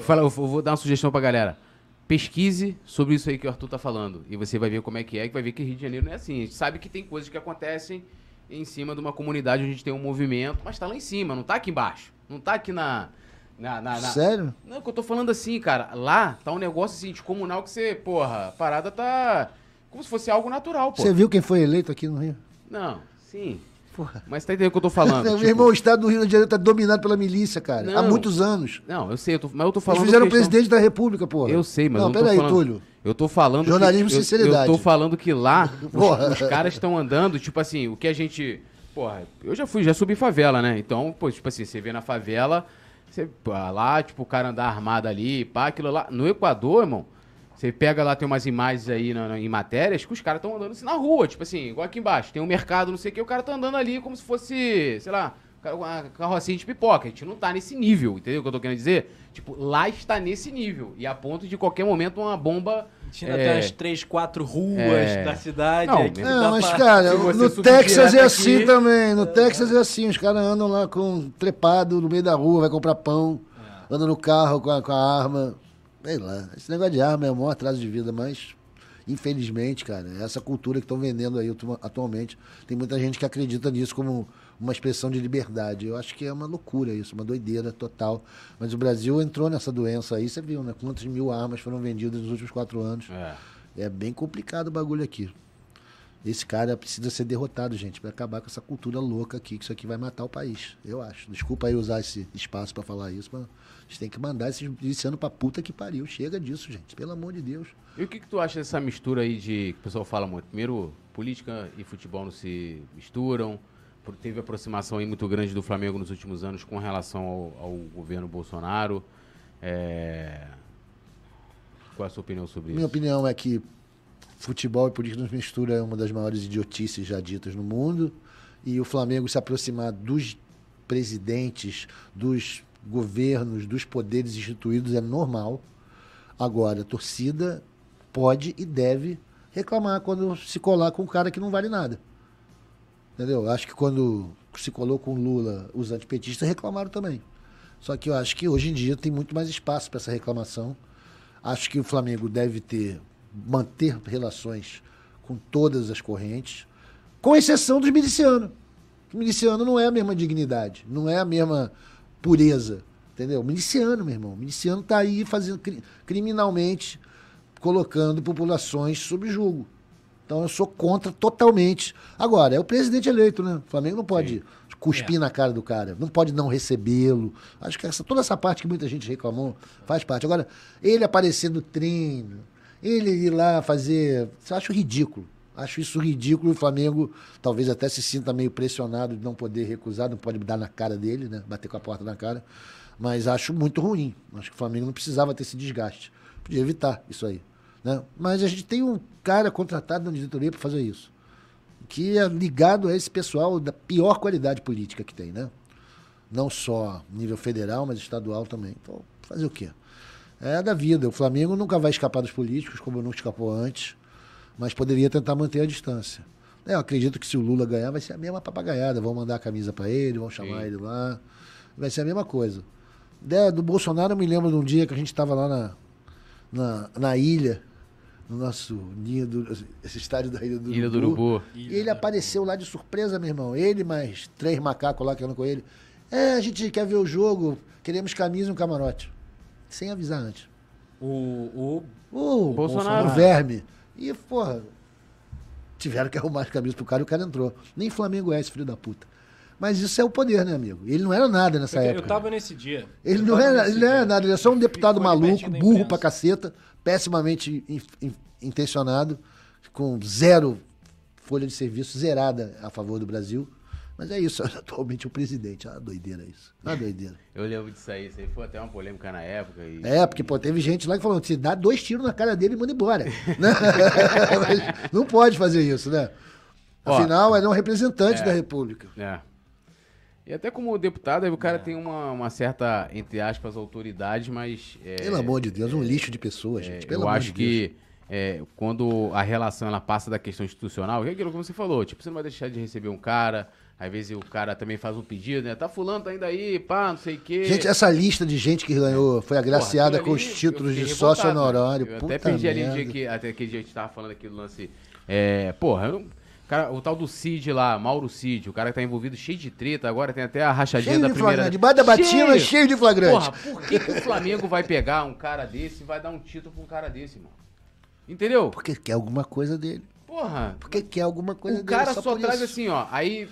fala, eu vou dar uma sugestão pra galera. Pesquise sobre isso aí que o Arthur tá falando. E você vai ver como é que é, que vai ver que Rio de Janeiro não é assim. A gente sabe que tem coisas que acontecem em cima de uma comunidade onde a gente tem um movimento, mas tá lá em cima, não tá aqui embaixo. Não tá aqui na. Na, na- na- Sério? Não, é o que eu tô falando assim, cara. Lá tá um negócio assim, de comunal que você, porra, a parada tá. Como se fosse algo natural, pô. Você viu quem foi eleito aqui no Rio? Não, sim. Porra. Mas tá entendendo o que eu tô falando? Meu tipo- irmão, o estado do Rio de Janeiro tá dominado pela milícia, cara. Há Não. muitos anos. Não, eu sei, eu tô, mas eu tô Eles falando. fizeram questão- presidente da República, porra. Eu sei, mas Não, eu não tô peraí, falando. Túlio. Eu tô falando. Jornalismo que, e eu- sinceridade. Eu tô falando que lá os, os caras estão andando, tipo assim, o que a gente. Porra, eu já fui, já subi favela, né? Então, pô, tipo assim, você vê na favela, você, lá, tipo, o cara andar armado ali, pá, aquilo lá. No Equador, irmão, você pega lá, tem umas imagens aí na- na- em matérias que os caras estão andando assim na rua, tipo assim, igual aqui embaixo, tem um mercado, não sei o que, o cara tá andando ali como se fosse, sei lá, uma carrocinha de pipoca. A gente não tá nesse nível, entendeu o que eu tô querendo dizer? Tipo, lá está nesse nível. E a ponto de qualquer momento uma bomba. Tinha é, até umas três, quatro ruas É. da cidade. Não, Não, mas, pra- cara, no Texas é aqui- assim também. No Texas é assim. Os caras andam lá com trepado no meio da rua, vai comprar pão, É. anda no carro com a, com a arma. Sei lá. Esse negócio de arma é o maior atraso de vida, mas. Infelizmente, cara, é essa cultura que estão vendendo aí atu- atualmente. Tem muita gente que acredita nisso como uma expressão de liberdade. Eu acho que é uma loucura isso, uma doideira total. Mas o Brasil entrou nessa doença aí, você viu, né? Quantas mil armas foram vendidas nos últimos quatro anos. É. É bem complicado o bagulho aqui. Esse cara precisa ser derrotado, gente, pra acabar com essa cultura louca aqui, que isso aqui vai matar o país. Eu acho. Desculpa aí usar esse espaço pra falar isso, mas a gente tem que mandar esse, esse ano pra puta que pariu. Chega disso, gente. Pelo amor de Deus. E o que, que tu acha dessa mistura aí de. que o pessoal fala muito? Primeiro, política e futebol não se misturam. Teve aproximação aí muito grande do Flamengo nos últimos anos com relação ao, ao governo Bolsonaro. É... Qual é a sua opinião sobre Minha isso? opinião é que futebol e política não se mistura é uma das maiores idiotices já ditas no mundo. E o Flamengo se aproximar dos presidentes, dos governos, dos poderes instituídos é normal. Agora, a torcida pode e deve reclamar quando se colar com um cara que não vale nada. Entendeu? Acho que quando se colou com Lula, os antipetistas reclamaram também. Só que eu acho que hoje em dia tem muito mais espaço para essa reclamação. Acho que o Flamengo deve ter manter relações com todas as correntes, com exceção dos milicianos. O miliciano não é a mesma dignidade, não é a mesma pureza, entendeu? Miliciano, meu irmão, miliciano tá aí fazendo cri- criminalmente colocando populações sob julgo. Então eu sou contra totalmente. Agora, é o presidente eleito, né? O Flamengo não pode cuspir na cara do cara, não pode não recebê-lo. Acho que essa, toda essa parte que muita gente reclamou faz parte. Agora, ele aparecer no treino, ele ir lá fazer. Eu acho ridículo. Acho isso ridículo. O Flamengo talvez até se sinta meio pressionado de não poder recusar, não pode dar na cara dele, né? Bater com a porta na cara. Mas acho muito ruim. Acho que o Flamengo não precisava ter esse desgaste. Podia evitar isso aí. Né? Mas a gente tem um cara contratado na diretoria para fazer isso. Que é ligado a esse pessoal da pior qualidade política que tem, né? Não só nível federal, mas estadual também. Então, fazer o quê? É da vida. O Flamengo nunca vai escapar dos políticos, como não escapou antes, mas poderia tentar manter a distância. É, Eu acredito que se o Lula ganhar, vai ser a mesma papagaiada. Vão mandar a camisa para ele, vão chamar Sim. ele lá. Vai ser a mesma coisa. Da- Do Bolsonaro, eu me lembro de um dia que a gente estava lá na, na, na ilha, no nosso ninho do, esse estádio da Ilha do Ilha do Urubu. e ele apareceu lá de surpresa, meu irmão. Ele mais três macacos lá que andam com ele. É, a gente quer ver o jogo, queremos camisa e um camarote. Sem avisar antes. O, o O Bolsonaro. o verme. E, porra, tiveram que arrumar as camisas pro cara e o cara entrou. Nem Flamengo é esse filho da puta. Mas isso é o poder, né, amigo? Ele não era nada nessa eu, época. eu tava nesse dia. Ele Eu não era, ele não era nada, ele é só um deputado Ficou maluco, burro pra caceta, pessimamente in- in- intencionado, com zero folha de serviço, zerada a favor do Brasil. Mas é isso, atualmente o presidente. Ah, doideira isso. Ah, doideira. Eu lembro disso aí. Isso aí foi até uma polêmica na época. E... É, porque pô, teve gente lá que falou: se dá dois tiros na cara dele e manda embora. Né? Não pode fazer isso, né? Ó, Afinal, ele é um representante é. da República. É. E até como deputado, aí o cara tem uma, uma certa, entre aspas, autoridade, mas. é, Pelo amor de Deus, um lixo de pessoas, gente. Pelo eu amor acho de Deus. que é, quando a relação ela passa da questão institucional, que é aquilo que você falou, tipo, você não vai deixar de receber um cara, às vezes o cara também faz um pedido, né? Tá fulano, tá indo aí, pá, não sei o quê. Gente, essa lista de gente que ganhou, foi agraciada Porra, com os ali, títulos de sócio revoltado, honorário. né? Eu Puta até perdi ali o merda. dia que, até aquele dia que a gente tava falando aquele lance. É, porra, eu não- cara, o tal do Cid lá, Mauro Cid, o cara que tá envolvido cheio de treta, agora tem até a rachadinha Cheio da de primeira. flagrante. Debaixo da batina, cheio de flagrante. Porra, por que, que o Flamengo vai pegar um cara desse e vai dar um título pra um cara desse, mano? Entendeu? Porque quer alguma coisa dele. Porra, Porque quer alguma coisa o dele. cara só, por traz isso. assim, ó. Aí,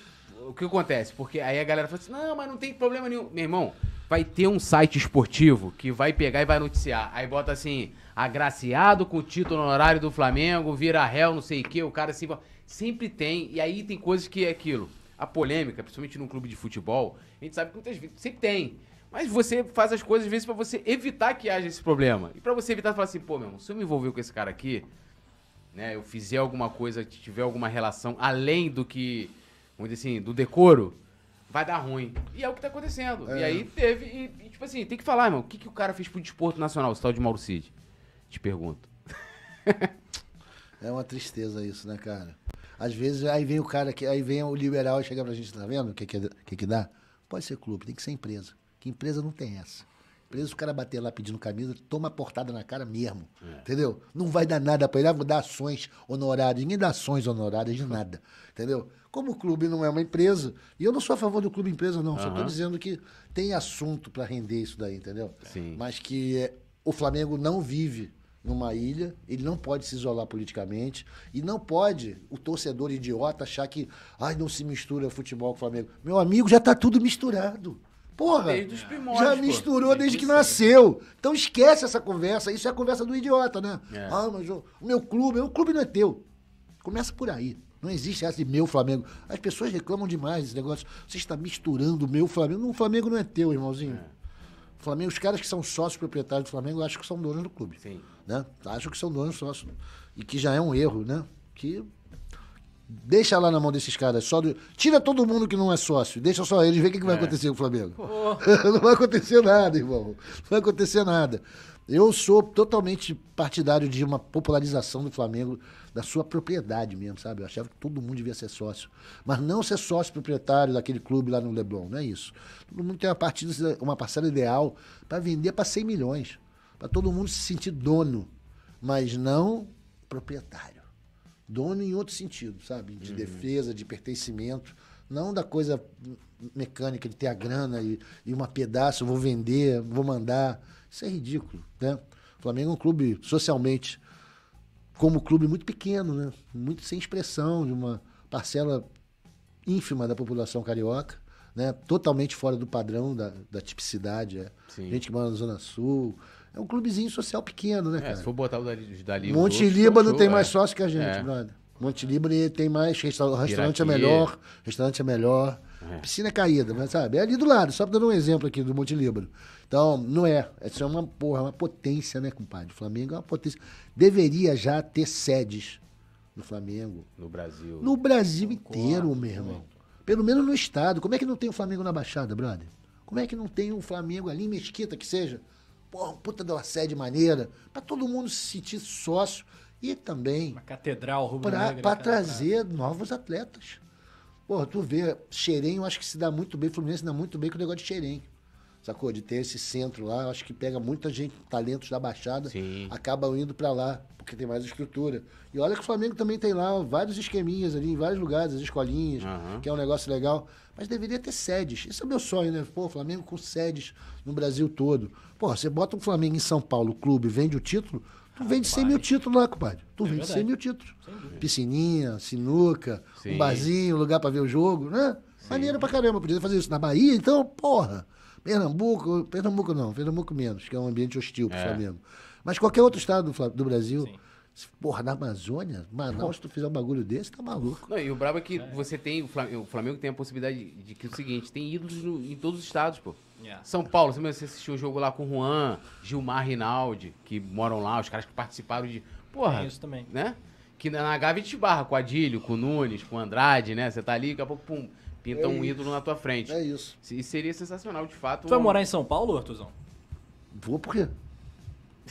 o que acontece? Porque aí a galera fala assim: não, mas não tem problema nenhum. Meu irmão, vai ter um site esportivo que vai pegar e vai noticiar. Aí bota assim: agraciado com o título honorário do Flamengo, vira réu, não sei o quê. O cara assim. Sempre tem. E aí tem coisas que é aquilo. A polêmica, principalmente num clube de futebol, a gente sabe que muitas vezes sempre tem. Mas você faz as coisas às vezes pra você evitar que haja esse problema. E pra você evitar, falar assim, pô, meu irmão, se eu me envolver com esse cara aqui, né, eu fizer alguma coisa, tiver alguma relação além do que, vamos dizer assim, do decoro, vai dar ruim. E é o que tá acontecendo. E aí teve, e, e, tipo assim, tem que falar, irmão, o que, que o cara fez pro desporto nacional, esse tal de Mauro Cid? Te pergunto. É uma tristeza isso, né, cara? Às vezes, aí vem o cara, que, aí vem o liberal e chega pra gente, tá vendo o que, que, que, que dá? Pode ser clube, tem que ser empresa. Que empresa não tem essa. Empresa, o cara bater lá pedindo camisa, toma a portada na cara mesmo. Entendeu? Não vai dar nada pra ele, ah, vou dar ações honorárias. Ninguém dá ações honorárias de nada. Entendeu? Como o clube não é uma empresa, e eu não sou a favor do clube empresa, não. Só tô Aham. dizendo que tem assunto pra render isso daí, entendeu? Sim. Mas que é, o Flamengo não vive numa ilha, ele não pode se isolar politicamente e não pode o torcedor idiota achar que ai não se mistura futebol com o Flamengo. Meu amigo, já tá tudo misturado. Porra, Desde os primórdios, já misturou desde que sempre. nasceu. Então esquece essa conversa, isso é a conversa do idiota, né? É. Ah, mas o meu clube, o clube não é teu. Começa por aí. Não existe essa de meu Flamengo. As pessoas reclamam demais desse negócio. Você está misturando o meu Flamengo. O Flamengo não é teu, irmãozinho. O Flamengo, os caras que são sócios proprietários do Flamengo, acho que são donos do clube. Sim. Né? Acho que são donos sócios. E que já é um erro, né? Que deixa lá na mão desses caras. Só do- Tira todo mundo que não é sócio. Deixa só eles ver o que, que vai acontecer com o Flamengo. não vai acontecer nada, irmão. Não vai acontecer nada. Eu sou totalmente partidário de uma popularização do Flamengo, da sua propriedade mesmo, sabe? Eu achava que todo mundo devia ser sócio. Mas não ser sócio proprietário daquele clube lá no Leblon, não é isso. Todo mundo tem uma, partida, uma parcela ideal para vender para 100 milhões. Para todo mundo se sentir dono, mas não proprietário. Dono em outro sentido, sabe? De defesa, de pertencimento. Não da coisa mecânica de ter a grana e, e uma pedaço, vou vender, vou mandar. Isso é ridículo, né? O Flamengo é um clube socialmente, como clube muito pequeno, né? Muito sem expressão, de uma parcela ínfima da população carioca, né? Totalmente fora do padrão da, da tipicidade. É. Gente que mora na Zona Sul. É um clubezinho social pequeno, né, É, cara? se for botar o dali, dali Monte Líbano tem é. mais sócio que a gente, É. brother. Monte Líbano tem mais restaurante, é melhor, restaurante é melhor, piscina é caída, mas sabe? É ali do lado, só dando um exemplo aqui do Monte Líbano. Então, não é. Isso é uma porra, é uma potência, né, compadre? O Flamengo é uma potência. Deveria já ter sedes no Flamengo. No Brasil. No Brasil inteiro, meu irmão. Pelo menos no estado. Como é que não tem o Flamengo na Baixada, brother? Como é que não tem o Flamengo ali em Mesquita, que seja? Porra, puta de uma sede maneira. Pra todo mundo se sentir sócio. E também Uma catedral pra, rubro-negra. pra cara, trazer novos atletas. Porra, tu vê, Xerém, eu acho que se dá muito bem, Fluminense se dá muito bem com o negócio de Xerém. Sacou? De ter esse centro lá, eu acho que pega muita gente, talentos da Baixada, Sim. acabam indo pra lá, porque tem mais estrutura. E olha que o Flamengo também tem lá vários esqueminhas ali, em vários lugares, as escolinhas, Aham. que é um negócio legal. Mas deveria ter sedes. Esse é o meu sonho, né? Pô, Flamengo com sedes no Brasil todo. Pô, você bota um Flamengo em São Paulo, clube, vende o título, tu vende 100 mil títulos lá, compadre. Tu vende verdade. 100 mil títulos. Piscininha, sinuca, Sim. um barzinho, lugar pra ver o jogo, né? Maneiro pra caramba. Podia fazer isso na Bahia, então, porra. Pernambuco, Pernambuco não, Pernambuco menos, que é um ambiente hostil pro É. Flamengo. Mas qualquer outro estado do, do Brasil, se- porra, na Amazônia, Manaus, se tu fizer um bagulho desse, tá maluco. Não, e o brabo é que você tem, o Flamengo, o Flamengo tem a possibilidade de que é o seguinte, tem ídolos no- em todos os estados, pô. Yeah. São Paulo, você assistiu o jogo lá com o Juan, Gilmar Rinaldi, que moram lá, os caras que participaram de. Porra, Tem isso também. né? Que na na Gávea te barra com o Adílio, com o Nunes, com o Andrade, né? Você tá ali, daqui a pouco, pum, pinta É um isso. ídolo na tua frente. É isso. E seria sensacional, de fato. Tu vai um- morar em São Paulo, Artuzão? Vou por quê?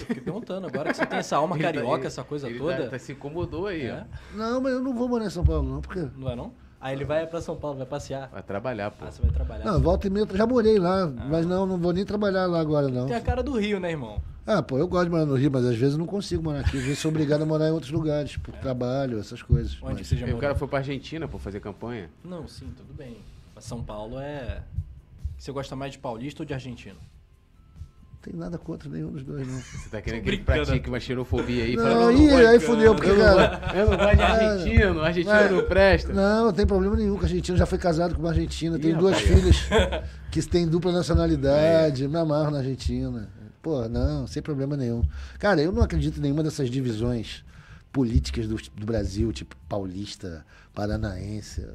Eu fiquei perguntando, agora que você tem essa alma Ele tá- carioca, ele- essa coisa ele toda. Tá, tá- se incomodou aí, É? ó. Não, mas eu não vou morar em São Paulo, não, por quê? Não é não? Aí ele vai pra São Paulo, vai passear. Vai trabalhar, pô. Ah, você vai trabalhar. Não, volta e meia, eu já morei lá, mas não, não vou nem trabalhar lá agora, não. Tem a cara do Rio, né, irmão? Ah, pô, eu gosto de morar no Rio, mas às vezes eu não consigo morar aqui. Às vezes sou obrigado a morar em outros lugares, por trabalho, essas coisas. Onde Mas- você já Aí o morou? cara foi pra Argentina, pô, fazer campanha. Não, sim, tudo bem. Mas São Paulo é... Você gosta mais de paulista ou de argentino? Não tem nada contra nenhum dos dois, não. Você tá querendo que ele pratique uma xerofobia aí. Não, falando, aí, gosto- aí fudeu, porque, cara. Eu não gosto de argentino, argentino Mas- não presta. Não, não tem problema nenhum, que a Argentina já foi casado com uma argentina, tem Ih, duas rapaz. filhas que têm dupla nacionalidade, me amarro na Argentina. Pô, não, sem problema nenhum. Cara, eu não acredito em nenhuma dessas divisões políticas do, do Brasil, tipo paulista, paranaense.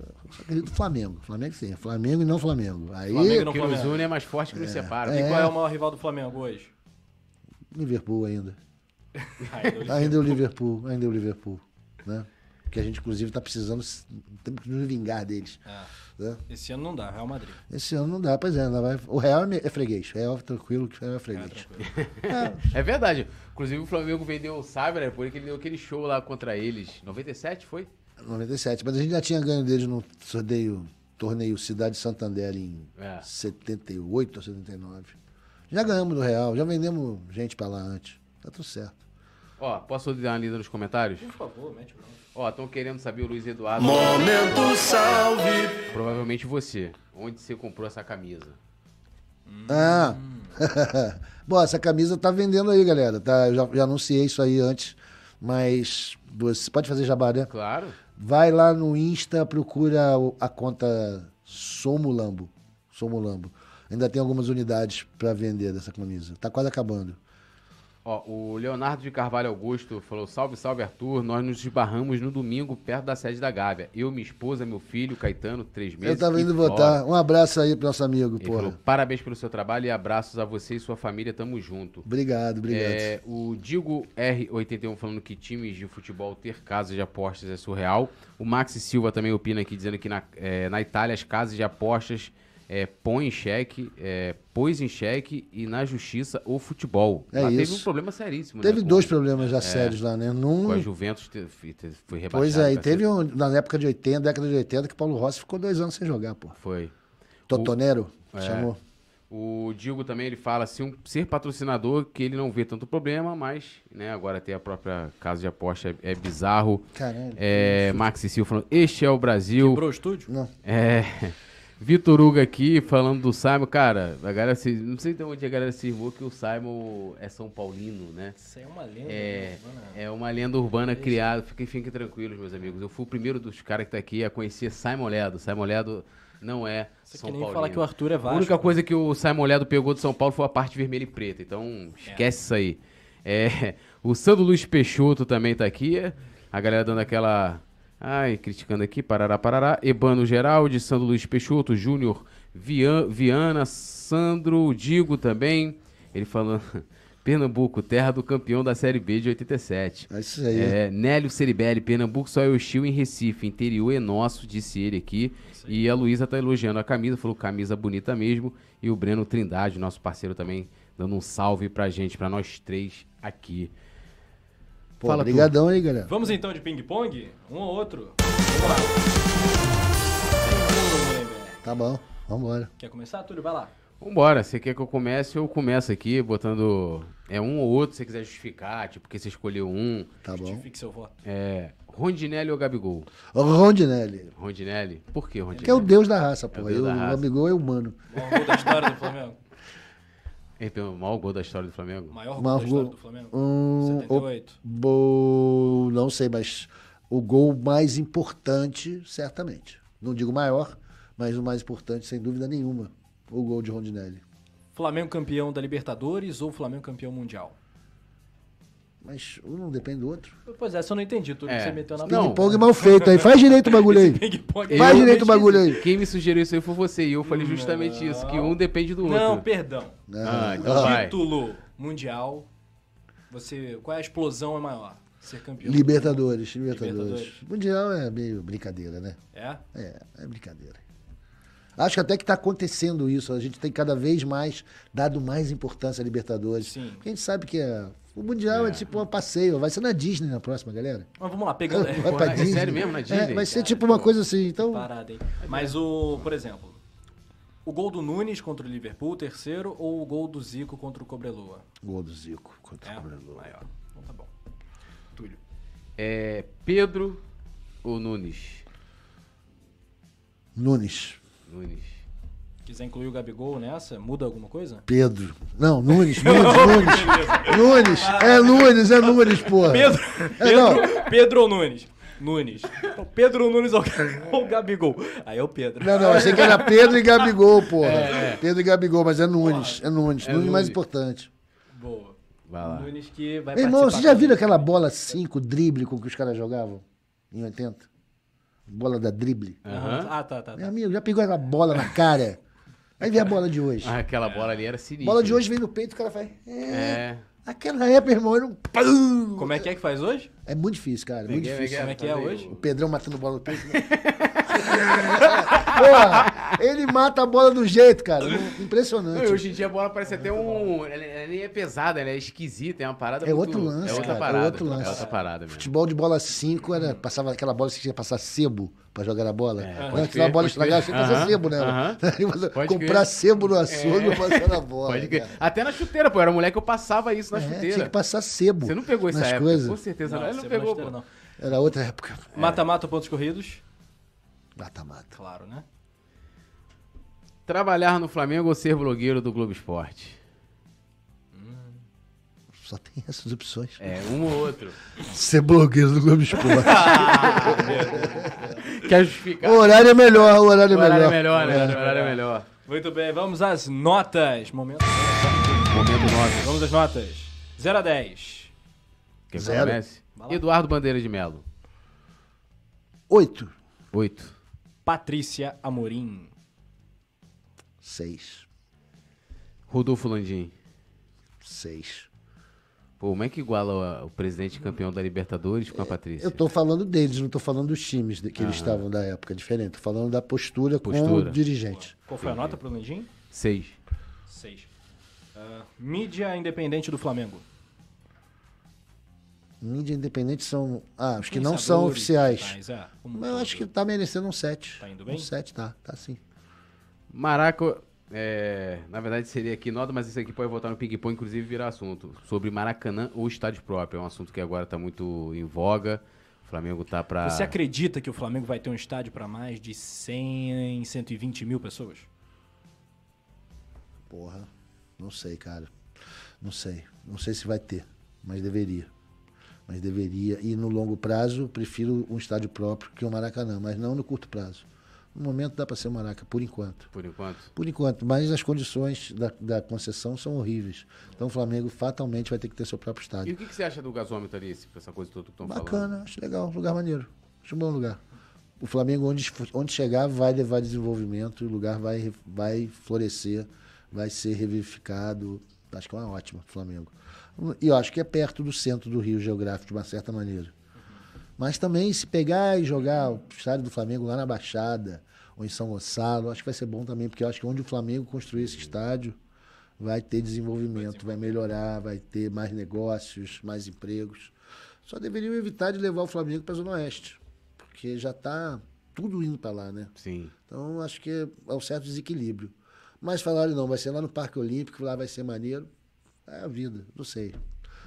Acredito no Flamengo. Flamengo sim, Flamengo e não Flamengo. Aí, Flamengo O não que nos Flamengo. une é mais forte que nos separa. E qual é o maior rival do Flamengo hoje? Liverpool ainda. Ainda é o Liverpool, ainda é o Liverpool, né? Que a gente, inclusive, tá precisando, temos que nos vingar deles. Ah, Né? esse ano não dá, Real Madrid. Esse ano não dá, pois é, não vai. O Real é é freguês. O Real, tranquilo, que o Real é freguês. tranquilo. É verdade. Inclusive o Flamengo vendeu o Cyber, porque ele deu aquele show lá contra eles. 97 foi? 97, mas a gente já tinha ganho deles no sorteio, torneio Cidade Santander em É. 78 ou 79. Já ganhamos do Real, já vendemos gente pra lá antes. Tá tudo certo. Ó, posso dar uma lida nos comentários? Por favor, mete o. Ó, estão querendo saber o Luiz Eduardo. Momento salve. Provavelmente você. Onde você comprou essa camisa? Ah! Bom, essa camisa tá vendendo aí, galera. Tá, eu já, já anunciei isso aí antes, mas você pode fazer jabá, né? Claro. Vai lá no Insta, procura a conta Somulambo. Somulambo. Ainda tem algumas unidades para vender dessa camisa. Tá quase acabando. Ó, o Leonardo de Carvalho Augusto falou: Salve, salve, Arthur. Nós nos esbarramos no domingo perto da sede da Gávea. Eu, minha esposa, meu filho, Caetano, três meses. Eu tava indo votar. Um abraço aí pro nosso amigo, Ele porra. falou: Parabéns pelo seu trabalho e abraços a você e sua família. Tamo junto. Obrigado, obrigado. É, o Digo R81 falando que times de futebol ter casas de apostas é surreal. O Maxi Silva também opina aqui, dizendo que na, é, na Itália as casas de apostas é, põem em xeque, é, pôs em xeque e na justiça o futebol. É Lá teve isso. um problema seríssimo. Teve né, com- dois problemas já sérios lá, né? Num, Com a Juventus te- te- foi rebaixado. pois é, e teve um, na época de 80, década de 80, que Paulo Rossi ficou dois anos sem jogar, pô. Foi. Totonero, É. chamou. O Digo também ele fala se um, ser patrocinador que ele não vê tanto problema, mas né, agora ter a própria casa de aposta é, é bizarro. Caralho. É, Maxi Silva falando, este é o Brasil. Quebrou o estúdio? Não. É. Vitor Hugo aqui falando do Simon. Cara, a galera se, não sei de onde a galera se irmou que o Simon é São Paulino, né? Isso é uma lenda. É, né, mano? é uma lenda urbana criada. Fiquem, fiquem tranquilos, meus amigos. Eu fui o primeiro dos caras que tá aqui a conhecer Simon Ledo. Simon Ledo não é Isso São Paulino. falar que o Arthur é A Vasco. única coisa que o Simon Ledo pegou de São Paulo foi a parte vermelha e preta. Então, esquece isso aí. É, o Sandro Luiz Peixoto também tá aqui. A galera dando aquela. Ai, criticando aqui, parará, parará. Ebano Geraldi, Sandro Luiz Peixoto, Júnior Vian- Viana, Sandro Digo também. Ele falando. Pernambuco, terra do campeão da Série B de 87. É isso aí. É, Nélio Ceribelli, Pernambuco só é hostil em Recife, interior é nosso, disse ele aqui. E a Luísa tá elogiando a camisa, falou camisa bonita mesmo. E o Breno Trindade, nosso parceiro também, dando um salve pra gente, pra nós três aqui. Pô, Fala tu. brigadão aí, galera. Vamos então de ping-pong? Um ou outro? Vamos lá. Tá bom, vambora. Quer começar, Túlio? Vai lá. Vambora, você quer que eu comece? Eu começo aqui, botando é um ou outro, se você quiser justificar, tipo, porque você escolheu um. Tá bom. Justifique seu voto. É, Rondinelli ou Gabigol? Rondinelli, Rondinelli? Por que Rondinelli? que é o deus da raça, pô. É o o da raça. Gabigol é humano. O da história do Flamengo. Ele tem o maior gol da história do O Flamengo. maior gol Maior da história gol- do Flamengo. Um, 78. Bo... Não sei, mas o gol mais importante, certamente. Não digo maior, mas o mais importante, sem dúvida nenhuma. O gol de Rondinelli. Flamengo campeão da Libertadores ou Flamengo campeão mundial? Mas um não depende do outro. Pois é, só não entendi tudo É. que você meteu na Não. Ping-pong mal feito aí. Faz direito o bagulho aí. Faz Eu- direito o bagulho aí. Quem me sugeriu isso aí foi você, e eu falei justamente isso, que um depende do outro. Não, perdão. Ah, então Ah, vai. Título mundial. Você, qual é a explosão é maior? Ser campeão. Libertadores, Libertadores. Libertadores. Mundial é meio brincadeira, né? É? É, é brincadeira. Acho que até que está acontecendo isso. A gente tem cada vez mais dado mais importância à Libertadores. Sim. Porque a gente sabe que é- o Mundial é. tipo um passeio. Vai ser na Disney na próxima, galera. Mas vamos lá, pegando. Vai pra é Disney. sério mesmo, na É, Disney? vai ser tipo uma coisa assim. Então, Parada, hein? Mas o, por exemplo, o gol do Nunes contra o Liverpool, terceiro, ou o gol do Zico contra o Cobreloa? gol do Zico contra É, o Cobreloa. aí, ó. Então tá bom. Túlio. É Pedro ou Nunes? Nunes. Nunes. Quiser incluir o Gabigol nessa, muda alguma coisa? Pedro. Não, Nunes, Nunes, Nunes. Nunes. É Nunes, é Nunes, porra. Pedro, É, não. Pedro, Pedro ou Nunes? Nunes. Então, Pedro Nunes ou, Gabigol? Aí é o Pedro. Não, não, achei que era Pedro e Gabigol, porra. Pedro e Gabigol, mas é Nunes. É Nunes. É Nunes mais Nunes. importante. Boa. Vai lá. Nunes que vai Meu irmão, você já viram aquela bola 5 drible com que os caras jogavam em 80? Bola da drible. Aham. Ah, tá, tá. Meu tá. amigo, já pegou aquela bola na cara? Aí vem a bola de hoje. Ah, aquela bola ali era sinistra. Bola de hoje vem no peito, o cara faz. É. É. Aquela época, irmão, era um. pum. Como é que é que faz hoje? É muito difícil, cara. Muito Peguei, difícil. Como é que é hoje? O Pedrão matando bola no peito. né? Porra, ele mata a bola do jeito, cara. Impressionante. Não, hoje em dia a bola parece até um. Ela, ela nem é pesada, ela é esquisita, é uma parada É muito- outro lance, É outra cara, é parada. outro lance. É outra parada mesmo. Futebol de bola 5 era. Passava aquela bola que você tinha que passar sebo pra jogar a bola. É, Quando pode aquela bola você tinha que passar sebo nela. Pode comprar crer. sebo no açougue É. e passar na bola. Pode crer. cara. Até na chuteira, pô. Era moleque, eu passava isso na É, tinha chuteira. que passar sebo. Você não pegou essa época, coisas. com certeza. Não, ele não pegou, pô. não. Era outra época. Mata-mata pontos corridos? Mata-mata. Claro, né? Trabalhar no Flamengo ou ser blogueiro do Globo Esporte? Só tem essas opções. É, um ou outro. Ser blogueiro do Globo Esporte. Quer justificar? o horário é melhor, o horário é O horário melhor. é melhor, né? O horário é melhor. Muito bem, vamos às notas. Momento. Momento nosso. Vamos às notas. 0 a 10. Quer que Zero. Eduardo Bandeira de Melo. Oito. Oito. Patrícia Amorim. Seis. Rodolfo Landim. Seis. Pô, como é que iguala o, o presidente campeão da Libertadores com a Patrícia? Eu tô falando deles, não tô falando dos times que eles estavam da época, diferente. Tô falando da postura, com Postura. o dirigente. Qual foi a nota pro Landim? Seis. 6. mídia independente do Flamengo. Mídia independente são. Ah, os que não são oficiais. é, Mas eu todo. acho que tá merecendo um 7. Tá indo bem? Um 7, tá. Tá sim. Maraca, é, na verdade seria aqui nota, mas isso aqui pode voltar no ping-pong, inclusive virar assunto. Sobre Maracanã ou estádio próprio. É um assunto que agora tá muito em voga. O Flamengo tá pra... Você acredita que o Flamengo vai ter um estádio para mais de 100, 120 mil pessoas? Porra. Não sei, cara. Não sei. Não sei se vai ter, mas deveria. Mas deveria. E no longo prazo, prefiro um estádio próprio que o Maracanã, mas não no curto prazo. No momento dá para ser o Maraca, por enquanto. Por enquanto. Por enquanto, mas as condições da, da concessão são horríveis. Então o Flamengo fatalmente vai ter que ter seu próprio E estádio. o que, que você acha do gasômetro ali, essa coisa toda que estão falando? Bacana, acho legal, lugar maneiro. Acho um bom lugar. O Flamengo, onde, onde chegar, vai levar desenvolvimento, o lugar vai, vai florescer, vai ser revivificado. Acho que é uma ótima Flamengo. E eu acho que é perto do centro do Rio geográfico, de uma certa maneira. Mas também, se pegar e jogar o estádio do Flamengo lá na Baixada, ou em São Gonçalo, acho que vai ser bom também, porque eu acho que onde o Flamengo construir esse estádio, vai ter desenvolvimento, vai melhorar, vai ter mais negócios, mais empregos. Só deveriam evitar de levar o Flamengo para a Zona Oeste, porque já está tudo indo para lá, né? Sim. Então acho que é um certo desequilíbrio. Mas falaram, não, vai ser lá no Parque Olímpico, lá vai ser maneiro. É a vida, não sei.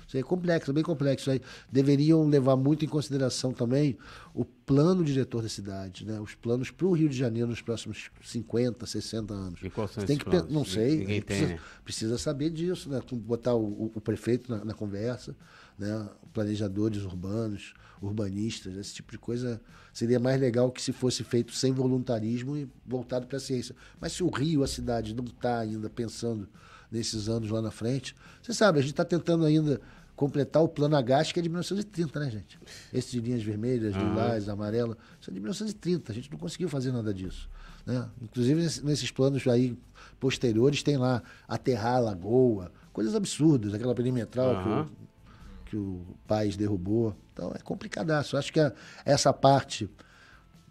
Isso é complexo, bem complexo. Aí deveriam levar muito em consideração também o plano diretor da cidade, né? Os planos para o Rio de Janeiro nos próximos 50, 60 anos. E quais são Você tem que planos? Não sei. ninguém a gente tem, precisa, né? precisa saber disso, né? Botar o, o- o prefeito na, na conversa, né? Planejadores urbanos, urbanistas, esse tipo de coisa seria mais legal que se fosse feito sem voluntarismo e voltado para a ciência. Mas se o Rio, a cidade, não está ainda pensando nesses anos lá na frente, você sabe, a gente está tentando ainda completar o plano H, que é de 1930, né, gente? Esses de linhas vermelhas, lilás, amarela, isso é de 1930. A gente não conseguiu fazer nada disso. Né? Inclusive, nesse- nesses planos aí posteriores, tem lá aterrar a lagoa, coisas absurdas, aquela perimetral que o- que o país derrubou. Então é complicadaço. Acho que a- essa parte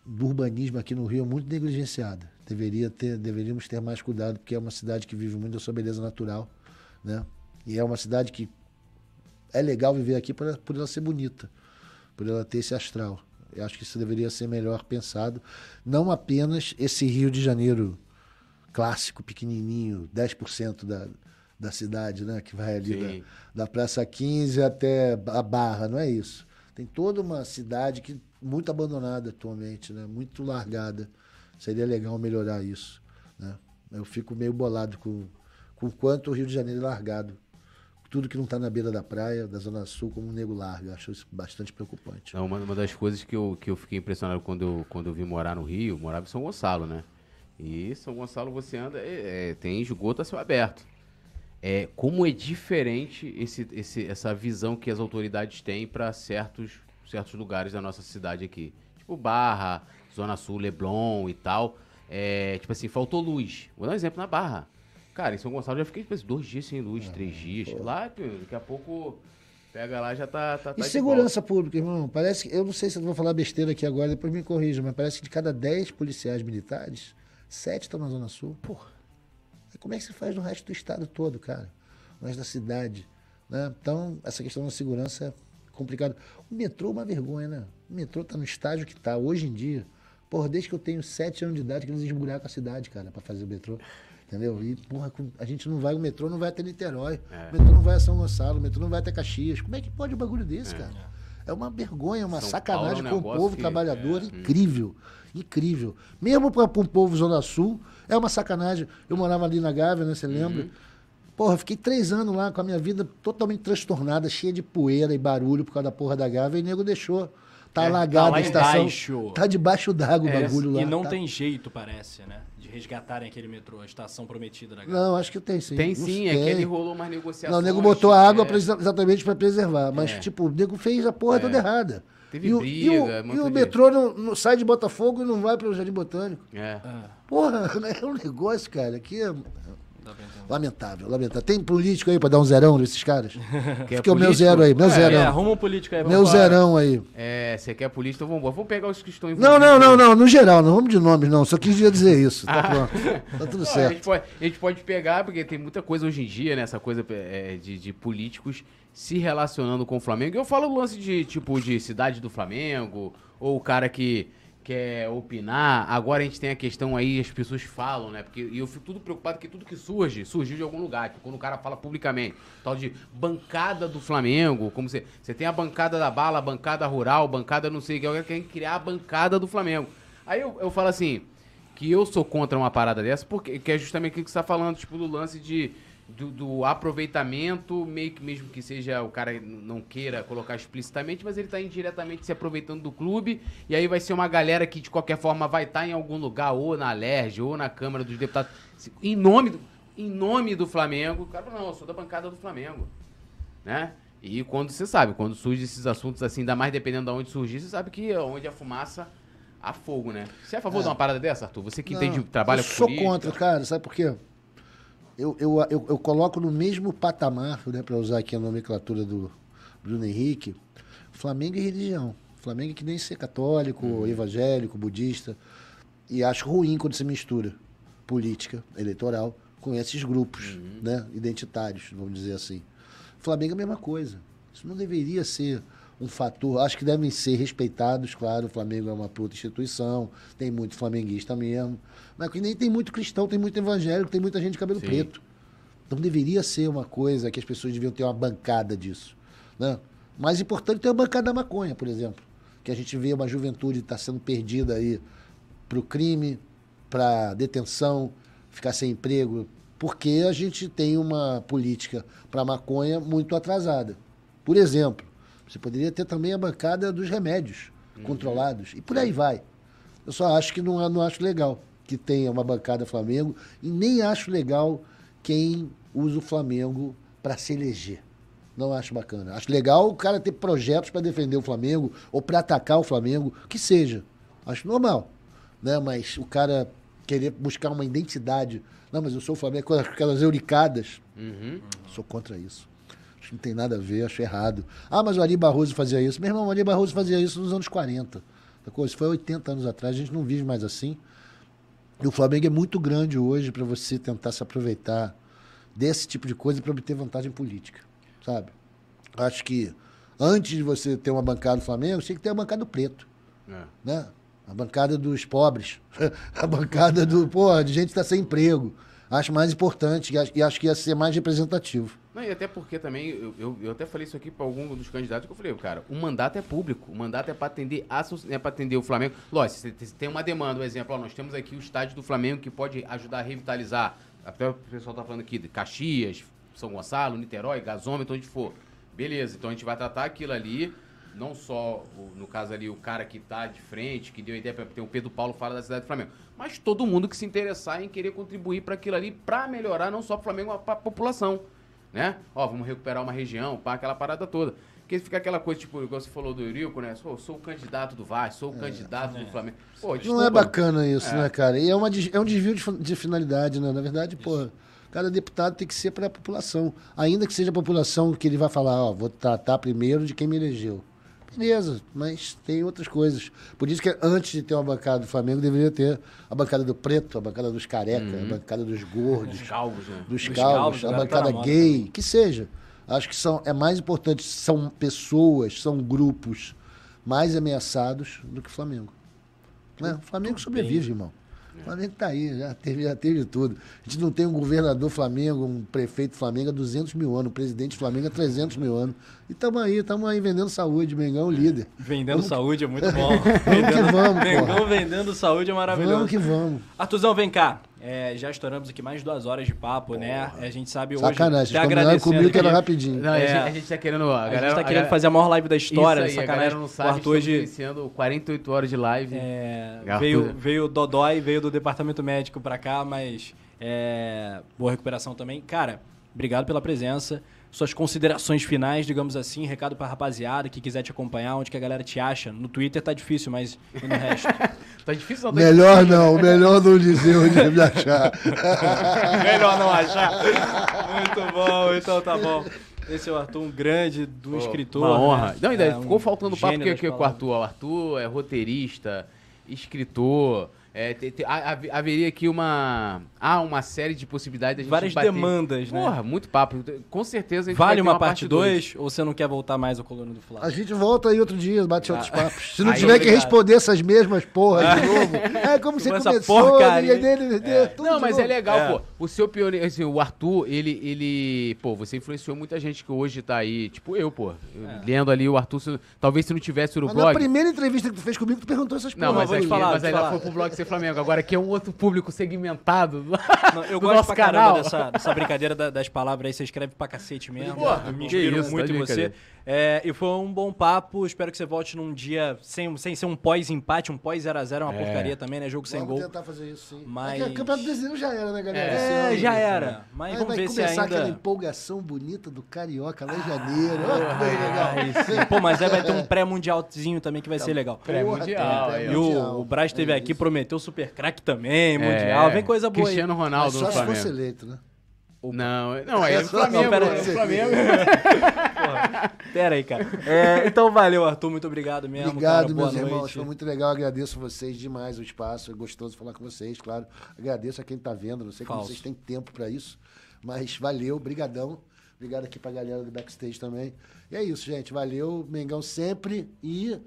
do urbanismo aqui no Rio é muito negligenciada. Deveria ter, deveríamos ter mais cuidado, porque é uma cidade que vive muito da sua beleza natural, né? E é uma cidade que é legal viver aqui por, por ela ser bonita, por ela ter esse astral. Eu acho que isso deveria ser melhor pensado. Não apenas esse Rio de Janeiro clássico, pequenininho, 10% da, da cidade, né? Que vai ali da, da Praça 15 até a Barra, não é isso. Tem toda uma cidade que muito abandonada atualmente, né? Muito largada. Seria legal melhorar isso, né? Eu fico meio bolado com com quanto o Rio de Janeiro é largado. Tudo que não está na beira da praia, da Zona Sul, como o nego larga. Acho isso bastante preocupante. Não, uma, uma das coisas que eu, que eu fiquei impressionado quando eu, quando eu vim morar no Rio, eu morava em São Gonçalo, né? E São Gonçalo você anda, é, é, tem esgoto a céu aberto. É, como é diferente esse, esse, essa visão que as autoridades têm para certos, certos lugares da nossa cidade aqui. Tipo Barra, Zona Sul, Leblon e tal. É, tipo assim, faltou luz. Vou dar um exemplo na Barra. Cara, em São Gonçalo eu já fiquei tipo, assim, dois dias sem luz, três dias. Lá, pô, daqui a pouco pega lá já tá. tá, tá E de segurança pública, irmão? Parece que. Eu não sei se eu vou falar besteira aqui agora, depois me corrija, mas parece que de cada 10 policiais militares, 7 estão na Zona Sul. Porra. Como é que você faz no resto do estado todo, cara? No resto da cidade. Né? Então, essa questão da segurança é complicada. O metrô é uma vergonha, né? O metrô tá no estágio que tá hoje em dia. Porra, desde que eu tenho 7 anos de idade que eles esburacam a cidade, cara, pra fazer o metrô. Entendeu? E, porra, com- a gente não vai, o metrô não vai até Niterói, o metrô não vai a São Gonçalo, o metrô não vai até Caxias. Como é que pode um bagulho desse, cara? É uma vergonha, uma São sacanagem Paulo é com o povo que- trabalhador incrível. Incrível. Mesmo para um povo Zona Sul, é uma sacanagem. Eu morava ali na Gávea, né? Você lembra? Uhum. Porra, eu fiquei três anos lá com a minha vida totalmente transtornada, cheia de poeira e barulho por causa da porra da Gávea, e o nego deixou. Tá É, alagado tá a estação. embaixo. Tá debaixo d'água o É, bagulho lá. E não tá- tem jeito, parece, né? De resgatarem aquele metrô, a estação prometida da Gávea. Não, acho que tem sim. Tem Não sim, é que ele rolou umas negociações. Não, o nego botou a água é, pra exa- exatamente para preservar. Mas, É. tipo, o nego fez a porra toda errada. Teve e o, briga, e o, e o metrô não, não sai de Botafogo e não vai para o Jardim Botânico. É. Porra, é um negócio, cara, que é lamentável, lamentável. Tem político aí pra dar um zerão nesses caras? Quer Fica o meu político? zero aí, meu É, zerão. arruma um político aí. vamos meu falar. zerão aí. É, você quer polícia, então vamos Vamos pegar os que estão Não, não, não, não, no geral, não vamos de nomes, não. Só quis dizer isso. Ah. Tá pronto. Tá tudo Não, a, certo. gente pode, a gente pode pegar, porque tem muita coisa hoje em dia, né? Essa coisa é, de, de políticos se relacionando com o Flamengo. Eu falo o lance de, tipo, de cidade do Flamengo, ou o cara que quer opinar. Agora a gente tem a questão aí, as pessoas falam, né? Porque e eu fico tudo preocupado que tudo que surge, surgiu de algum lugar. Tipo, quando o cara fala publicamente, tal de bancada do Flamengo, como você. Você tem a bancada da bala, bancada rural, bancada não sei o que, alguém quer criar a bancada do Flamengo. Aí eu, eu falo assim, que eu sou contra uma parada dessa, porque que é justamente aquilo que você está falando, tipo, do lance de, do, do aproveitamento, meio que mesmo que seja o cara não queira colocar explicitamente, mas ele está indiretamente se aproveitando do clube, e aí vai ser uma galera que de qualquer forma vai estar em algum lugar, ou na LERJ, ou na Câmara dos Deputados, em nome do, em nome do Flamengo, o cara fala, não, eu sou da bancada do Flamengo, né? E quando você sabe, quando surgem esses assuntos assim, ainda mais dependendo de onde surgir, você sabe que onde a fumaça há fogo, né? Você é a favor de uma parada dessa, Arthur? Você que Não, entende, trabalha eu com sou política. contra, cara. Sabe por quê? Eu, eu, eu, eu coloco no mesmo patamar, né, para usar aqui a nomenclatura do Bruno Henrique, Flamengo e religião. Flamengo é que nem ser católico, Uhum. evangélico, budista. E acho ruim quando se mistura política eleitoral com esses grupos Uhum. né, identitários, vamos dizer assim. Flamengo é a mesma coisa. Isso não deveria ser um fator. Acho que devem ser respeitados, claro. O Flamengo é uma puta instituição, tem muito flamenguista mesmo. Mas que nem tem muito cristão, tem muito evangélico, tem muita gente de cabelo Sim. preto. Então deveria ser uma coisa que as pessoas deviam ter uma bancada disso. Né? Mais importante ter a bancada da maconha, por exemplo. Que a gente vê uma juventude que está sendo perdida aí para o crime, para detenção, ficar sem emprego, porque a gente tem uma política para maconha muito atrasada. Por exemplo, você poderia ter também a bancada dos remédios controlados e por aí vai. Eu só acho que não, não acho legal que tenha uma bancada Flamengo e nem acho legal quem usa o Flamengo para se eleger. Não acho bacana. Acho legal o cara ter projetos para defender o Flamengo ou para atacar o Flamengo, que seja. Acho normal. Né? Mas o cara querer buscar uma identidade. Não, mas eu sou o Flamengo, com aquelas euricadas. Uhum. Sou contra isso. Não tem nada a ver, acho errado. Ah, mas o Ari Barroso fazia isso. Meu irmão, o Ari Barroso fazia isso nos anos 40. Sacou? Isso foi 80 anos atrás, a gente não vive mais assim. E o Flamengo é muito grande hoje para você tentar se aproveitar desse tipo de coisa para obter vantagem política, sabe? Acho que antes de você ter uma bancada do Flamengo, você tem que ter a bancada do preto, É. né? A bancada dos pobres, a bancada do, pô, de gente que está sem emprego. Acho mais importante e acho que ia ser mais representativo. Não, e até porque também, eu, eu, eu até falei isso aqui para algum dos candidatos que eu falei, cara, o mandato é público, o mandato é para atender, a, é atender o Flamengo. Lógico, você tem- uma demanda, um exemplo, ó, nós temos aqui o estádio do Flamengo que pode ajudar a revitalizar, até o pessoal tá falando aqui de Caxias, São Gonçalo, Niterói, Gasômetro, onde for. Beleza, então a gente vai tratar aquilo ali, não só, o- no caso ali, o cara que tá de frente, que deu a ideia, pra- tem o Pedro Paulo fala da cidade do Flamengo, mas todo mundo que se interessar em querer contribuir para aquilo ali, para melhorar não só o Flamengo, mas para a população né? Ó, vamos recuperar uma região, pá, aquela parada toda. Porque fica aquela coisa, tipo, igual você falou do Eurico, né? Sou, sou o candidato do Vasco, sou o candidato do Flamengo. Pô, Não é bacana isso, É. né, cara? E é, uma, é um desvio de, de finalidade, né? Na verdade, pô, cada deputado tem que ser para a população. Ainda que seja a população que ele vai falar, ó, vou tratar primeiro de quem me elegeu. Beleza, mas tem outras coisas. Por isso que antes de ter uma bancada do Flamengo, deveria ter a bancada do preto, a bancada dos careca, a bancada dos gordos, Calvos, né? dos Dos calvos, calvos, a tá bancada moda gay, que seja. Acho que são, é mais importante, são pessoas, são grupos mais ameaçados do que o Flamengo. Né? O Flamengo sobrevive, irmão. O Flamengo tá aí, já teve, já teve tudo. A gente não tem um governador Flamengo, um prefeito Flamengo há 200 mil anos, um presidente Flamengo há 300 mil anos. E estamos aí, estamos aí vendendo saúde, Mengão líder. Vendendo saúde é muito bom. Vamos que vamos, Mengão porra. vendendo saúde é maravilhoso. Vamos que vamos. Artuzão, vem cá. É, já estouramos aqui mais de duas horas de papo, né? A gente sabe hoje. Sacanagem, combinaram agradecendo comigo que era rapidinho. Não, a, É. gente, a gente tá querendo. A, A galera, gente tá a querendo galera- fazer a maior live da história, Isso aí, a sacanagem. galera não o sabe, Arthur estamos hoje iniciando 48 horas de live. é, Arthur- veio, veio o Dodói, veio do departamento médico pra cá, mas é, boa recuperação também. Cara, obrigado pela presença. Suas considerações finais, digamos assim, recado pra rapaziada que quiser te acompanhar, onde que a galera te acha. No Twitter tá difícil, mas e no resto. Tá difícil não, tá Melhor não, melhor não dizer onde me achar. Melhor não achar. Muito bom, então tá bom. Esse é o Arthur, um grande do Pô, escritor. Uma honra. né? Não, ainda É, um ficou faltando papo que, que, com o. Arthur. O Arthur é roteirista, escritor. É, te- te- ha- hav- haveria aqui uma. Há uma série de possibilidades da gente Várias bater- demandas, né? Porra, muito papo. Com certeza a gente vai Vale ter uma, parte dois. 2 ou você não quer voltar mais ao Coluna do A Flávio? gente volta aí outro dia, bate outros papos. Se não Aí, tiver que obrigado. responder essas mesmas porras de novo, é como você Com essa começou, porcaria. dele, dele, tudo Não, de mas novo. é legal, É. pô. O seu pioneiro, assim, o Arthur, ele, ele. Pô, você influenciou muita gente que hoje tá aí. Tipo eu, pô. É. Lendo ali o Arthur. se- talvez se não tivesse o Mas na blog. primeira entrevista que tu fez comigo, tu perguntou essas Não, porras. mas, vou te aqui, falar, mas aí foi pro blog Ser Flamengo. Agora aqui é um outro público segmentado. Não, eu do gosto nosso pra caramba canal. dessa, dessa brincadeira da- das palavras aí, você escreve pra cacete mesmo. Porra, eu me que inspiro isso, muito tá de em você. brincadeira. É, e foi um bom papo, espero que você volte num dia sem, sem ser um pós-empate, um pós-0x0 é uma É. porcaria também, né? Jogo sem Vamos gol. tentar fazer isso, sim. Mas- É que o Campeonato Brasileiro já era, né, galera? Esse É, ano. já era. Mas Aí vamos vai ver se começar aquela ainda... empolgação bonita do Carioca lá em janeiro. Olha que coisa legal. Sim. Pô, mas aí vai ter um pré-mundialzinho também que vai ser legal. Pré-mundial, tem E o, o Braz esteve É aqui, isso. Prometeu super craque também, mundial. Vem coisa boa Cristiano Mas Ronaldo só no se fosse eleito, né? Não, não, aí é no Só- Flamengo. não, pera é aí. Flamengo. aí. Pera aí, cara. É, então valeu, Arthur. Muito obrigado mesmo. Obrigado, cara. Boa meus irmãos. noite. Foi muito legal. Agradeço vocês demais o espaço. É gostoso falar com vocês, claro. Agradeço a quem tá vendo. Não sei como Falso. vocês têm tempo pra isso. Mas valeu, brigadão. Obrigado aqui pra galera do backstage também. E é isso, gente. Valeu. Mengão sempre. E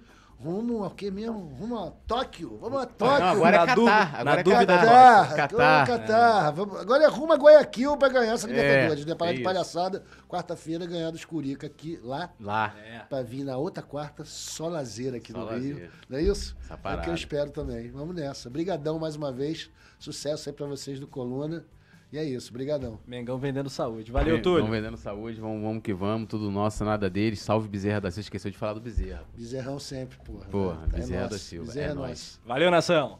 rumo ao que mesmo? Rumo a Tóquio. Vamos a Tóquio. Não, agora é Na Catar. dúvida- Agora na é dúvida, Catar. Catar, Catar. Catar. Catar. Vamos- agora é rumo a Guayaquil pra ganhar essa Libertadores. né? Parar é de isso. palhaçada. Quarta-feira ganhar do Escurica aqui, lá. Lá. É. Pra vir na outra quarta, só lazer aqui Só no lazer. Rio. Não é isso? Essa é o que eu espero também. Vamos nessa. Obrigadão mais uma vez. Sucesso aí pra vocês do Coluna. E é isso. Obrigadão. Mengão vendendo saúde. Valeu, Vem- Túlio. Vamos vendendo saúde, vamos, vamos que vamos, tudo nosso, nada deles. Salve Bezerra da Silva, esqueceu de falar do Bezerra. Bezerrão sempre, porra. Porra, É Bezerra nosso. da Silva, Bezerra é é nóis. Valeu, nação.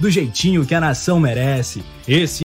Do jeitinho que a nação merece. Esse